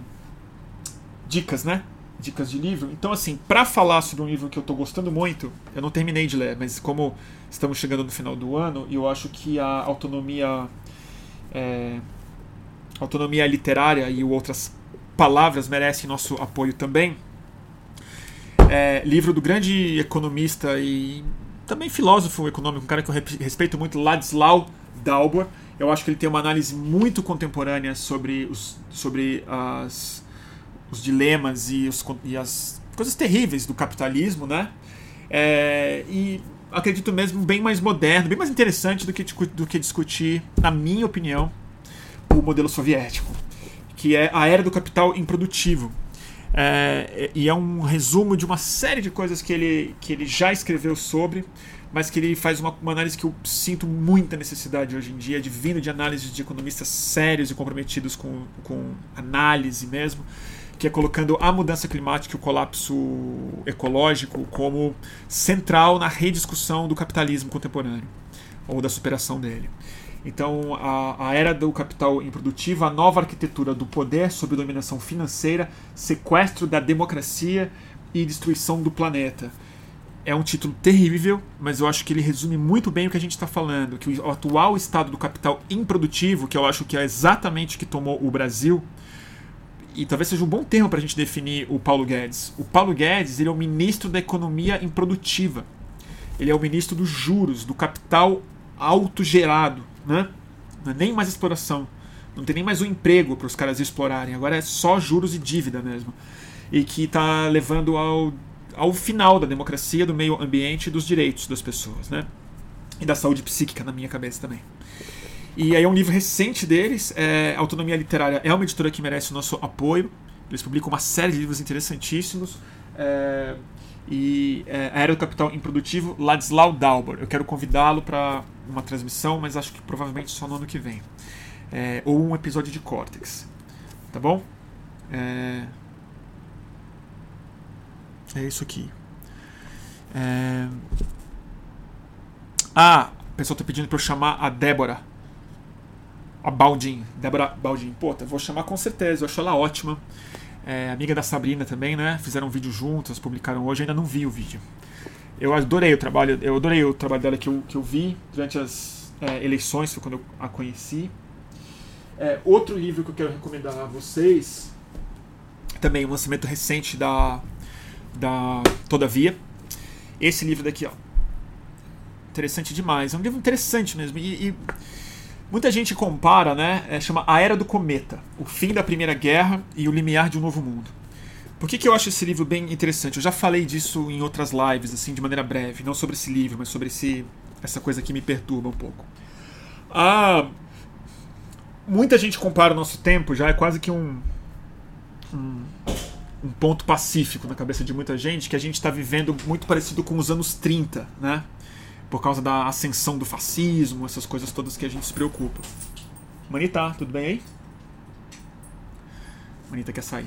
dicas, né? Dicas de livro. Então, assim, para falar sobre um livro que eu tô gostando muito, eu não terminei de ler, mas como estamos chegando no final do ano eu acho que a autonomia. É, autonomia literária e outras palavras merecem nosso apoio também. É, livro do grande economista e também filósofo econômico, um cara que eu respeito muito, Ladislau Dalbor. Eu acho que ele tem uma análise muito contemporânea sobre os, sobre as, os dilemas e, os, e as coisas terríveis do capitalismo, né? É, e acredito mesmo bem mais moderno, bem mais interessante do que, do que discutir, na minha opinião, o modelo soviético, que é a era do capital improdutivo. É, e é um resumo de uma série de coisas que ele, que ele já escreveu sobre, mas que ele faz uma, uma análise que eu sinto muita necessidade hoje em dia, de vindo de análises de economistas sérios e comprometidos com, com análise mesmo, que é colocando a mudança climática e o colapso ecológico como central na rediscussão do capitalismo contemporâneo, ou da superação dele. Então, a, a era do capital improdutivo, a nova arquitetura do poder sob dominação financeira, sequestro da democracia e destruição do planeta. É um título terrível, mas eu acho que ele resume muito bem o que a gente está falando, que o atual estado do capital improdutivo, que eu acho que é exatamente o que tomou o Brasil, e talvez seja um bom termo para a gente definir o Paulo Guedes. O Paulo Guedes ele é o ministro da economia improdutiva. Ele é o ministro dos juros, do capital autogerado né? Não é nem mais exploração. Não tem nem mais um emprego para os caras explorarem. Agora é só juros e dívida mesmo. E que está levando ao, ao final da democracia, do meio ambiente e dos direitos das pessoas, né? E da saúde psíquica, na minha cabeça também. E aí é um livro recente deles, é, Autonomia Literária é uma editora que merece o nosso apoio. Eles publicam uma série de livros interessantíssimos. É, e é, do Capital Improdutivo, Ladislau Dalbor. Eu quero convidá-lo para uma transmissão, mas acho que provavelmente só no ano que vem. É, ou um episódio de Cortex. Tá bom? É, é isso aqui. É... Ah, o pessoal tá pedindo para eu chamar a Débora. A Baldin. Débora Baldin. Pô, vou chamar com certeza. Eu acho ela ótima. É, amiga da Sabrina também, né? Fizeram um vídeo juntas, publicaram hoje. Ainda não vi o vídeo. Eu adorei o trabalho, eu adorei o trabalho dela que eu, que eu vi durante as é, eleições, foi quando eu a conheci. É, outro livro que eu quero recomendar a vocês, também um lançamento recente da, da Todavia. Esse livro daqui, ó. Interessante demais. É um livro interessante mesmo. E, e muita gente compara, né? É, chama A Era do Cometa, o fim da Primeira Guerra e o limiar de um novo mundo. Por que, que eu acho esse livro bem interessante? Eu já falei disso em outras lives, assim, de maneira breve, não sobre esse livro, mas sobre esse, essa coisa que me perturba um pouco. Ah, muita gente compara o nosso tempo, já é quase que um, um, um ponto pacífico na cabeça de muita gente, que a gente está vivendo muito parecido com os anos 30, né? Por causa da ascensão do fascismo, essas coisas todas que a gente se preocupa. Manita, tudo bem aí? Manita quer sair.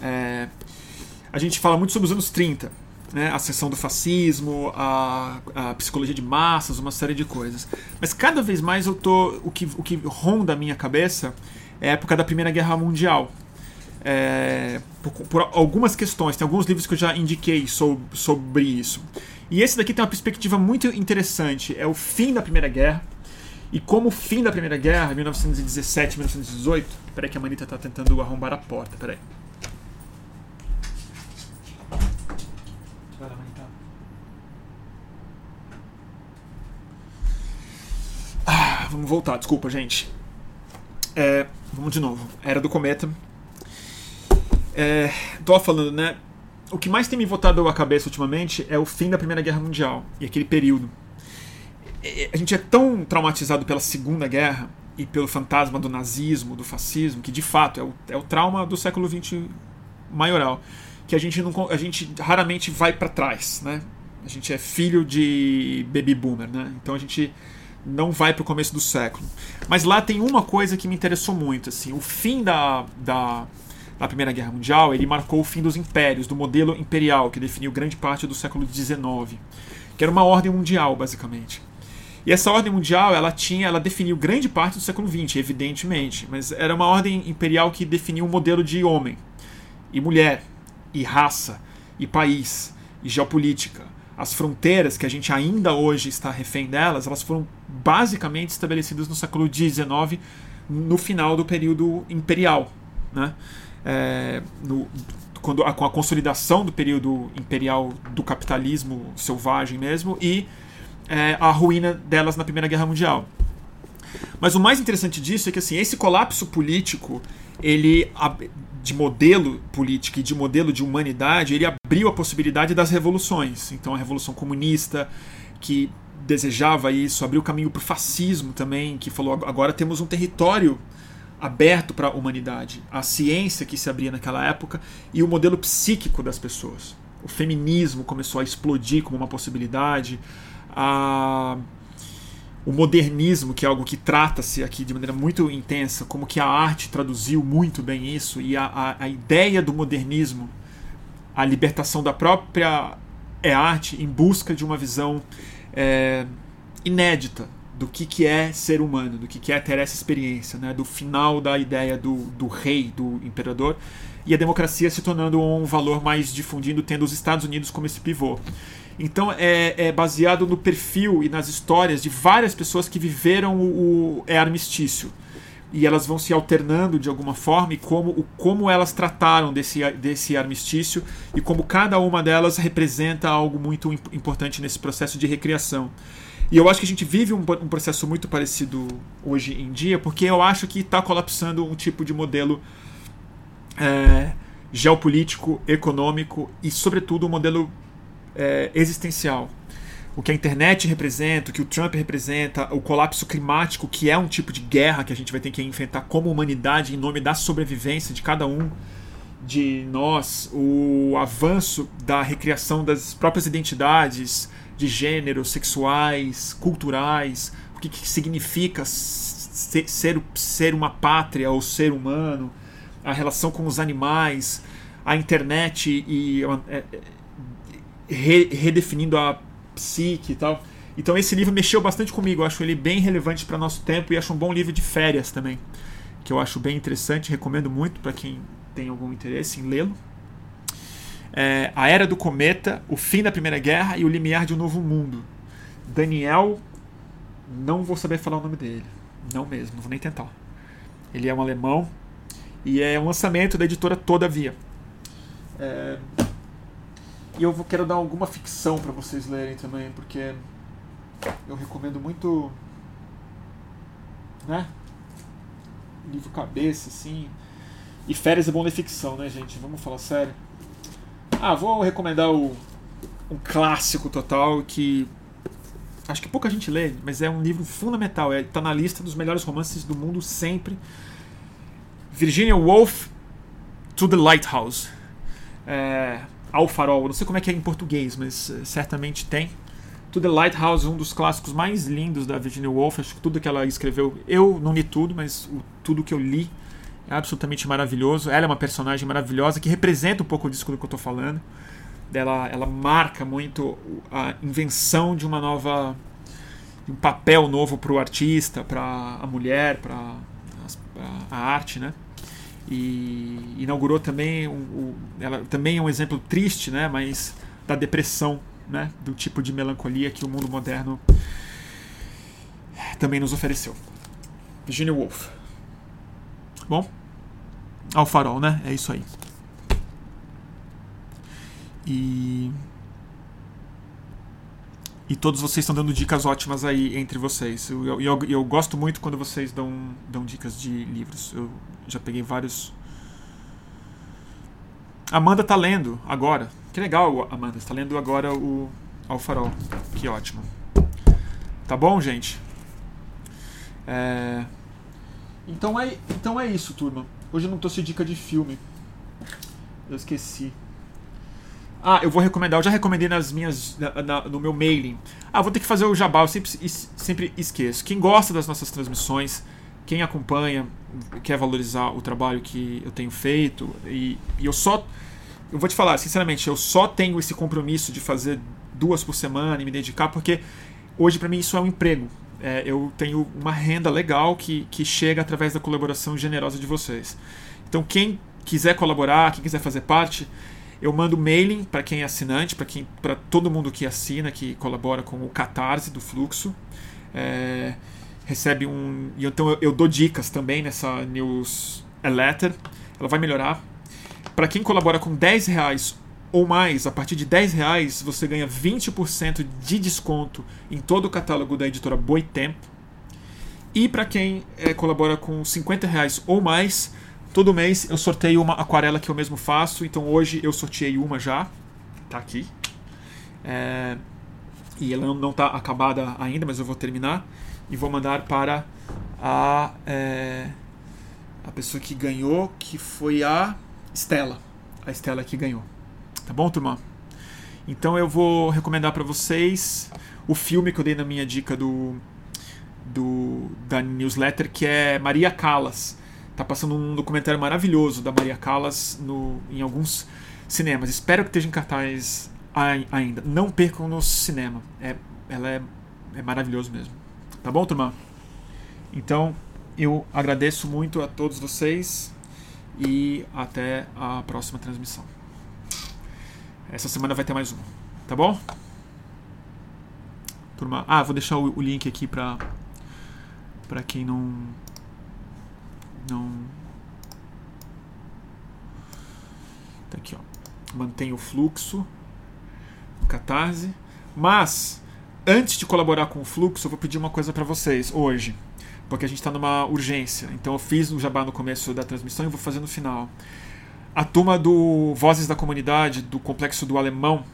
É, a gente fala muito sobre os anos 30, né, a seção do fascismo, a, a, psicologia de massas, uma série de coisas. Mas cada vez mais eu tô. O que, o que ronda a minha cabeça é a época da Primeira Guerra Mundial. É, por, por, algumas questões, tem alguns livros que eu já indiquei sobre, sobre isso. E esse daqui tem uma perspectiva muito interessante. É o fim da Primeira Guerra. E como o fim da Primeira Guerra, 1917, 1918. Peraí que a Manita está tentando arrombar a porta, peraí. vamos voltar, desculpa, gente. É, vamos de novo. Era do Cometa. É, tô falando, né? O que mais tem me voltado à cabeça ultimamente é o fim da Primeira Guerra Mundial e aquele período. A gente é tão traumatizado pela Segunda Guerra e pelo fantasma do nazismo, do fascismo, que de fato é o, é o trauma do século XX maioral, que a gente, não, a gente raramente vai para trás, né? A gente é filho de baby boomer, né? Então a gente não vai para o começo do século. Mas lá tem uma coisa que me interessou muito, assim, o fim da, da, da Primeira Guerra Mundial, ele marcou o fim dos impérios, do modelo imperial, que definiu grande parte do século XIX, que era uma ordem mundial, basicamente. E essa ordem mundial, ela tinha, ela definiu grande parte do século XX, evidentemente, mas era uma ordem imperial que definiu um modelo de homem e mulher, e raça, e país, e geopolítica. As fronteiras que a gente ainda hoje está refém delas, elas foram basicamente estabelecidas no século XIX, no final do período imperial, né? É, no, quando, com a consolidação do período imperial do capitalismo selvagem mesmo e é, a ruína delas na Primeira Guerra Mundial. Mas o mais interessante disso é que assim, esse colapso político, ele de modelo político e de modelo de humanidade, ele abriu a possibilidade das revoluções. Então a revolução comunista que desejava isso, abriu o caminho para o fascismo também, que falou agora temos um território aberto para a humanidade, a ciência que se abria naquela época e o modelo psíquico das pessoas. O feminismo começou a explodir como uma possibilidade, a, o modernismo, que é algo que trata-se aqui de maneira muito intensa, como que a arte traduziu muito bem isso, e a, a, a ideia do modernismo, a libertação da própria é arte em busca de uma visão é, inédita do que, que é ser humano, do que, que é ter essa experiência, né? do final da ideia do, do rei, do imperador, e a democracia se tornando um valor mais difundido, tendo os Estados Unidos como esse pivô. Então é, é, baseado no perfil e nas histórias de várias pessoas que viveram o, o é armistício. E elas vão se alternando de alguma forma e como, o, como elas trataram desse, desse armistício e como cada uma delas representa algo muito importante nesse processo de recriação. E eu acho que a gente vive um, um processo muito parecido hoje em dia, porque eu acho que está colapsando um tipo de modelo é, geopolítico, econômico e, sobretudo, um modelo é, existencial. O que a internet representa, o que o Trump representa, o colapso climático, que é um tipo de guerra que a gente vai ter que enfrentar como humanidade em nome da sobrevivência de cada um de nós, o avanço da recriação das próprias identidades de gênero, sexuais, culturais, o que, que significa ser, ser, ser uma pátria ou ser humano, a relação com os animais, a internet e é, re, redefinindo a psique e tal. Então esse livro mexeu bastante comigo, eu acho ele bem relevante para nosso tempo e acho um bom livro de férias também, que eu acho bem interessante, recomendo muito para quem tem algum interesse em lê-lo. É, a Era do Cometa, O Fim da Primeira Guerra e O Limiar de um Novo Mundo. Daniel, não vou saber falar o nome dele, não mesmo, não vou nem tentar. Ele é um alemão e é um lançamento da editora Todavia. É, e eu quero dar alguma ficção para vocês lerem também, porque eu recomendo muito. Né? Livro cabeça, assim. E férias é bom ler ficção, né, gente? Vamos falar sério. Ah, vou recomendar o, um clássico total que acho que pouca gente lê, mas é um livro fundamental. Está é, na lista dos melhores romances do mundo sempre. Virginia Woolf, To the Lighthouse. É, ao Farol. Não sei como é que é em português, mas uh, certamente tem. To the Lighthouse, um dos clássicos mais lindos da Virginia Woolf. Acho que tudo que ela escreveu, eu não li tudo, mas o, tudo que eu li é absolutamente maravilhoso. Ela é uma personagem maravilhosa que representa um pouco disso que eu estou falando. Ela, ela marca muito a invenção de uma nova um papel novo para o artista, para a mulher, para a arte, né? e inaugurou também um, ela também é um exemplo triste, né, mas da depressão, né, do tipo de melancolia que o mundo moderno também nos ofereceu. Virginia Woolf. Bom, ao farol, né? É isso aí. E e todos vocês estão dando dicas ótimas aí entre vocês. Eu, eu, eu, gosto muito quando vocês dão, dão dicas de livros. Eu já peguei vários. Amanda tá lendo agora. Que legal, Amanda. Está lendo agora o Ao Farol. Que ótimo. Tá bom, gente? É... Então, é, então é isso, turma. Hoje eu não trouxe dica de filme. Eu esqueci. Ah, eu vou recomendar, eu já recomendei nas minhas. Na, na, no meu mailing. Ah, vou ter que fazer o jabá, eu sempre, sempre esqueço. Quem gosta das nossas transmissões, quem acompanha quer valorizar o trabalho que eu tenho feito e, e eu só eu vou te falar sinceramente eu só tenho esse compromisso de fazer duas por semana e me dedicar porque hoje para mim isso é um emprego é, eu tenho uma renda legal que, que chega através da colaboração generosa de vocês então quem quiser colaborar quem quiser fazer parte eu mando mailing para quem é assinante para quem para todo mundo que assina que colabora com o catarse do fluxo é, recebe um. Então eu, eu dou dicas também nessa newsletter. Ela vai melhorar. Para quem colabora com 10 reais ou mais, a partir de 10 reais você ganha 20% de desconto em todo o catálogo da editora Boitempo. E para quem é, colabora com 50 reais ou mais, todo mês eu sorteio uma aquarela que eu mesmo faço. Então hoje eu sorteei uma já. Tá aqui. É, e ela não está acabada ainda, mas eu vou terminar e vou mandar para a, é, a pessoa que ganhou, que foi a Estela. A Estela que ganhou. Tá bom, turma? Então eu vou recomendar para vocês o filme que eu dei na minha dica do, do da newsletter, que é Maria Callas. Tá passando um documentário maravilhoso da Maria Callas no, em alguns cinemas. Espero que esteja em cartaz ainda. Não percam no cinema. É, ela é, é maravilhoso mesmo. Tá bom, turma? Então, eu agradeço muito a todos vocês e até a próxima transmissão. Essa semana vai ter mais uma, tá bom? Turma, ah, vou deixar o, o link aqui para para quem não não tá aqui, ó. Mantém o fluxo, Catarse, mas antes de colaborar com o fluxo, eu vou pedir uma coisa para vocês hoje, porque a gente está numa urgência. Então eu fiz o jabá no começo da transmissão e vou fazer no final. A turma do Vozes da Comunidade, do Complexo do Alemão,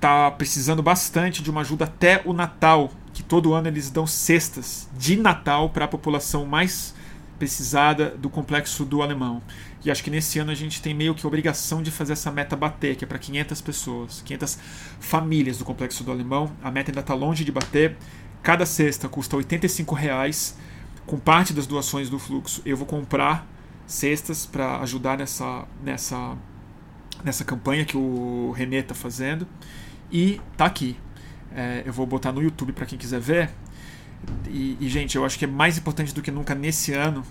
tá precisando bastante de uma ajuda até o Natal, que todo ano eles dão cestas de Natal para a população mais precisada do Complexo do Alemão. E acho que nesse ano a gente tem meio que obrigação de fazer essa meta bater, que é para 500 pessoas, 500 famílias do Complexo do Alemão. A meta ainda está longe de bater. Cada cesta custa 85 reais. Com parte das doações do fluxo, eu vou comprar cestas para ajudar nessa, nessa, nessa campanha que o Renê está fazendo. E tá aqui. É, eu vou botar no YouTube para quem quiser ver. E, e, gente, eu acho que é mais importante do que nunca nesse ano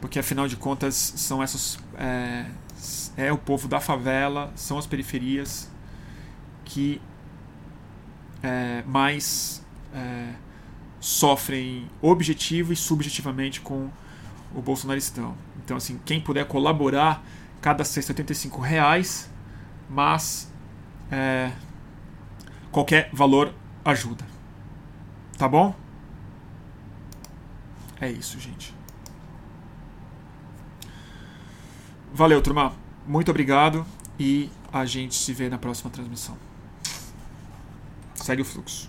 porque afinal de contas são essas é, é o povo da favela, são as periferias que é, mais é, sofrem objetivo e subjetivamente com o bolsonaristão. Então, assim, quem puder colaborar, cada 85 reais, mas é, qualquer valor ajuda. Tá bom? É isso, gente. Valeu, turma. Muito obrigado e a gente se vê na próxima transmissão. Segue o fluxo.